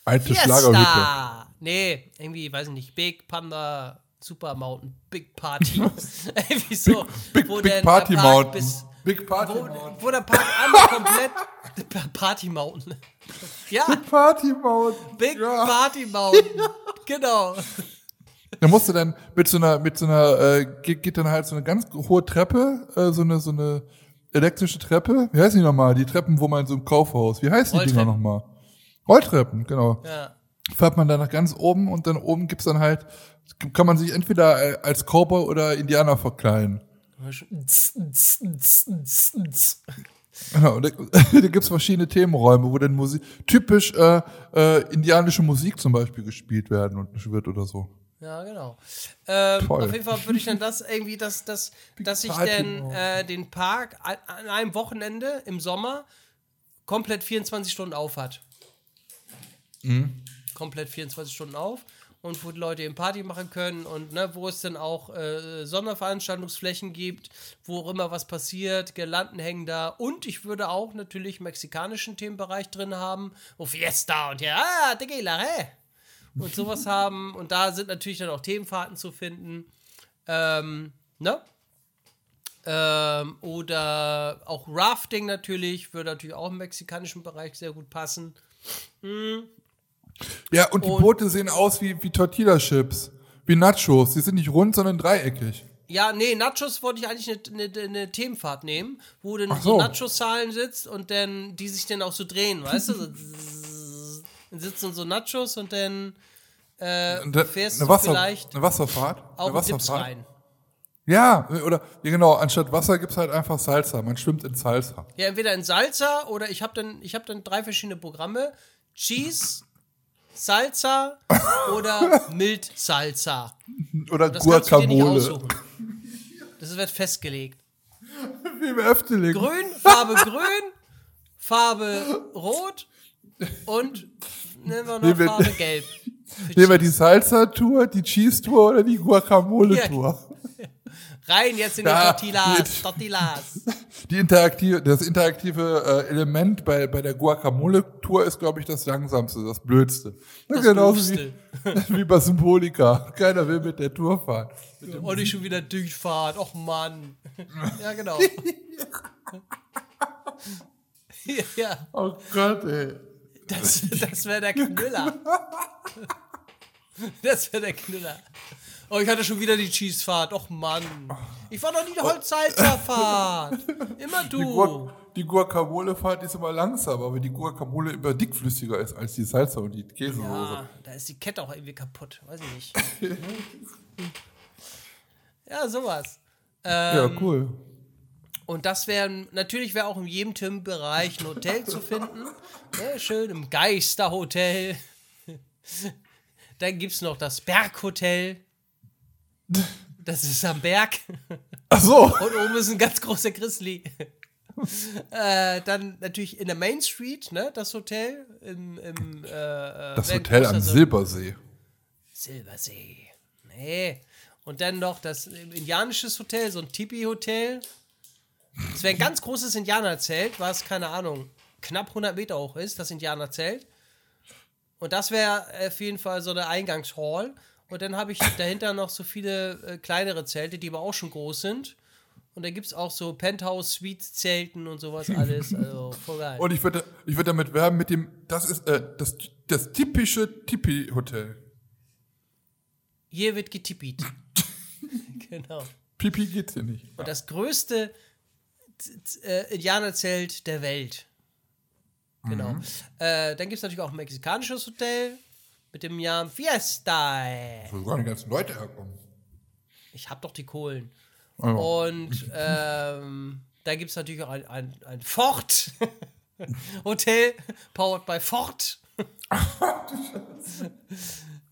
Alte Schlagerhütte. Nee, irgendwie, weiß ich nicht, Big Panda Super Mountain Big Party. irgendwie so, Big, wo Big denn Party Mountain. Bis, Big Party wo, Mountain. wo der Park einmal komplett Party Mountain. Ja, Party Mountain. Big ja. Party Mountain. Genau. Da musst du dann mit so einer, mit so einer, äh, geht, geht dann halt so eine ganz hohe Treppe, äh, so eine, so eine elektrische Treppe. Wie heißen die nochmal? Die Treppen, wo man so im Kaufhaus. Wie heißen die Dinger nochmal? Rolltreppen, genau. Ja. Fährt man dann nach ganz oben und dann oben gibt's dann halt, kann man sich entweder äh, als Cowboy oder Indianer verkleiden. Genau, und da, da gibt's verschiedene Themenräume, wo dann Musik, typisch äh, äh, indianische Musik zum Beispiel gespielt werden und wird oder so. Ja, genau. Ähm, auf jeden Fall würde ich dann das irgendwie, dass, dass, dass ich Mode. äh, den Park an, an einem Wochenende im Sommer komplett 24 Stunden auf hat. Mhm. Komplett 24 Stunden auf. Und wo die Leute eben Party machen können und ne, wo es dann auch äh, Sonderveranstaltungsflächen gibt, wo auch immer was passiert, Girlanden hängen da. Und ich würde auch natürlich mexikanischen Themenbereich drin haben, wo Fiesta und ja, ah, Tequila, hä? und sowas haben. Und da sind natürlich dann auch Themenfahrten zu finden. Ähm, ne? Ähm, oder auch Rafting natürlich, würde natürlich auch im mexikanischen Bereich sehr gut passen. Ja, und die Und- Boote sehen aus wie, wie Tortilla-Chips. Wie Nachos. Die sind nicht rund, sondern dreieckig. Ja, nee, Nachos wollte ich eigentlich eine, eine, eine Themenfahrt nehmen, wo dann so so. Nachos-Zahlen sitzt und dann die sich dann auch so drehen, weißt du? So dann sitzen so Nachos und dann äh, Und da- fährst eine, du Wasser, vielleicht eine Wasserfahrt. auch eine in Dips rein. Ja, oder ja, genau, anstatt Wasser gibt's halt einfach Salsa. Man schwimmt in Salsa. Ja, entweder in Salsa oder ich habe dann, ich hab dann drei verschiedene Programme. Cheese, Salsa oder Mild Salsa. Oder Das Guacamole. Das wird festgelegt. Wie im Efteling. Grün, Farbe grün, Farbe rot und nehmen wir noch Nehmen wir- Farbe gelb. Für Nehmen wir die. Salsa-Tour, die Cheese-Tour oder die Guacamole-Tour. Rein jetzt in die Ja, Tortillas, Tortillas. Die interaktive, das interaktive äh, Element bei, bei der Guacamole-Tour ist, glaube ich, das langsamste, das blödste. Das Genauso wie, wie bei Symbolika. Keiner will mit der Tour fahren. Und ich schon wieder Durchfahrt. Och Mann. Ja, genau. ja, Oh Gott, ey. das, das wäre der Knüller. Das wäre der Knüller. Oh, ich hatte schon wieder die Cheesefahrt. Och Mann. Ich war noch nie der Holzsalzerfahrt. Immer Die, du. Guac die Guacamole-Fahrt ist immer langsam, aber die Guacamole immer dickflüssiger ist als die Salsa und die Käsesoße. Ah, da ist die Kette auch irgendwie kaputt. Weiß ich nicht. ja, sowas. Ja, Ähm, cool. Und das wäre, natürlich wäre auch in jedem Tim-Bereich ein Hotel zu finden. Ja, schön im Geisterhotel. Dann gibt es noch das Berghotel. Das ist am Berg. Ach so. Und oben ist ein ganz großer Grizzly. äh, dann natürlich in der Main Street, ne, das Hotel. Im, im, äh, äh, Das Hotel am Silbersee. Silbersee. Nee. Und dann noch das indianisches Hotel, so ein Tipi-Hotel. Es wäre ein ganz großes Indianerzelt, was, keine Ahnung, knapp 100 Meter hoch ist, das Indianerzelt. Und das wäre auf jeden Fall so eine Eingangshall. Und dann habe ich dahinter noch so viele äh, kleinere Zelte, die aber auch schon groß sind. Und da gibt es auch so Penthouse-Suites-Zelten und sowas alles. Also voll geil. Und ich würde ich würd damit werben mit dem, das ist äh, das, das typische Tipi-Hotel. Hier wird getippiert. genau. Pipi geht's hier nicht. Und das größte äh, Indianerzelt der Welt. Genau. Äh, dann gibt es natürlich auch ein mexikanisches Hotel mit dem Namen Fiesta. Wo sogar die ganzen Leute herkommen. Ich hab doch die Kohlen. Oh. Und ähm, da gibt es natürlich auch ein, ein, ein Ford Hotel, powered by Ford.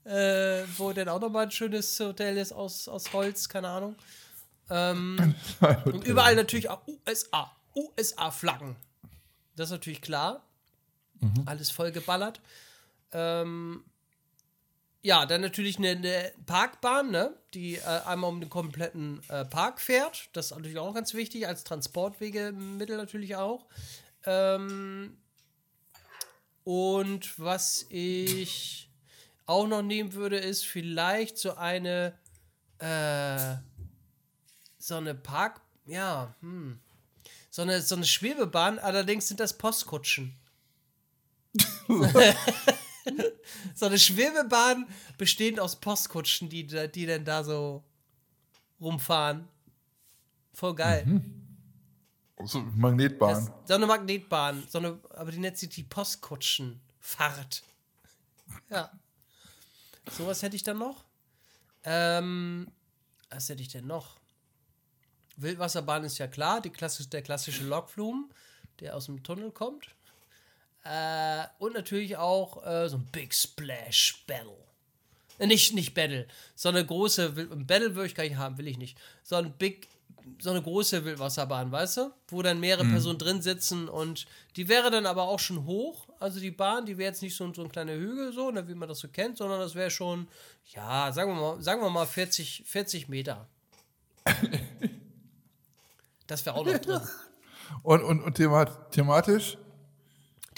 äh, wo dann auch nochmal ein schönes Hotel ist aus, aus Holz, keine Ahnung. Ähm, und überall natürlich auch USA. USA-Flaggen. Das ist natürlich klar. Alles voll geballert. Ähm, ja, dann natürlich eine, eine Parkbahn, ne? die äh, einmal um den kompletten äh, Park fährt. Das ist natürlich auch ganz wichtig, als Transportwegemittel natürlich auch. Ähm, und was ich auch noch nehmen würde, ist vielleicht so eine äh, so eine Park, ja, hm. So eine, so eine Schwebebahn, allerdings sind das Postkutschen. so eine Schwebebahn bestehend aus Postkutschen, die, die dann da so rumfahren. Voll geil. So, Magnetbahn. Das, so eine Magnetbahn, so eine, aber die nennt sich die Postkutschenfahrt. Ja. Sowas hätte ich dann noch. Ähm, was hätte ich denn noch? Wildwasserbahn ist ja klar, die klassisch, der klassische Lokflumen, der aus dem Tunnel kommt. Äh, und natürlich auch äh, so ein Big Splash Battle. Äh, nicht, nicht Battle, so eine große, Battle würde ich gar nicht haben, will ich nicht. So ein Big, so eine große Wildwasserbahn, weißt du? Wo dann mehrere Personen drin sitzen und die wäre dann aber auch schon hoch. Also die Bahn, die wäre jetzt nicht so, so ein kleiner Hügel, so, ne, wie man das so kennt, sondern das wäre schon, ja, sagen wir mal, sagen wir mal 40, 40 Meter. Das wäre auch noch drin. Und, und, und themat thematisch?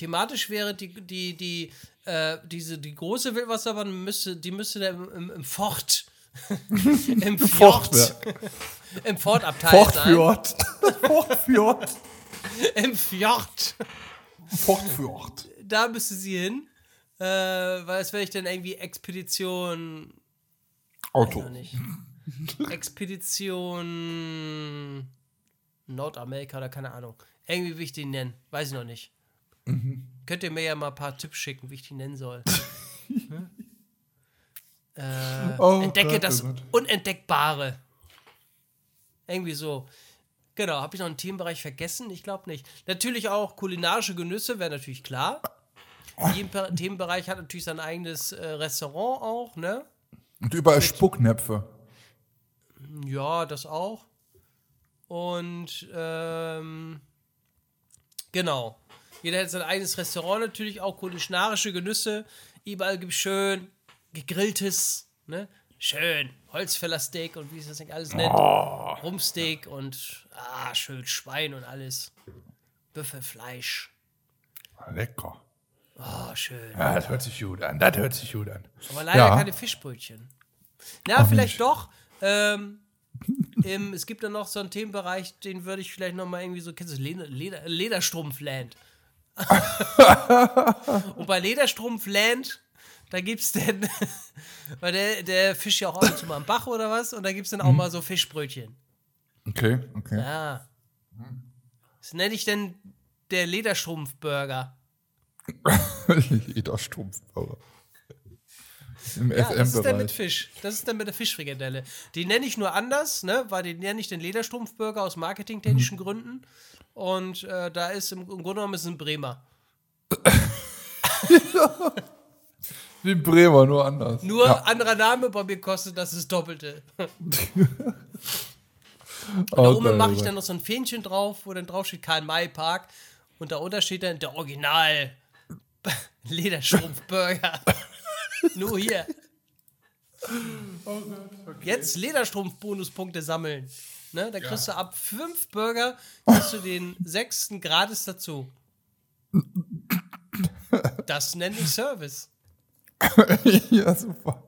Thematisch wäre die, die, die, äh, diese, die große Wildwasserbahn müsste, die müsste im, im, im Fort, im Fjord, im Fortabteil. Fortfjord. Fortfjord. Im Fjord. Fortfjord. Da müsste sie hin. Äh, weil es wäre ich dann irgendwie Expedition. Auto. Expedition Nordamerika oder keine Ahnung. Irgendwie will ich den nennen. Weiß ich noch nicht. Könnt ihr mir ja mal ein paar Tipps schicken, wie ich die nennen soll. Hm? äh, Oh entdecke Gott, das oh Gott. Unentdeckbare. Irgendwie so. Genau, habe ich noch einen Themenbereich vergessen? Ich glaube nicht. Natürlich auch kulinarische Genüsse, wäre natürlich klar. Jeden Themenbereich hat natürlich sein eigenes äh, Restaurant auch, ne? Und überall Spucknäpfe. Ja, das auch. Und ähm, genau. Jeder hat sein eigenes Restaurant natürlich, auch kulinarische Genüsse. Überall gibt es schön gegrilltes, ne? Schön Holzfällersteak und wie es das nicht alles nennt. Rumpsteak und ah, schön Schwein und alles. Büffelfleisch. Lecker. Oh, schön. Ja, das hört sich gut an. Das hört sich gut an. Aber leider Ja. keine Fischbrötchen. Na, vielleicht doch. Ähm, im, es gibt dann noch so einen Themenbereich, den würde ich vielleicht noch mal irgendwie so, kennst du Leder, Leder, Lederstrumpfland? Und bei Lederstrumpfland, da gibt's denn, weil der, der fischt ja auch ab und zu mal am Bach oder was, und da gibt's dann auch mal so Fischbrötchen. Okay, okay. Ja. Das nenne ich denn der Lederstrumpfburger. Jeder Strumpf. Aber. Im Ja, das ist dann mit FM-Bereich. Fisch. Das ist dann mit der Fischfrikadelle. Die nenne ich nur anders, ne? Weil die nenne ich den Lederstrumpfburger aus marketingtechnischen Mhm. Gründen. Und äh, da ist im, im Grunde genommen ist es ein Bremer. Wie in Bremer, nur anders. Nur Ja. anderer Name, bei mir kostet das das Doppelte. Oh, Da oben geil, mache ich geil. dann noch so ein Fähnchen drauf, wo dann drauf steht Karl-May-Park. Und darunter steht dann der Original Lederstrumpfburger. Nur hier. Jetzt Lederstrumpf-Bonuspunkte sammeln. Ne? Da kriegst du ab fünf Burger kriegst du den sechsten gratis dazu. Das nenne ich Service. ja, super.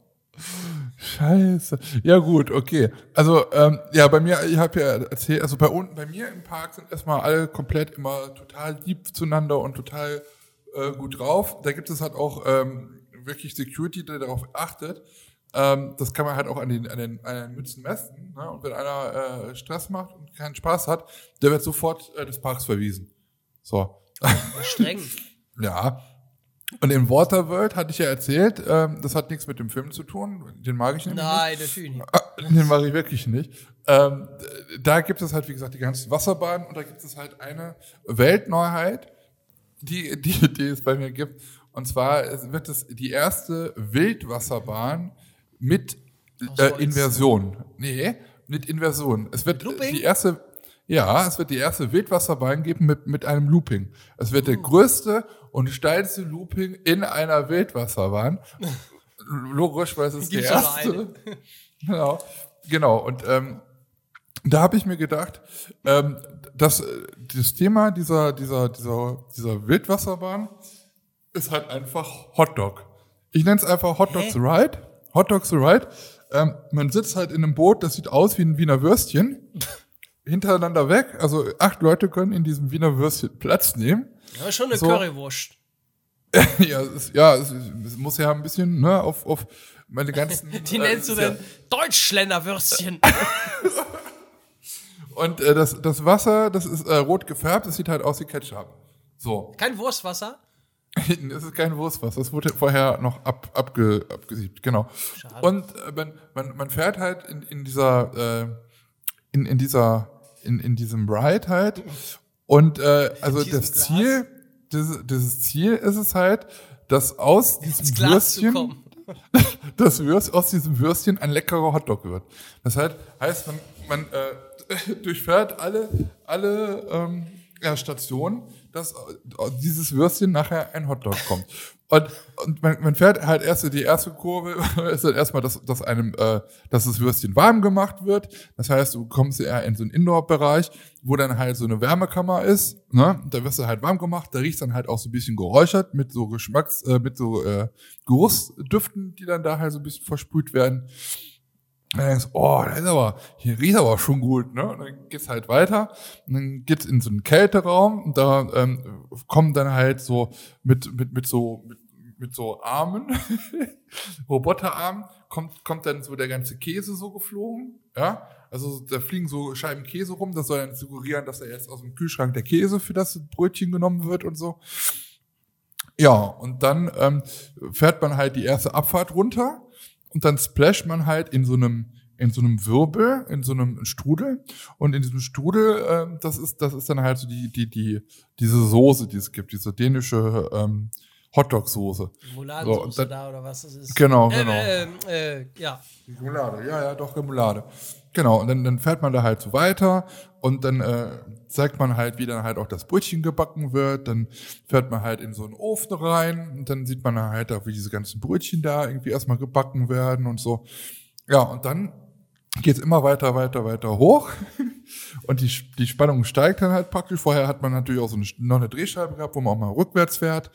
Scheiße. Ja gut, okay. Also ähm, ja, bei mir, ich habe ja erzählt, also bei unten, bei mir im Park sind erstmal alle komplett immer total lieb zueinander und total äh, gut drauf. Da gibt es halt auch ähm, wirklich Security, der darauf achtet. Ähm, das kann man halt auch an den, an den, an den Mützen messen. Ne? Und wenn einer äh, Stress macht und keinen Spaß hat, der wird sofort äh, des Parks verwiesen. So. Streng. ja. Und in Waterworld hatte ich ja erzählt, ähm, das hat nichts mit dem Film zu tun. Den mag ich nämlich Nein, natürlich nicht. nicht. Den mag ich wirklich nicht. Ähm, da gibt es halt, wie gesagt, die ganzen Wasserbahnen und da gibt es halt eine Weltneuheit, die, die, die es bei mir gibt. Und zwar wird es die erste Wildwasserbahn mit äh. Inversion. Nee, mit Inversion. Es wird die erste, ja, es wird die erste Wildwasserbahn geben mit, mit einem Looping. Es wird der größte und steilste Looping in einer Wildwasserbahn. Logisch, weil es ist die erste. Genau, genau. Und ähm, da habe ich mir gedacht, ähm, dass das Thema dieser, dieser, dieser, dieser Wildwasserbahn ist halt einfach Hotdog. Ich nenne es einfach Hot Dogs Hä? Ride. Hot Dogs Ride. Ähm, man sitzt halt in einem Boot, das sieht aus wie ein Wiener Würstchen. hintereinander weg. Also acht Leute können in diesem Wiener Würstchen Platz nehmen. Ja, schon eine So. Currywurst. ja, es, ja es, es muss ja ein bisschen ne, auf, auf meine ganzen. Die äh, nennst du ist ja- denn Deutschländerwürstchen. Und äh, das, das Wasser, das ist äh, rot gefärbt, das sieht halt aus wie Ketchup. So. Kein Wurstwasser. Es ist kein Wurstwasser, das wurde vorher noch ab, abge, abgesiebt, genau. Schade. Und äh, man, man, man fährt halt in, in dieser, äh, in, in dieser, in, in diesem Ride halt. Und äh, also das Glas? Ziel, dieses, dieses Ziel ist es halt, dass aus diesem Würstchen, das Würst, aus diesem Würstchen ein leckerer Hotdog wird. Das halt, heißt, man, man äh, durchfährt alle, alle ähm, ja, Stationen, dass aus dieses Würstchen nachher ein Hotdog kommt. Und, und man, man fährt halt erst die erste Kurve, ist dann erstmal, dass, dass einem, äh, dass das Würstchen warm gemacht wird. Das heißt, du kommst eher in so einen Indoor-Bereich, wo dann halt so eine Wärmekammer ist. Ne? Da wirst du halt warm gemacht, da riecht dann halt auch so ein bisschen geräuchert mit so Geschmacks, äh, mit so äh, Geruchsdüften, die dann da halt so ein bisschen versprüht werden. Und dann du, oh, das ist aber, hier riecht aber schon gut, ne? Und dann geht's halt weiter. Und dann geht's in so einen Kälteraum und da ähm, kommen dann halt so mit, mit, mit so, mit, mit so Armen, Roboterarmen, kommt, kommt dann so der ganze Käse so geflogen, ja? Also da fliegen so Scheiben Käse rum, das soll dann suggerieren, dass da jetzt aus dem Kühlschrank der Käse für das Brötchen genommen wird und so. Ja, und dann ähm, fährt man halt die erste Abfahrt runter und dann splasht man halt in so einem in so einem Wirbel, in so einem Strudel. Und in diesem Strudel, ähm, das ist das ist dann halt so die die die diese Soße, die es gibt, diese dänische ähm, Hotdog-Soße. Muladensoße So, dann- da oder was das ist. Genau, äh, genau. Äh, äh, ja. Remoulade, ja, ja, doch, Remoulade. Genau, und dann, dann fährt man da halt so weiter und dann äh, zeigt man halt, wie dann halt auch das Brötchen gebacken wird. Dann fährt man halt in so einen Ofen rein und dann sieht man halt auch, wie diese ganzen Brötchen da irgendwie erstmal gebacken werden und so. Ja, und dann geht's immer weiter, weiter, weiter hoch und die, die Spannung steigt dann halt praktisch. Vorher hat man natürlich auch so eine, noch eine Drehscheibe gehabt, wo man auch mal rückwärts fährt,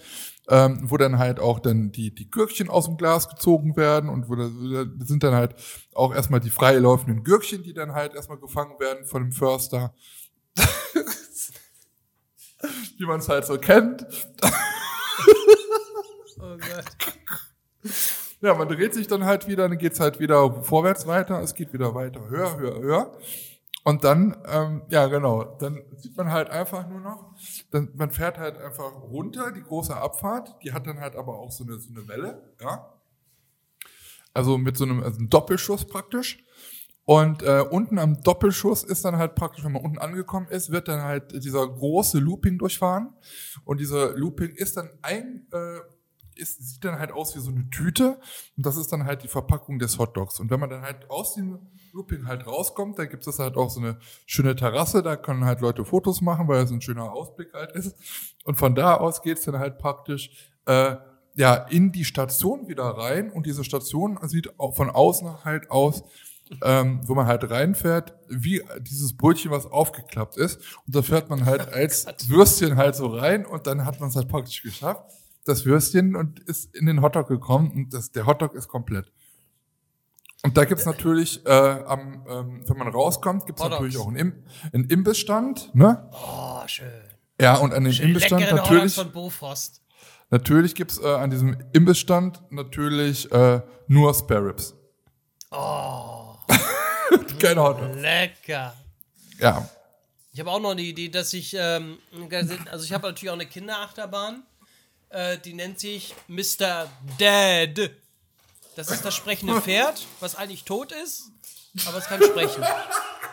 ähm, wo dann halt auch dann die, die Gürkchen aus dem Glas gezogen werden und wo da, da sind dann halt auch erstmal die frei laufenden Gürkchen, die dann halt erstmal gefangen werden von dem Förster. Wie man es halt so kennt. Oh Gott. Ja, man dreht sich dann halt wieder, dann geht's halt wieder vorwärts weiter, es geht wieder weiter, höher, höher, höher. Und dann, ähm, ja genau, dann sieht man halt einfach nur noch, dann, man fährt halt einfach runter, die große Abfahrt, die hat dann halt aber auch so eine, so eine Welle, ja. Also mit so einem, also einem Doppelschuss praktisch. Und äh, unten am Doppelschuss ist dann halt praktisch, wenn man unten angekommen ist, wird dann halt dieser große Looping durchfahren. Und dieser Looping ist dann ein, äh, ist, sieht dann halt aus wie so eine Tüte. Und das ist dann halt die Verpackung des Hotdogs. Und wenn man dann halt aus dem Looping halt rauskommt, da gibt es halt auch so eine schöne Terrasse, da können halt Leute Fotos machen, weil es ein schöner Ausblick halt ist. Und von da aus geht's dann halt praktisch äh, ja in die Station wieder rein. Und diese Station sieht auch von außen halt aus, ähm, wo man halt reinfährt, wie dieses Brötchen, was aufgeklappt ist. Und da fährt man halt als Würstchen halt so rein und dann hat man es halt praktisch geschafft. Das Würstchen und ist in den Hotdog gekommen und das, der Hotdog ist komplett. Und da gibt's natürlich, äh, am, ähm, wenn man rauskommt, gibt's Hotdogs. natürlich auch einen, Im einen Imbissstand, ne? Oh, schön. Ja, und an dem Imbissstand natürlich, Hotdogs von Bofrost. natürlich gibt's äh, an diesem Imbissstand natürlich äh, nur Spare Ribs. Oh, Keine Hotdog. lecker. Ja. Ich habe auch noch eine Idee, dass ich, ähm, also ich habe natürlich auch eine Kinderachterbahn, äh, die nennt sich Mr. Dad. Das ist das sprechende Pferd, was eigentlich tot ist, aber es kann sprechen.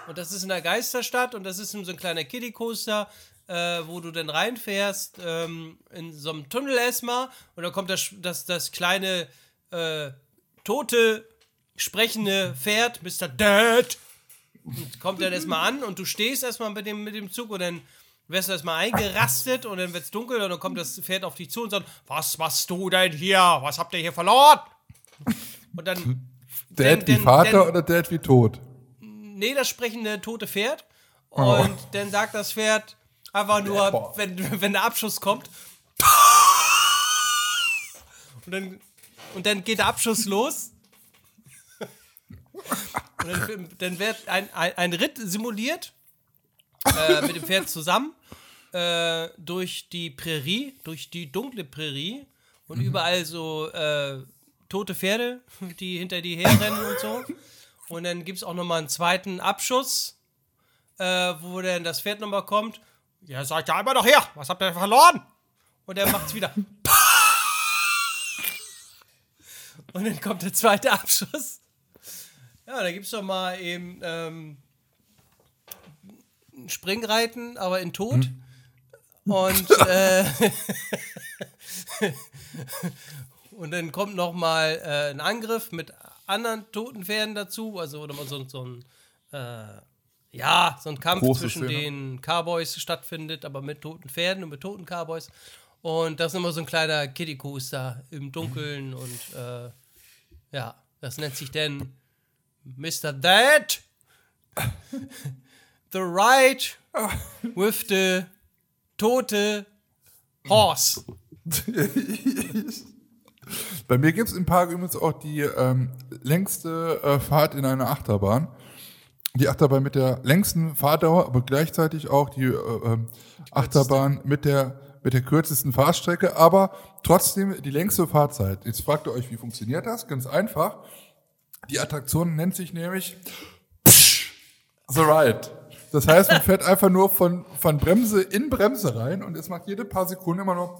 Und das ist in der Geisterstadt und das ist so ein kleiner Kiddie-Coaster, äh, wo du dann reinfährst, ähm, in so einem Tunnel erstmal und dann kommt das, das, das kleine, äh, tote, sprechende Pferd, Mr. Dad, und kommt dann erstmal an und du stehst erstmal mit dem, mit dem Zug und dann wirst du erstmal eingerastet und dann wird es dunkel und dann kommt das Pferd auf dich zu und sagt, was machst du denn hier? Was habt ihr hier verloren? Und dann, Dad Denn- wie denn- Vater denn- oder Dad wie tot? nee, das sprechende tote Pferd. Oh. Und dann sagt das Pferd einfach nur, Boah. wenn, wenn der Abschuss kommt. Und dann, und dann geht der Abschuss los. Und dann, dann wird ein, ein, ein Ritt simuliert äh, mit dem Pferd zusammen äh, durch die Prärie, durch die dunkle Prärie und überall so äh, tote Pferde, die hinter dir herrennen und so. Und dann gibt es auch nochmal einen zweiten Abschuss, äh, wo dann das Pferd nochmal kommt. Ja, seid ja immer noch her, was habt ihr verloren? Und er macht's wieder. Und dann kommt der zweite Abschuss. Ja, da gibt's doch mal eben ähm, Springreiten, aber in Tod. Und, äh, und dann kommt noch mal äh, ein Angriff mit anderen toten Pferden dazu. Also oder mal so, so ein äh, ja, so ein Kampf Große zwischen Szene. den Cowboys stattfindet, aber mit toten Pferden und mit toten Cowboys. Und das ist immer so ein kleiner Kiddie Coaster im Dunkeln und äh, ja, das nennt sich denn Mr. Dad. the ride with the tote horse. Bei mir gibt's im Park übrigens auch die ähm, längste äh, Fahrt in einer Achterbahn. Die Achterbahn mit der längsten Fahrdauer, aber gleichzeitig auch die äh, ähm, Achterbahn mit der, mit der kürzesten Fahrstrecke, aber trotzdem die längste Fahrzeit. Jetzt fragt ihr euch, wie funktioniert das? Ganz einfach. Die Attraktion nennt sich nämlich The Ride. Das heißt, man fährt einfach nur von, von Bremse in Bremse rein und es macht jede paar Sekunden immer nur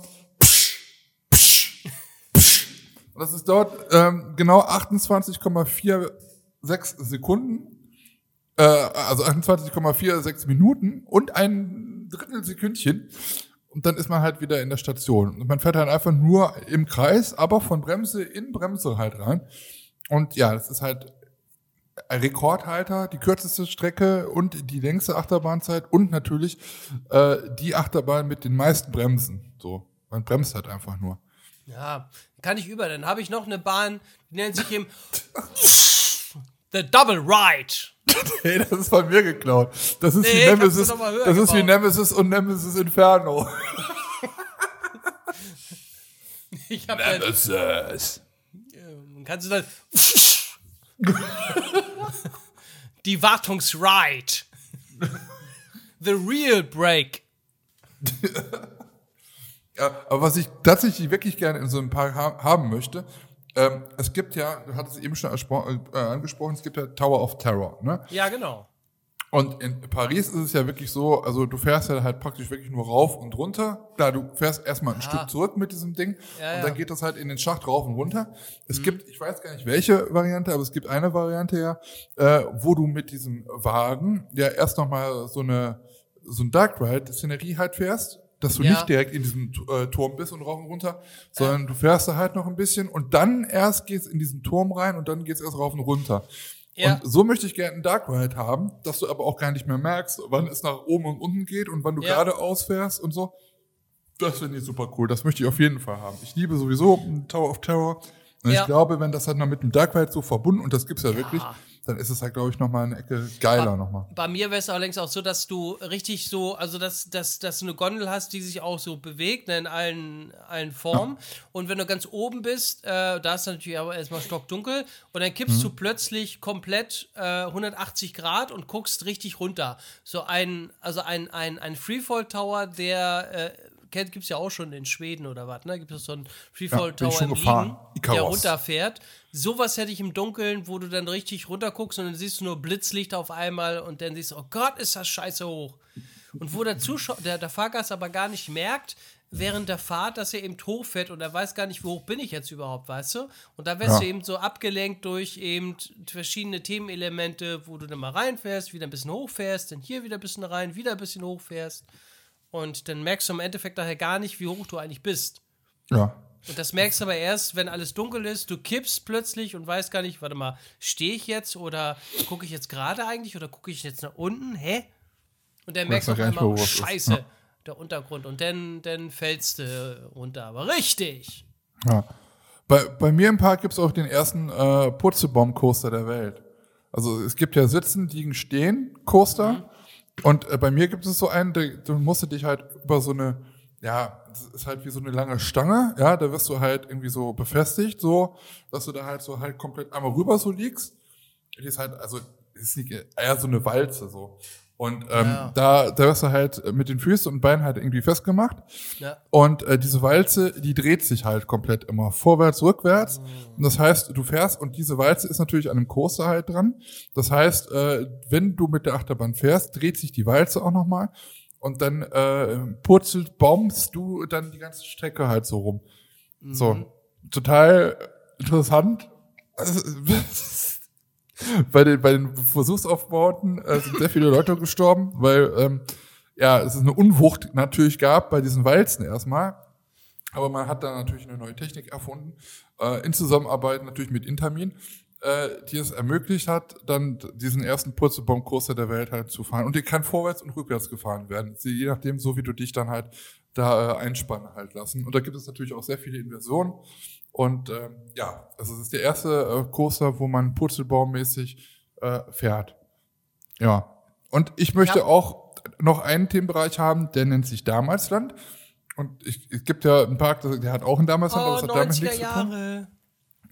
und das ist dort ähm, genau 28,46 Sekunden, äh, also 28,46 Minuten und ein Drittel Sekündchen. Und dann ist man halt wieder in der Station. Und man fährt halt einfach nur im Kreis, aber von Bremse in Bremse halt rein. Und ja, das ist halt Rekordhalter, die kürzeste Strecke und die längste Achterbahnzeit und natürlich äh, die Achterbahn mit den meisten Bremsen. So, man bremst halt einfach nur. Ja, kann ich über. Dann habe ich noch eine Bahn, die nennt sich eben The Double Ride. Hey, das ist von mir geklaut. Das ist Nee, wie Nemesis. Das ist wie gebaut. Nemesis und Nemesis Inferno. Ich habe dann, Nemesis. kannst du dann die Wartungsride. The Real Break. Ja, aber was ich tatsächlich wirklich gerne in so einem Park ha haben möchte, ähm, es gibt ja, du hattest es eben schon äh, angesprochen, es gibt ja Tower of Terror. Ne? Ja, genau. Und in Paris ist es ja wirklich so, also du fährst ja halt praktisch wirklich nur rauf und runter. Klar, du fährst erstmal ein Stück zurück mit diesem Ding Ja, und ja. dann geht das halt in den Schacht rauf und runter. Es Mhm. gibt, ich weiß gar nicht welche Variante, aber es gibt eine Variante ja, äh, wo du mit diesem Wagen ja erst nochmal so eine so ein Dark Ride Szenerie halt fährst, dass du Ja. nicht direkt in diesem äh, Turm bist und rauf und runter, sondern du fährst da halt noch ein bisschen und dann erst geht's in diesen Turm rein und dann geht's erst rauf und runter. Ja. Und so möchte ich gerne einen Dark Ride haben, dass du aber auch gar nicht mehr merkst, wann es nach oben und unten geht und wann du Ja. geradeaus fährst und so. Das finde ich super cool. Das möchte ich auf jeden Fall haben. Ich liebe sowieso Tower of Terror. Und Ja. ich glaube, wenn das halt noch mit dem Dark Ride so verbunden, und das gibt's ja, wirklich, dann ist es halt, glaube ich, nochmal eine Ecke geiler nochmal. Bei mir wäre es allerdings auch so, dass du richtig so, also dass, dass, dass du eine Gondel hast, die sich auch so bewegt, ne, in allen, allen Formen. Und wenn du ganz oben bist, äh, da ist natürlich aber erstmal stockdunkel und dann kippst du plötzlich komplett äh, 180 Grad und guckst richtig runter. So ein, also ein, ein, ein Freefall Tower, der äh, gibt es ja auch schon in Schweden oder was, ne? Gibt es so einen Freefall Ja, Tower schon im. Liegen, der runterfährt. Sowas hätte ich im Dunkeln, wo du dann richtig runterguckst und dann siehst du nur Blitzlicht auf einmal und dann siehst du, oh Gott, ist das scheiße hoch. Und wo der Zuschauer, der, der Fahrgast aber gar nicht merkt, während der Fahrt, dass er eben hochfährt und er weiß gar nicht, wie hoch bin ich jetzt überhaupt, weißt du? Und da wirst Ja. du eben so abgelenkt durch eben verschiedene Themenelemente, wo du dann mal reinfährst, wieder ein bisschen hochfährst, dann hier wieder ein bisschen rein, wieder ein bisschen hochfährst. Und dann merkst du im Endeffekt daher gar nicht, wie hoch du eigentlich bist. Ja. Und das merkst du aber erst, wenn alles dunkel ist, du kippst plötzlich und weißt gar nicht, warte mal, stehe ich jetzt oder gucke ich jetzt gerade eigentlich oder gucke ich jetzt nach unten? Hä? Und dann merkst du auf einmal, oh, scheiße, Ja. der Untergrund. Und dann, dann fällst du runter. Aber richtig. Ja. Bei, bei mir im Park gibt es auch den ersten äh, Purzelbaum-Coaster der Welt. Also es gibt ja Sitzen, Liegen, Stehen Coaster. Und äh, bei mir gibt es so einen, du musst dich halt über so eine, ja, das ist halt wie so eine lange Stange, ja, da wirst du halt irgendwie so befestigt, so, dass du da halt so halt komplett einmal rüber so liegst. Die ist halt, also ist nicht eher so eine Walze so. Und ähm, Ja. da, da wirst du halt mit den Füßen und Beinen halt irgendwie festgemacht. Ja. Und äh, diese Walze, die dreht sich halt komplett immer vorwärts, rückwärts. Und das heißt, du fährst und diese Walze ist natürlich an einem Coaster halt dran. Das heißt, äh, wenn du mit der Achterbahn fährst, dreht sich die Walze auch nochmal und dann äh, purzelt, bombst du dann die ganze Strecke halt so rum. So, total interessant. bei den, bei den Versuchsaufbauten äh, sind sehr viele Leute gestorben, weil ähm, ja, es ist eine Unwucht natürlich gab bei diesen Walzen erstmal. Aber man hat da natürlich eine neue Technik erfunden, äh, in Zusammenarbeit natürlich mit Intermin, äh, die es ermöglicht hat, dann diesen ersten Purzelbaum-Coaster der Welt halt zu fahren. Und der kann vorwärts und rückwärts gefahren werden, je nachdem, so wie du dich dann halt da äh, einspannen halt lassen. Und da gibt es natürlich auch sehr viele Inversionen. Und ähm, ja, also es ist der erste äh, Coaster, wo man purzelbaummäßig äh, fährt. Ja. Und ich möchte Ja. auch noch einen Themenbereich haben, der nennt sich Damals-Land. Und ich, es gibt ja einen Park, der hat auch ein Damals-Land, aber Oh, es hat damit 90er nichts zu tun.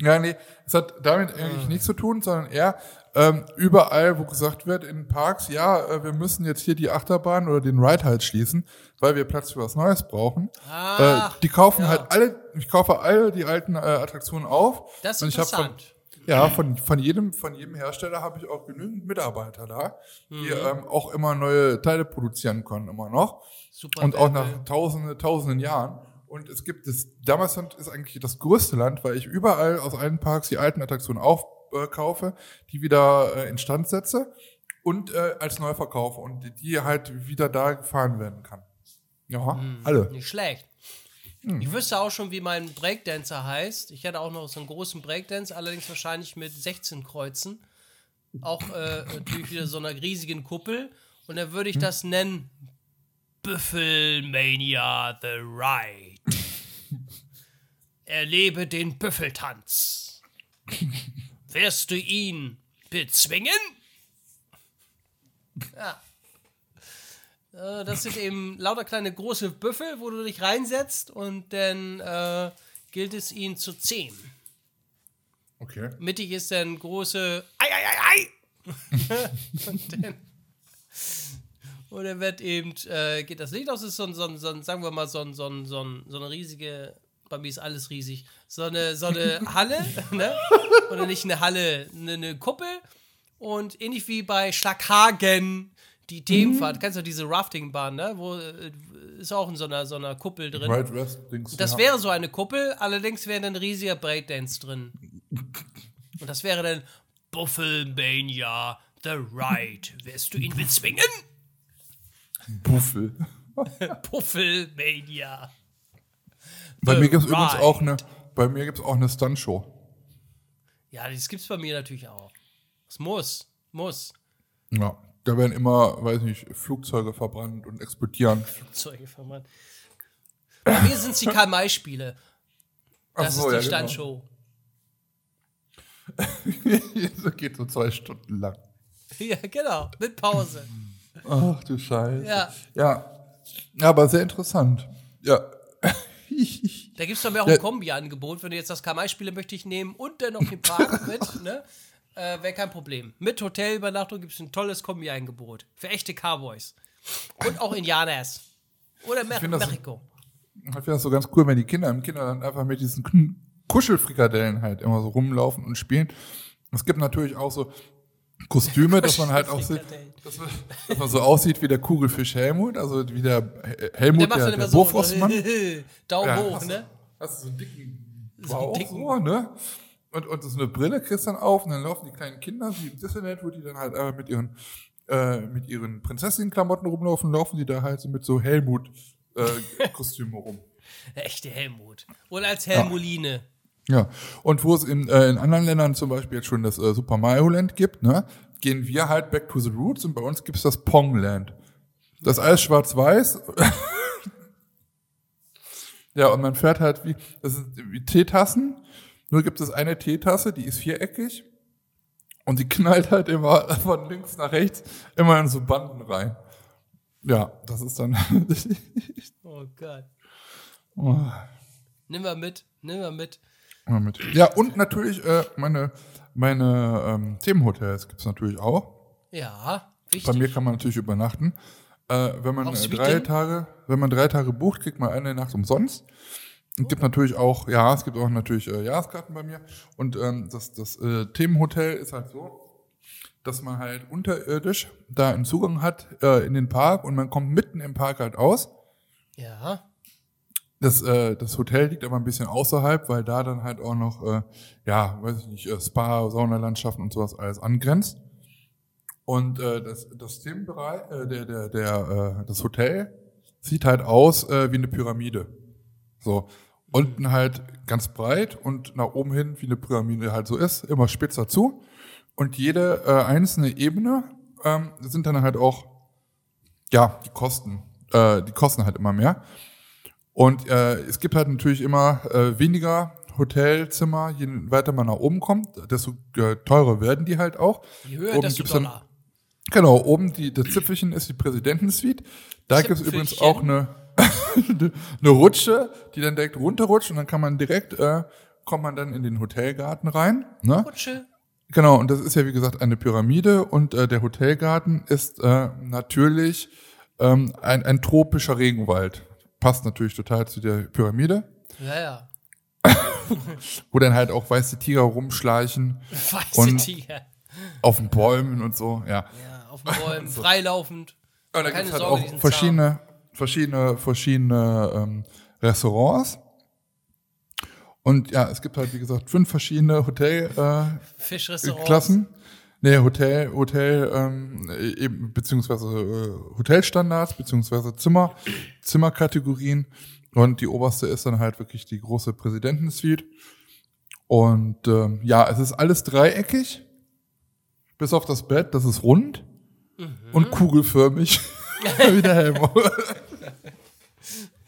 Ja, nee, es hat damit eigentlich nichts zu tun, sondern eher ähm, überall, wo gesagt wird in Parks, ja, äh, wir müssen jetzt hier die Achterbahn oder den Ride halt schließen, weil wir Platz für was Neues brauchen. Ah, äh, die kaufen ja. halt alle, ich kaufe alle die alten äh, Attraktionen auf. Das ist und ich hab von, interessant. ja, von, von jedem, von jedem Hersteller habe ich auch genügend Mitarbeiter da, die Mhm. ähm, auch immer neue Teile produzieren können, immer noch. Super Und auch nach tausende, tausenden Jahren. Und es gibt das, Dammersland ist eigentlich das größte Land, weil ich überall aus allen Parks die alten Attraktionen aufkaufe, die wieder äh, instand setze und äh, als neu verkaufe und die, halt wieder da gefahren werden kann. Ja, alle. Nicht schlecht. Hm. Ich wüsste auch schon, wie mein Breakdancer heißt. Ich hätte auch noch so einen großen Breakdance, allerdings wahrscheinlich mit 16 Kreuzen. Auch äh, natürlich wieder so einer riesigen Kuppel. Und dann Hm. würde ich das nennen Büffelmania the Ride. Erlebe den Büffeltanz. Wirst du ihn bezwingen? Ja. Äh, Das sind eben lauter kleine große Büffel, wo du dich reinsetzt und dann äh, gilt es ihn zu zähmen. Okay. Mittig ist dann große Ei, ei, ei, ei. und dann und dann wird eben, äh, geht das Licht aus, ist so ein, so ein, so ein sagen wir mal, so ein, so ein, so ein, so eine riesige, bei mir ist alles riesig, so eine, so eine Halle, ne? Oder nicht eine Halle, eine, eine Kuppel und ähnlich wie bei Schlaghagen, die Themenfahrt, kennst du diese Raftingbahn, ne? Wo äh, ist auch in so einer, so einer Kuppel drin. Wild West Dings. Das ja. wäre so eine Kuppel, allerdings wäre dann ein riesiger Breakdance drin. Und das wäre dann Buffelmania, The Ride. Wirst du ihn bezwingen? Buffel. Buffelmania. Bei mir gibt es übrigens auch eine, bei mir gibt's auch eine Stuntshow. Ja, das gibt's bei mir natürlich auch. Es muss, muss. Ja. Da werden immer, weiß nicht, Flugzeuge verbrannt und explodieren. Zeuge vermannt. Bei mir sind es die Karl-May-Spiele. Ach Das so, ist die ja, genau. Standshow. das geht so zwei Stunden lang. Ja, genau. Mit Pause. Ach du Scheiße. Ja. Ja, ja aber sehr interessant. Ja. Da gibt es doch mehr auch ein Kombi-Angebot. Wenn du jetzt das Kamai-Spiele möchte ich nehmen und dann noch den Park mit, ne? Äh, Wäre kein Problem. Mit Hotelübernachtung gibt es ein tolles Kombi-Angebot. Für echte Cowboys. Und auch Indianers. Oder Mer Mexiko. Ich finde das so ganz cool, wenn die Kinder im Kinderland einfach mit diesen Kuschelfrikadellen halt immer so rumlaufen und spielen. Es gibt natürlich auch so Kostüme, dass man halt auch sieht, dass man, dass man so aussieht wie der Kugelfisch Helmut, also wie der He- Helmut, Der der, der, so. Bofrostmann. Daumen Ja, hoch, hast, ne? Hast du so einen dicken So Bauch, dicken- so, ne? Und, und so eine Brille kriegst dann auf und dann laufen die kleinen Kinder, wie im Disneyland, wo die dann halt einfach mit ihren, äh, mit ihren Prinzessinnenklamotten rumlaufen, laufen die da halt so mit so Helmut-Kostümen rum. Der echte Helmut. Oder als Helmuline. Ja, und wo es in, äh, in anderen Ländern zum Beispiel jetzt schon das äh, Super Mario Land gibt, ne, gehen wir halt back to the roots und bei uns gibt's das Pong Land. Das ist alles schwarz-weiß. ja, und man fährt halt wie, das ist wie Teetassen, nur gibt es eine Teetasse, die ist viereckig und die knallt halt immer von links nach rechts immer in so Banden rein. Ja, das ist dann. Oh Gott. oh. Nimm mal mit. Nimm mal mit. Mal mit. Ja, und natürlich äh, meine, meine ähm, Themenhotels gibt's natürlich auch. Ja, Bei wichtig. mir kann man natürlich übernachten. Äh, wenn man drei? Tage, wenn man drei Tage bucht, kriegt man eine Nacht umsonst. Und gibt natürlich auch, ja, es gibt auch natürlich äh, Jahreskarten bei mir. Und ähm, das, das äh, Themenhotel ist halt so, dass man halt unterirdisch da einen Zugang hat äh, in den Park und man kommt mitten im Park halt aus. Ja. Das, äh, das Hotel liegt aber ein bisschen außerhalb, weil da dann halt auch noch, äh, ja, weiß ich nicht, äh, Spa, Saunalandschaften und sowas alles angrenzt. Und äh, das, das Themenbereich, äh, der, der, der, äh, das Hotel sieht halt aus äh, wie eine Pyramide. So. Unten halt ganz breit und nach oben hin, wie eine Pyramide halt so ist, immer spitzer zu. Und jede äh, einzelne Ebene ähm, sind dann halt auch, ja, die Kosten. Äh, die kosten halt immer mehr. Und äh, es gibt halt natürlich immer äh, weniger Hotelzimmer, je weiter man nach oben kommt, desto äh, teurer werden die halt auch. Je höher, Oben desto dann- Dollar. Genau, oben die, das Zipfelchen ist die Präsidentensuite. Da gibt es übrigens auch eine, eine Rutsche, die dann direkt runterrutscht und dann kann man direkt, äh, kommt man dann in den Hotelgarten rein. Ne? Rutsche. Genau, und das ist ja wie gesagt eine Pyramide und äh, der Hotelgarten ist äh, natürlich ähm, ein, ein tropischer Regenwald. Passt natürlich total zu der Pyramide, Ja, ja. wo dann halt auch weiße Tiger rumschleichen Weiße Und- Tiger. auf den Bäumen und so, ja. Ja, auf den Bäumen, freilaufend. Und da Keine gibt's halt Sorge, die auch sind verschiedene, verschiedene, verschiedene ähm, Restaurants. Und ja, es gibt halt, wie gesagt, fünf verschiedene Hotelklassen. Äh. Nee, Hotel, Hotel, ähm, eben, beziehungsweise äh, Hotelstandards, beziehungsweise Zimmer, Zimmerkategorien. Und die oberste ist dann halt wirklich die große Präsidentensuite. Und ähm, ja, es ist alles dreieckig, bis auf das Bett, das ist rund und kugelförmig, wie der.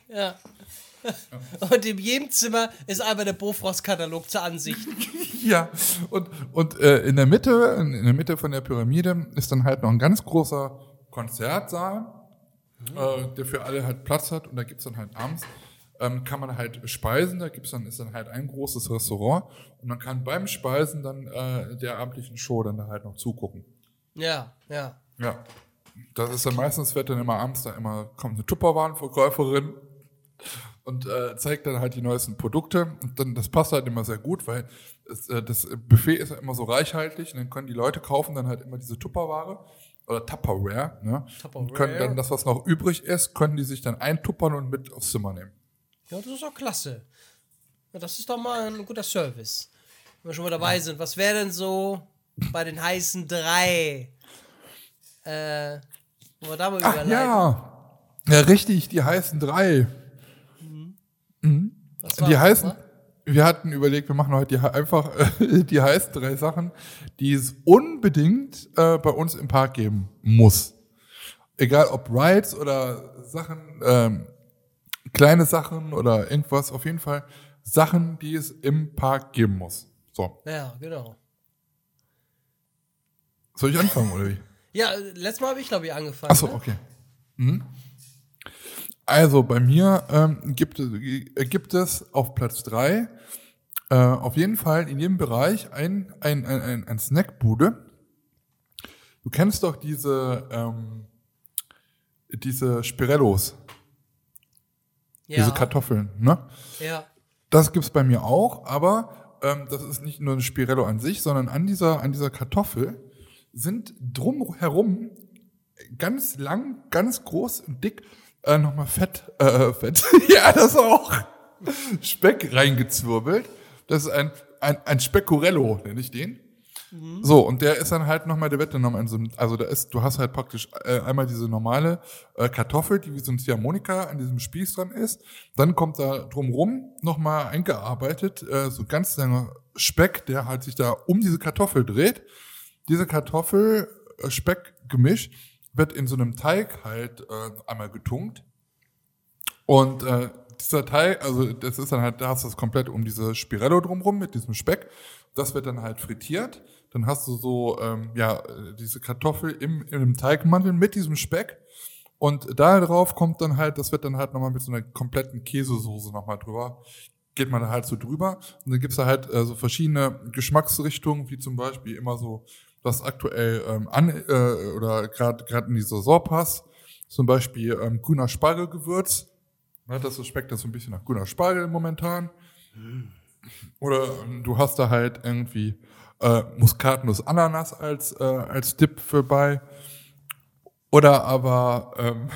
Ja. Und in jedem Zimmer ist einmal der Bofrost-Katalog zur Ansicht. Ja, und, und äh, in der Mitte, in, in der Mitte von der Pyramide ist dann halt noch ein ganz großer Konzertsaal, äh, der für alle halt Platz hat und da gibt's dann halt abends, ähm, kann man halt speisen, da gibt's dann, ist dann halt ein großes Restaurant und man kann beim Speisen dann äh, der abendlichen Show dann da halt noch zugucken. Ja, ja. Ja. Das ist dann meistens, wird dann immer abends da immer, kommt eine Tupperwarenverkäuferin und äh, zeigt dann halt die neuesten Produkte. Und dann, das passt halt immer sehr gut, weil es, äh, das Buffet ist ja immer so reichhaltig und dann können die Leute kaufen dann halt immer diese Tupperware oder Tupperware, ne? Tupperware. Und können dann das, was noch übrig ist, können die sich dann eintuppern und mit aufs Zimmer nehmen. Ja, das ist doch klasse. Ja, das ist doch mal ein guter Service. Wenn wir schon mal dabei sind, was wäre denn so bei den heißen drei? Äh, wollen wir da mal Ach überleiten? ja, ja richtig, die heißen drei. Was war Die heißen, nochmal? wir hatten überlegt, wir machen heute die, einfach äh, die heißen drei Sachen, die es unbedingt äh, bei uns im Park geben muss. Egal ob Rides oder Sachen, ähm, kleine Sachen oder irgendwas, auf jeden Fall Sachen, die es im Park geben muss. So. Ja, genau. Soll ich anfangen, oder wie? Ja, letztes Mal habe ich, glaube ich, angefangen. Achso, ne? okay. Mhm. Also bei mir ähm, gibt, es- äh, gibt es auf Platz drei äh, auf jeden Fall in jedem Bereich ein, ein, ein, ein, ein Snackbude. Du kennst doch diese, ähm, diese Spirellos, Ja, diese Kartoffeln, ne? ja. Das gibt's bei mir auch, aber ähm, das ist nicht nur ein Spirello an sich, sondern an dieser, an dieser Kartoffel sind drumherum ganz lang, ganz groß und dick äh, nochmal Fett, äh, Fett, ja, das auch, Speck reingezwirbelt. Das ist ein, ein, ein Speccorello, nenne ich den. So, und der ist dann halt nochmal, der wird dann nochmal in so einem, also da ist, du hast halt praktisch äh, einmal diese normale äh, Kartoffel, die wie so ein Ziehharmonika an diesem Spieß dran ist. Dann kommt da drumrum nochmal eingearbeitet, äh, so ganz langer Speck, der halt sich da um diese Kartoffel dreht. Diese Kartoffel, äh, wird in so einem Teig halt äh, einmal getunkt. Und äh, dieser Teig, also das ist dann halt, da hast du das komplett um diese Spirello drumrum mit diesem Speck. Das wird dann halt frittiert. Dann hast du so, ähm, ja, diese Kartoffel im, in einem Teigmantel mit diesem Speck. Und da drauf kommt dann halt, das wird dann halt nochmal mit so einer kompletten Käsesoße nochmal drüber. Geht man da halt so drüber. Und dann gibt's da halt äh, so verschiedene Geschmacksrichtungen, wie zum Beispiel immer so, was aktuell ähm, an äh, oder gerade gerade in die Saison passt. Zum Beispiel ähm, grüner Spargelgewürz. Ne, das schmeckt das so ein bisschen nach grüner Spargel momentan. Oder ähm, du hast da halt irgendwie äh, Muskatnuss Ananas als, äh, als Dip für bei. Oder aber ähm,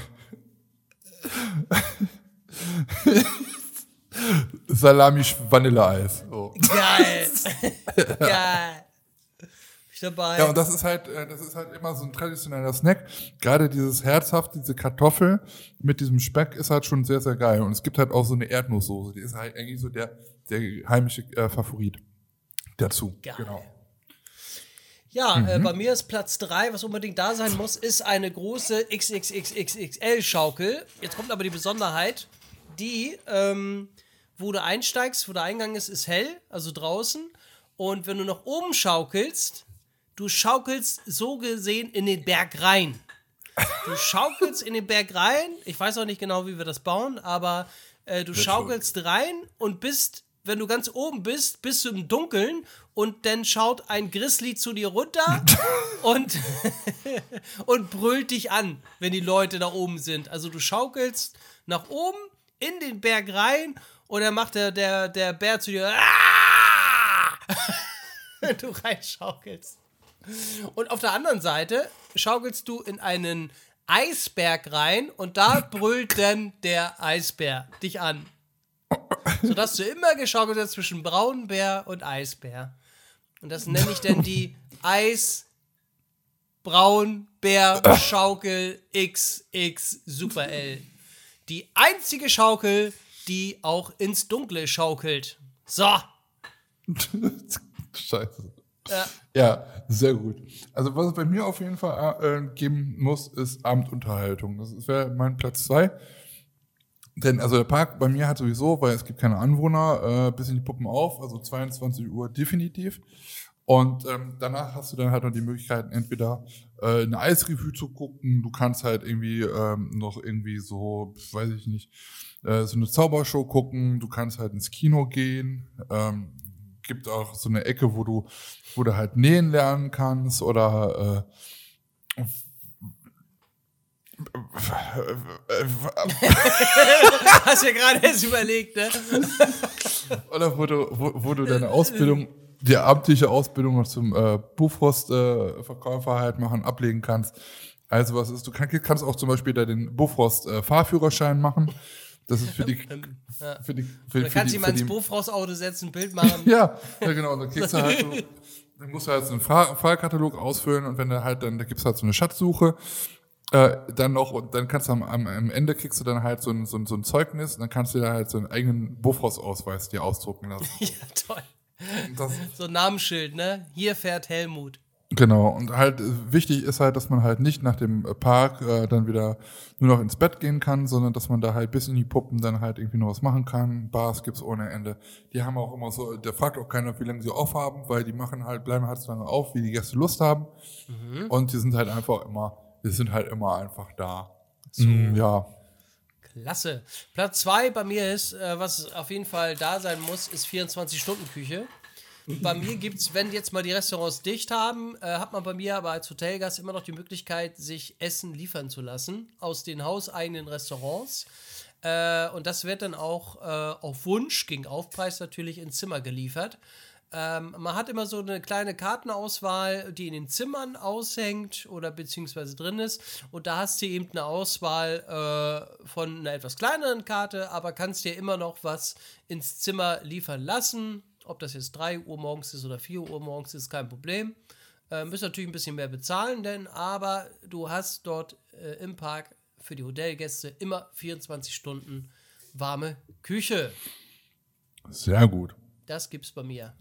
Salami Vanilleeis. So. Geil. Geil. Dabei. Ja, und das ist halt, äh, das ist halt immer so ein traditioneller Snack. Gerade dieses herzhaft, diese Kartoffel mit diesem Speck ist halt schon sehr, sehr geil. Und es gibt halt auch so eine Erdnusssoße. Die ist halt eigentlich so der, der heimische äh, Favorit dazu. Geil. Genau. Ja, äh, Mhm. bei mir ist Platz 3, was unbedingt da sein muss, ist eine große XXXXXL-Schaukel. Jetzt kommt aber die Besonderheit, die, ähm, wo du einsteigst, wo der Eingang ist, ist hell, also draußen. Und wenn du nach oben schaukelst, du schaukelst so gesehen in den Berg rein. Du schaukelst in den Berg rein. Ich weiß auch nicht genau, wie wir das bauen, aber äh, du schaukelst rein und bist, wenn du ganz oben bist, bist du im Dunkeln und dann schaut ein Grizzly zu dir runter und, und brüllt dich an, wenn die Leute da oben sind. Also du schaukelst nach oben in den Berg rein und dann macht der, der, der Bär zu dir, wenn du reinschaukelst. Und auf der anderen Seite schaukelst du in einen Eisberg rein und da brüllt dann der Eisbär dich an. Sodass du immer geschaukelt hast zwischen Braunbär und Eisbär. Und das nenne ich dann die Eis Braunbär Schaukel XX Super L. Die einzige Schaukel, die auch ins Dunkle schaukelt. So. Scheiße. Ja. Ja, sehr gut. Also was es bei mir auf jeden Fall äh, geben muss, ist Abendunterhaltung. Das wäre mein Platz zwei. Denn also der Park bei mir hat sowieso, weil es gibt keine Anwohner, äh, bis in die Puppen auf, also 22 Uhr definitiv. Und ähm, danach hast du dann halt noch die Möglichkeit, entweder äh, eine Eisrevue zu gucken, du kannst halt irgendwie ähm, noch irgendwie so, weiß ich nicht, äh, so eine Zaubershow gucken, du kannst halt ins Kino gehen, ähm, gibt auch so eine Ecke, wo du, wo du halt nähen lernen kannst oder äh, Hast du ja gerade erst überlegt, ne? oder wo du, wo, wo du deine Ausbildung, die abendliche Ausbildung noch zum äh, Bufrost-Verkäufer halt machen, ablegen kannst. Also was ist, du kann, kannst auch zum Beispiel da den Bufrost-Fahrführerschein machen. Das ist für die, für die, für, Du für kannst für mal ins die Bofraus-Auto setzen, ein Bild machen. Ja, ja genau. Dann kriegst du halt so, dann musst du halt so einen Fahr Fahrkatalog ausfüllen und wenn du halt dann, da gibt's halt so eine Schatzsuche, äh, dann noch, und dann kannst du am, am, am Ende kriegst du dann halt so ein, so ein, so ein Zeugnis und dann kannst du da halt so einen eigenen Bofros-Ausweis dir ausdrucken lassen. Ja, toll. Das, So ein Namensschild, ne? Hier fährt Helmut. Genau, und halt äh, wichtig ist halt, dass man halt nicht nach dem Park äh, dann wieder nur noch ins Bett gehen kann, sondern dass man da halt bis in die Puppen dann halt irgendwie noch was machen kann. Bars gibt's ohne Ende. Die haben auch immer so, der fragt auch keiner, wie lange sie aufhaben, weil die machen halt, bleiben halt so lange auf, wie die Gäste Lust haben. Und die sind halt einfach immer, die sind halt immer einfach da. Mm, ja. Klasse. Platz zwei bei mir ist, äh, was auf jeden Fall da sein muss, ist 24-Stunden-Küche. Bei mir gibt es, wenn jetzt mal die Restaurants dicht haben, äh, hat man bei mir aber als Hotelgast immer noch die Möglichkeit, sich Essen liefern zu lassen aus den hauseigenen Restaurants. Äh, und das wird dann auch äh, auf Wunsch, gegen Aufpreis natürlich, ins Zimmer geliefert. Ähm, man hat immer so eine kleine Kartenauswahl, die in den Zimmern aushängt oder beziehungsweise drin ist. Und da hast du eben eine Auswahl äh, von einer etwas kleineren Karte, aber kannst dir immer noch was ins Zimmer liefern lassen. Ob das jetzt 3 Uhr morgens ist oder 4 Uhr morgens ist, kein Problem. Äh, müsst natürlich ein bisschen mehr bezahlen, denn aber du hast dort äh, im Park für die Hotelgäste immer 24 Stunden warme Küche. Sehr gut. Das gibt's bei mir.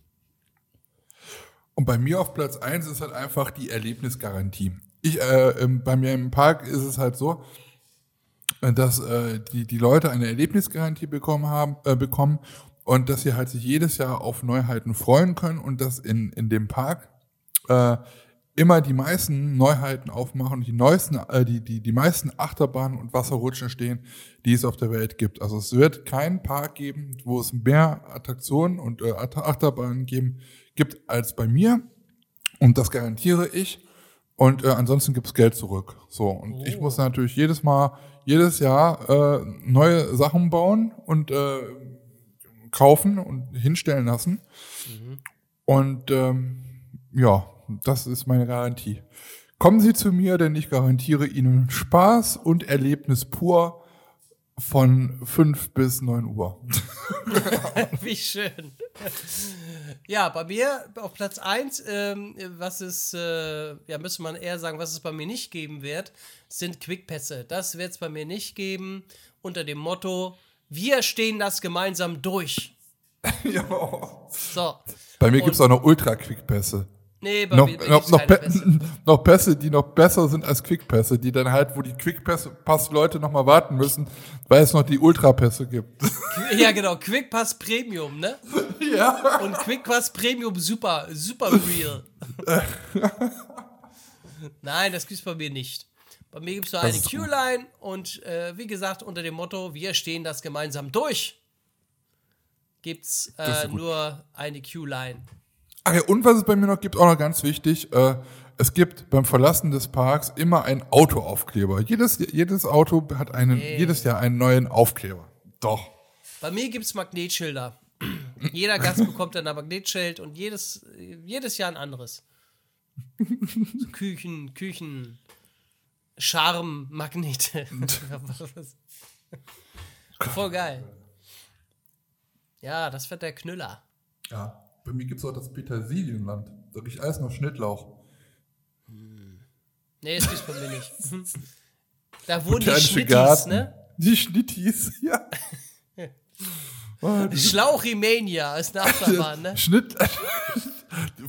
Und bei mir auf Platz eins ist halt einfach die Erlebnisgarantie. Ich, äh, bei mir im Park ist es halt so, dass äh, die, die Leute eine Erlebnisgarantie bekommen haben, äh, bekommen und dass sie halt sich jedes Jahr auf Neuheiten freuen können und dass in, in dem Park äh, immer die meisten Neuheiten aufmachen, die neuesten, äh, die, die, die meisten Achterbahnen und Wasserrutschen stehen, die es auf der Welt gibt. Also es wird keinen Park geben, wo es mehr Attraktionen und äh, Achter- Achterbahnen geben, gibt als bei mir. Und das garantiere ich. Und äh, ansonsten gibt's Geld zurück. So, und ich muss natürlich jedes Mal, jedes Jahr äh, neue Sachen bauen und äh, kaufen und hinstellen lassen. Und ähm, ja, das ist meine Garantie. Kommen Sie zu mir, denn ich garantiere Ihnen Spaß und Erlebnis pur von 5 bis 9 Uhr. Wie schön. Ja, bei mir auf Platz 1, ähm, was es, äh, ja, müsste man eher sagen, was es bei mir nicht geben wird, sind Quickpässe. Das wird es bei mir nicht geben, unter dem Motto, wir stehen das gemeinsam durch. ja. So. Bei mir Und- gibt's auch noch Ultra-Quick-Pässe. Nee, bei Noch, mir noch, gibt's noch, Pässe. noch Pässe, die noch besser sind als Quick-Pässe, die dann halt, wo die Quick-Pass-Leute noch mal warten müssen, weil es noch die Ultra-Pässe gibt. Ja, genau, Quickpass Premium, ne? ja. Und Quickpass Premium super, super real. Nein, das gibt's bei mir nicht. Bei mir gibt's nur Das eine. Q-Line und äh, wie gesagt, unter dem Motto, wir stehen das gemeinsam durch, Das ist äh, nur eine Q-Line. Ach ja, und was es bei mir noch gibt, auch noch ganz wichtig, äh, es gibt beim Verlassen des Parks immer einen Autoaufkleber. Jedes, jedes Auto hat einen, jedes Jahr einen neuen Aufkleber. Doch. Bei mir gibt's Magnetschilder. Jeder Gast bekommt dann ein Magnetschild und jedes, jedes Jahr ein anderes. Küchen, Küchen, Charmmagnete. Voll geil. Ja, das wird der Knüller. Ja. Bei mir gibt's auch das Petersilienland. Da riecht alles nach Schnittlauch. Nee, das gibt's bei mir nicht. Da wohnen die Schnittis, Garten. ne? Die Schnittis, ja. Oh, die Schlauchimania ist eine Achterbahn, ne? Schnitt.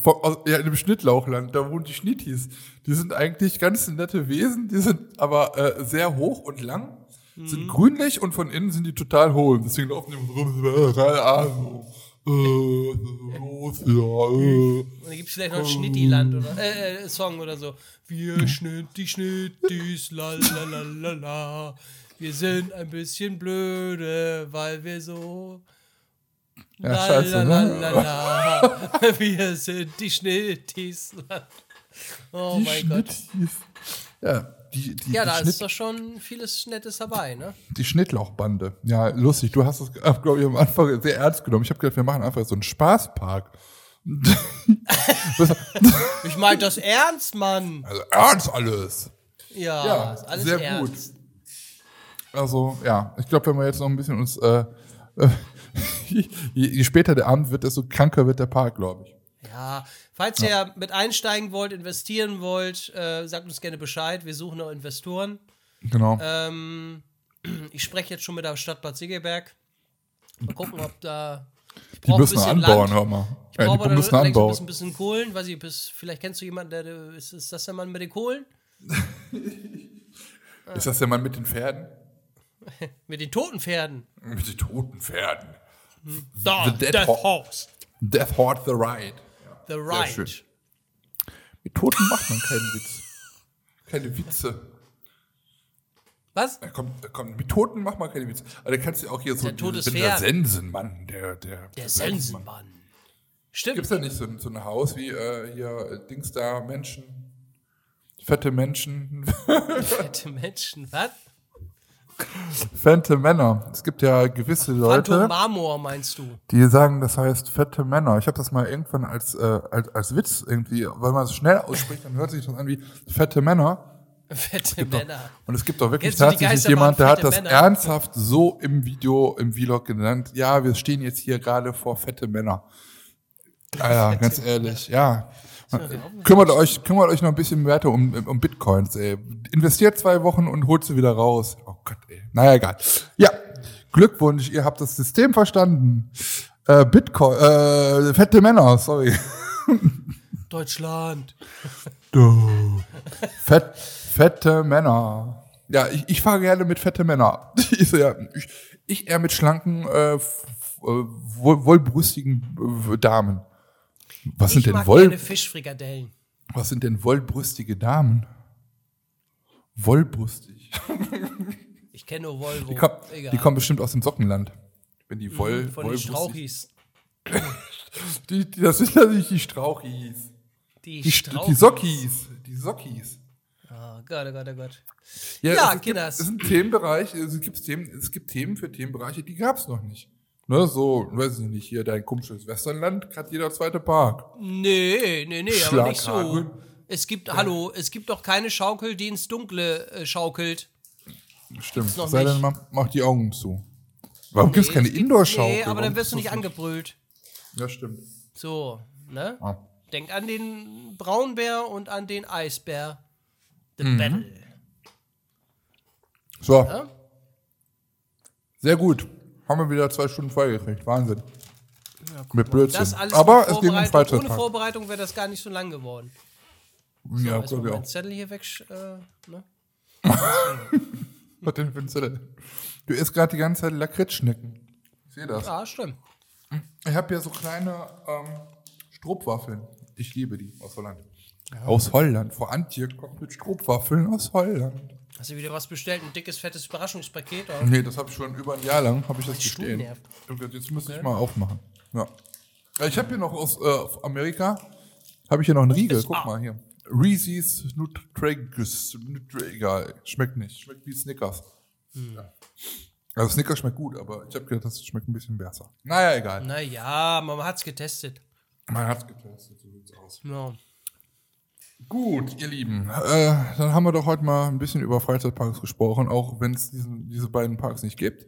Vom- aus- ja, in dem Schnittlauchland, da wohnen die Schnittis. Die sind eigentlich ganz nette Wesen, die sind aber äh, sehr hoch und lang, sind grünlich und von innen sind die total hohl. Deswegen laufen die rum. Äh, ah, so, äh, los, ja, äh. Und dann gibt's vielleicht noch Schnittiland oder äh, äh, Song oder so. Wir Schnitti, Schnittis, la la la la la. Wir sind ein bisschen blöde, weil wir so. Ja, la, scheiße, la, ne? la, la, la. Wir sind die Schnittis. Oh Die mein Gott. Schnittis. Ja, die, die, Ja, die, da Schnitt, ist doch schon vieles Nettes dabei, ne? die Schnittlauchbande. Ja, lustig. Du hast es, glaube ich, am Anfang sehr ernst genommen. Ich habe gedacht, wir machen einfach so einen Spaßpark. Ich meine das ernst, Mann. also ernst alles. Ja, Ja, alles sehr ernst. Also, ja, ich glaube, wenn wir jetzt noch ein bisschen uns, äh, äh, je, je später der Abend wird, desto kranker wird der Park, glaube ich. Ja, falls ihr mit einsteigen wollt, investieren wollt, äh, sagt uns gerne Bescheid. Wir suchen noch Investoren. Genau. Ähm, ich spreche jetzt schon mit der Stadt Bad Segeberg. Mal gucken, ob da Die müssen anbauen, Land. hör mal. Ich Ja, brauche die aber müssen dann ein anbauen. bisschen, Kohlen. Weiß ich, bis, vielleicht kennst du jemanden, der, der ist, ist das der Mann mit den Kohlen? Ist das der Mann mit den Pferden? Mit den toten Pferden. Mit den toten Pferden. Da, The Dead Death Ho- Horse. Death Horde the Ride. The schön. Ride. Mit Toten macht man keinen Witz. Keine Witze. Was? Da kommt, da kommt, mit Toten macht man keine Witze. Aber da kannst du auch hier so Der totes der. Sensenmann, der, der, Der Sensenmann. Stimmt. Gibt's da nicht so, ein- so ein Haus wie äh, hier äh, Dings da, Menschen, fette Menschen, Fette Menschen. Was? Fette Männer. Es gibt ja gewisse Leute, Phantom Marmor meinst du? die sagen, das heißt fette Männer. Ich habe das mal irgendwann als, äh, als, als Witz irgendwie, weil man es schnell ausspricht, dann hört sich das an wie fette Männer. Fette Männer. Und es gibt auch wirklich tatsächlich jemand, der hat das Männer? ernsthaft so im Video, im Vlog genannt. Ja, wir stehen jetzt hier gerade vor fette Männer. Alter, ganz ehrlich, ja. Kümmert euch, kümmert euch noch ein bisschen weiter um, um Bitcoins, ey. Investiert zwei Wochen und holt sie wieder raus. Gott, ey. Naja, egal. Ja, Glückwunsch, ihr habt das System verstanden. Äh, Bitcoin, äh, fette Männer, sorry. Deutschland. Du. Fett, fette Männer. Ja, ich, ich fahre gerne mit fette Männer. Ich, so, ja, ich, ich eher mit schlanken, äh, äh, wohl, wohlbrüstigen äh, Damen. Was sind ich denn mag wohl, gerne Fischfrikadellen. was sind denn wollbrüstige Damen? Wollbrüstig. Ich kenne nur Volvo. Die, kommen, Egal. die kommen bestimmt aus dem Sockenland. Wenn die Woll, Von den wollbrüstig. Strauchis. Die, die, das sind natürlich die Strauchis. Die, Die, St- Strauchis. die Sockis. Die Sockis. Oh Gott, oh Gott, oh Gott. Ja, Ja, es, gibt, Kinders. es ist ein Themenbereich, es gibt Themen, es gibt Themen für Themenbereiche, die gab es noch nicht. Ne, so, weiß ich nicht, hier dein komisches Westernland hat jeder zweite Park. Nee, nee, nee, aber nicht so. Es gibt, hallo, es gibt doch keine Schaukel, die ins Dunkle äh, schaukelt. Stimmt. noch Sei denn, nicht. man macht die Augen zu. Warum gibt's keine es gibt- Indoor-Schaukel? Nee, aber Warum dann wirst du gibt's nicht das angebrüllt. Ja, stimmt. So, ne? Ah. Denk an den Braunbär und an den Eisbär. The Mhm. Battle. So, Ja? sehr gut. Haben wir wieder zwei Stunden freigekriegt. Wahnsinn. Mit Blödsinn. Das alles aber mit es ging um Vorbereitung. Ohne. Vorbereitung wäre das gar nicht so lang geworden. Ja, Erstmal glaube ich meinen auch. Zettel hier weg. Äh, ne? Was denn für ein Zettel? Du isst gerade die ganze Zeit Lakritzschnecken. Ich sehe das. Ja, stimmt. Ich habe hier so kleine ähm, Stroopwaffeln. Ich liebe die aus Holland. Aus Holland. Vor Antje kommt mit Stroopwaffeln aus Holland. Hast du wieder was bestellt? Ein dickes, fettes Überraschungspaket? Oder? Nee, das habe ich schon über ein Jahr lang, habe ich das bestehen. Jetzt müsste ich mal aufmachen. Ja. Ja, Ich habe hier noch aus äh, Amerika, habe ich hier noch einen Riegel. Guck A. mal hier. Reese's Nutragus. Nutra egal, schmeckt nicht. Schmeckt wie Snickers. Hm. Ja. Also Snickers schmeckt gut, aber ich habe gedacht, das schmeckt ein bisschen besser. Naja, egal. Naja, man hat's getestet. Man hat's getestet, so sieht's aus. Ja. Gut, ihr Lieben, äh, dann haben wir doch heute mal ein bisschen über Freizeitparks gesprochen, auch wenn es diese beiden Parks nicht gibt.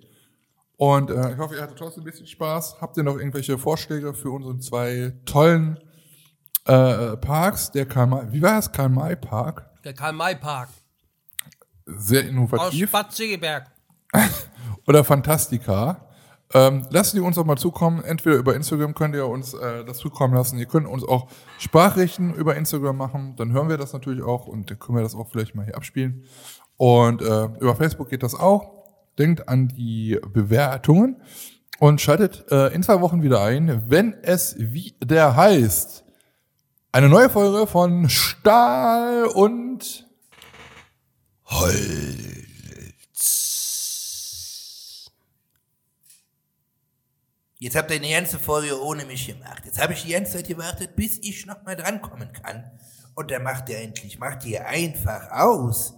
Und äh, ich hoffe, ihr hattet trotzdem ein bisschen Spaß. Habt ihr noch irgendwelche Vorschläge für unsere zwei tollen äh, Parks? Der Karl May, wie war das? Karl May Park? Der Karl-May-Park Sehr aus innovativ. Bad Segeberg. Oder Fantastica. Ähm, lasst die uns auch mal zukommen. Entweder über Instagram könnt ihr uns äh, das zukommen lassen. Ihr könnt uns auch Sprachrichten über Instagram machen. Dann hören wir das natürlich auch und dann können wir das auch vielleicht mal hier abspielen. Und äh, über Facebook geht das auch. Denkt an die Bewertungen und schaltet äh, in zwei Wochen wieder ein, wenn es wieder heißt. Eine neue Folge von Stahl und Jetzt habt ihr eine ganze Folge ohne mich gemacht. Jetzt habe ich die ganze Zeit gewartet, bis ich noch mal drankommen kann. Und dann macht ihr endlich, macht ihr einfach aus.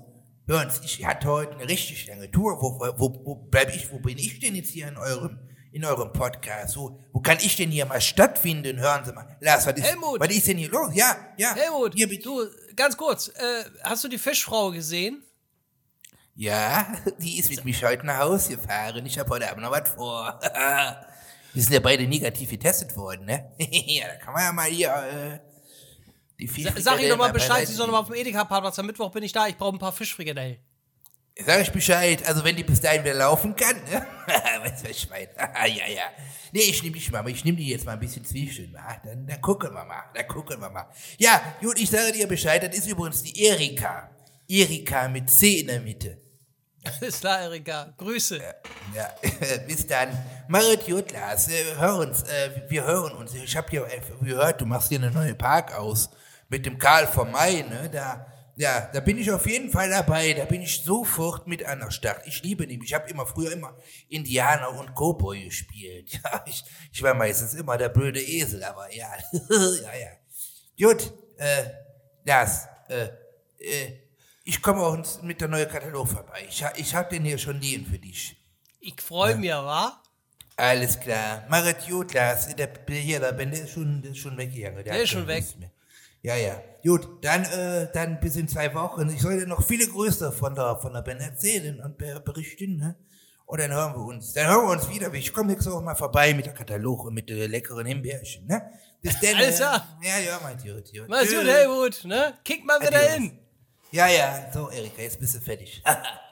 Hören Sie, ich hatte heute eine richtig lange Tour. Wo, wo, wo bleib ich, wo bin ich denn jetzt hier in eurem, in eurem Podcast? Wo, wo kann ich denn hier mal stattfinden? Hören Sie mal. Lars, was ist, Helmut! was ist denn hier los? Ja, ja. Helmut, Hier, du, ganz kurz, äh, hast du die Fischfrau gesehen? Ja, die ist mit mich heute nach Hause gefahren. Ich habe heute Abend noch was vor. Wir sind ja beide negativ getestet worden, ne? ja, da kann man ja mal hier äh, die Fischfrikadellen sag ich doch mal Bescheid, sie soll noch mal auf dem Edeka-Parkplatz. Am Mittwoch bin ich da, ich brauche ein paar Fischfrikadellen. Sag ich Bescheid, also wenn die bis dahin wieder laufen kann, ne? weißt du, meine? ja, ja. Nee, ich nehme dich mal, ich nehme die jetzt mal ein bisschen zwischen, wa? Dann, dann gucken wir mal, dann gucken wir mal. Ja, gut, ich sage dir Bescheid, das ist übrigens die Erika. Erika mit C in der Mitte. Alles klar, Erika. Grüße. Ja, bis dann. Marit gut, Lars, äh, hör uns, äh, wir hören uns. Ich habe hier äh, gehört, du machst hier eine neue Park aus mit dem Karl vom Mai, ne? Da, ja, da bin ich auf jeden Fall dabei. Da bin ich sofort mit an der Start. Ich liebe ihn. Ich habe immer früher immer Indianer und Cowboy gespielt. Ja, ich, ich war meistens immer der blöde Esel, aber ja, ja, ja. Gut, äh, Lars, äh, äh, ich komme auch mit der neuen Katalog vorbei. Ich, ich hab den hier schon liegen für dich. Ich freue mich, wa? Alles klar. Marit gut, Lars. Der, der hier, der der ist schon, der ist schon weggegangen. Der hat ist schon weg. Mehr. Ja, ja. Gut, dann, äh, dann bis in zwei Wochen. Ich soll dir noch viele Grüße von der, von der Ben erzählen und ber- berichten, ne? Und dann hören wir uns. Dann hören wir uns wieder. Ich komme nächste Woche mal vorbei mit der Katalog und mit den leckeren Himbeerchen, ne? Bis dann. Alles äh, klar. Ja, ja, mein gut. Mach's gut. Helmut, ne? Kick mal wieder Adios. hin. Ja, ja. So, Erika, jetzt bist du fertig.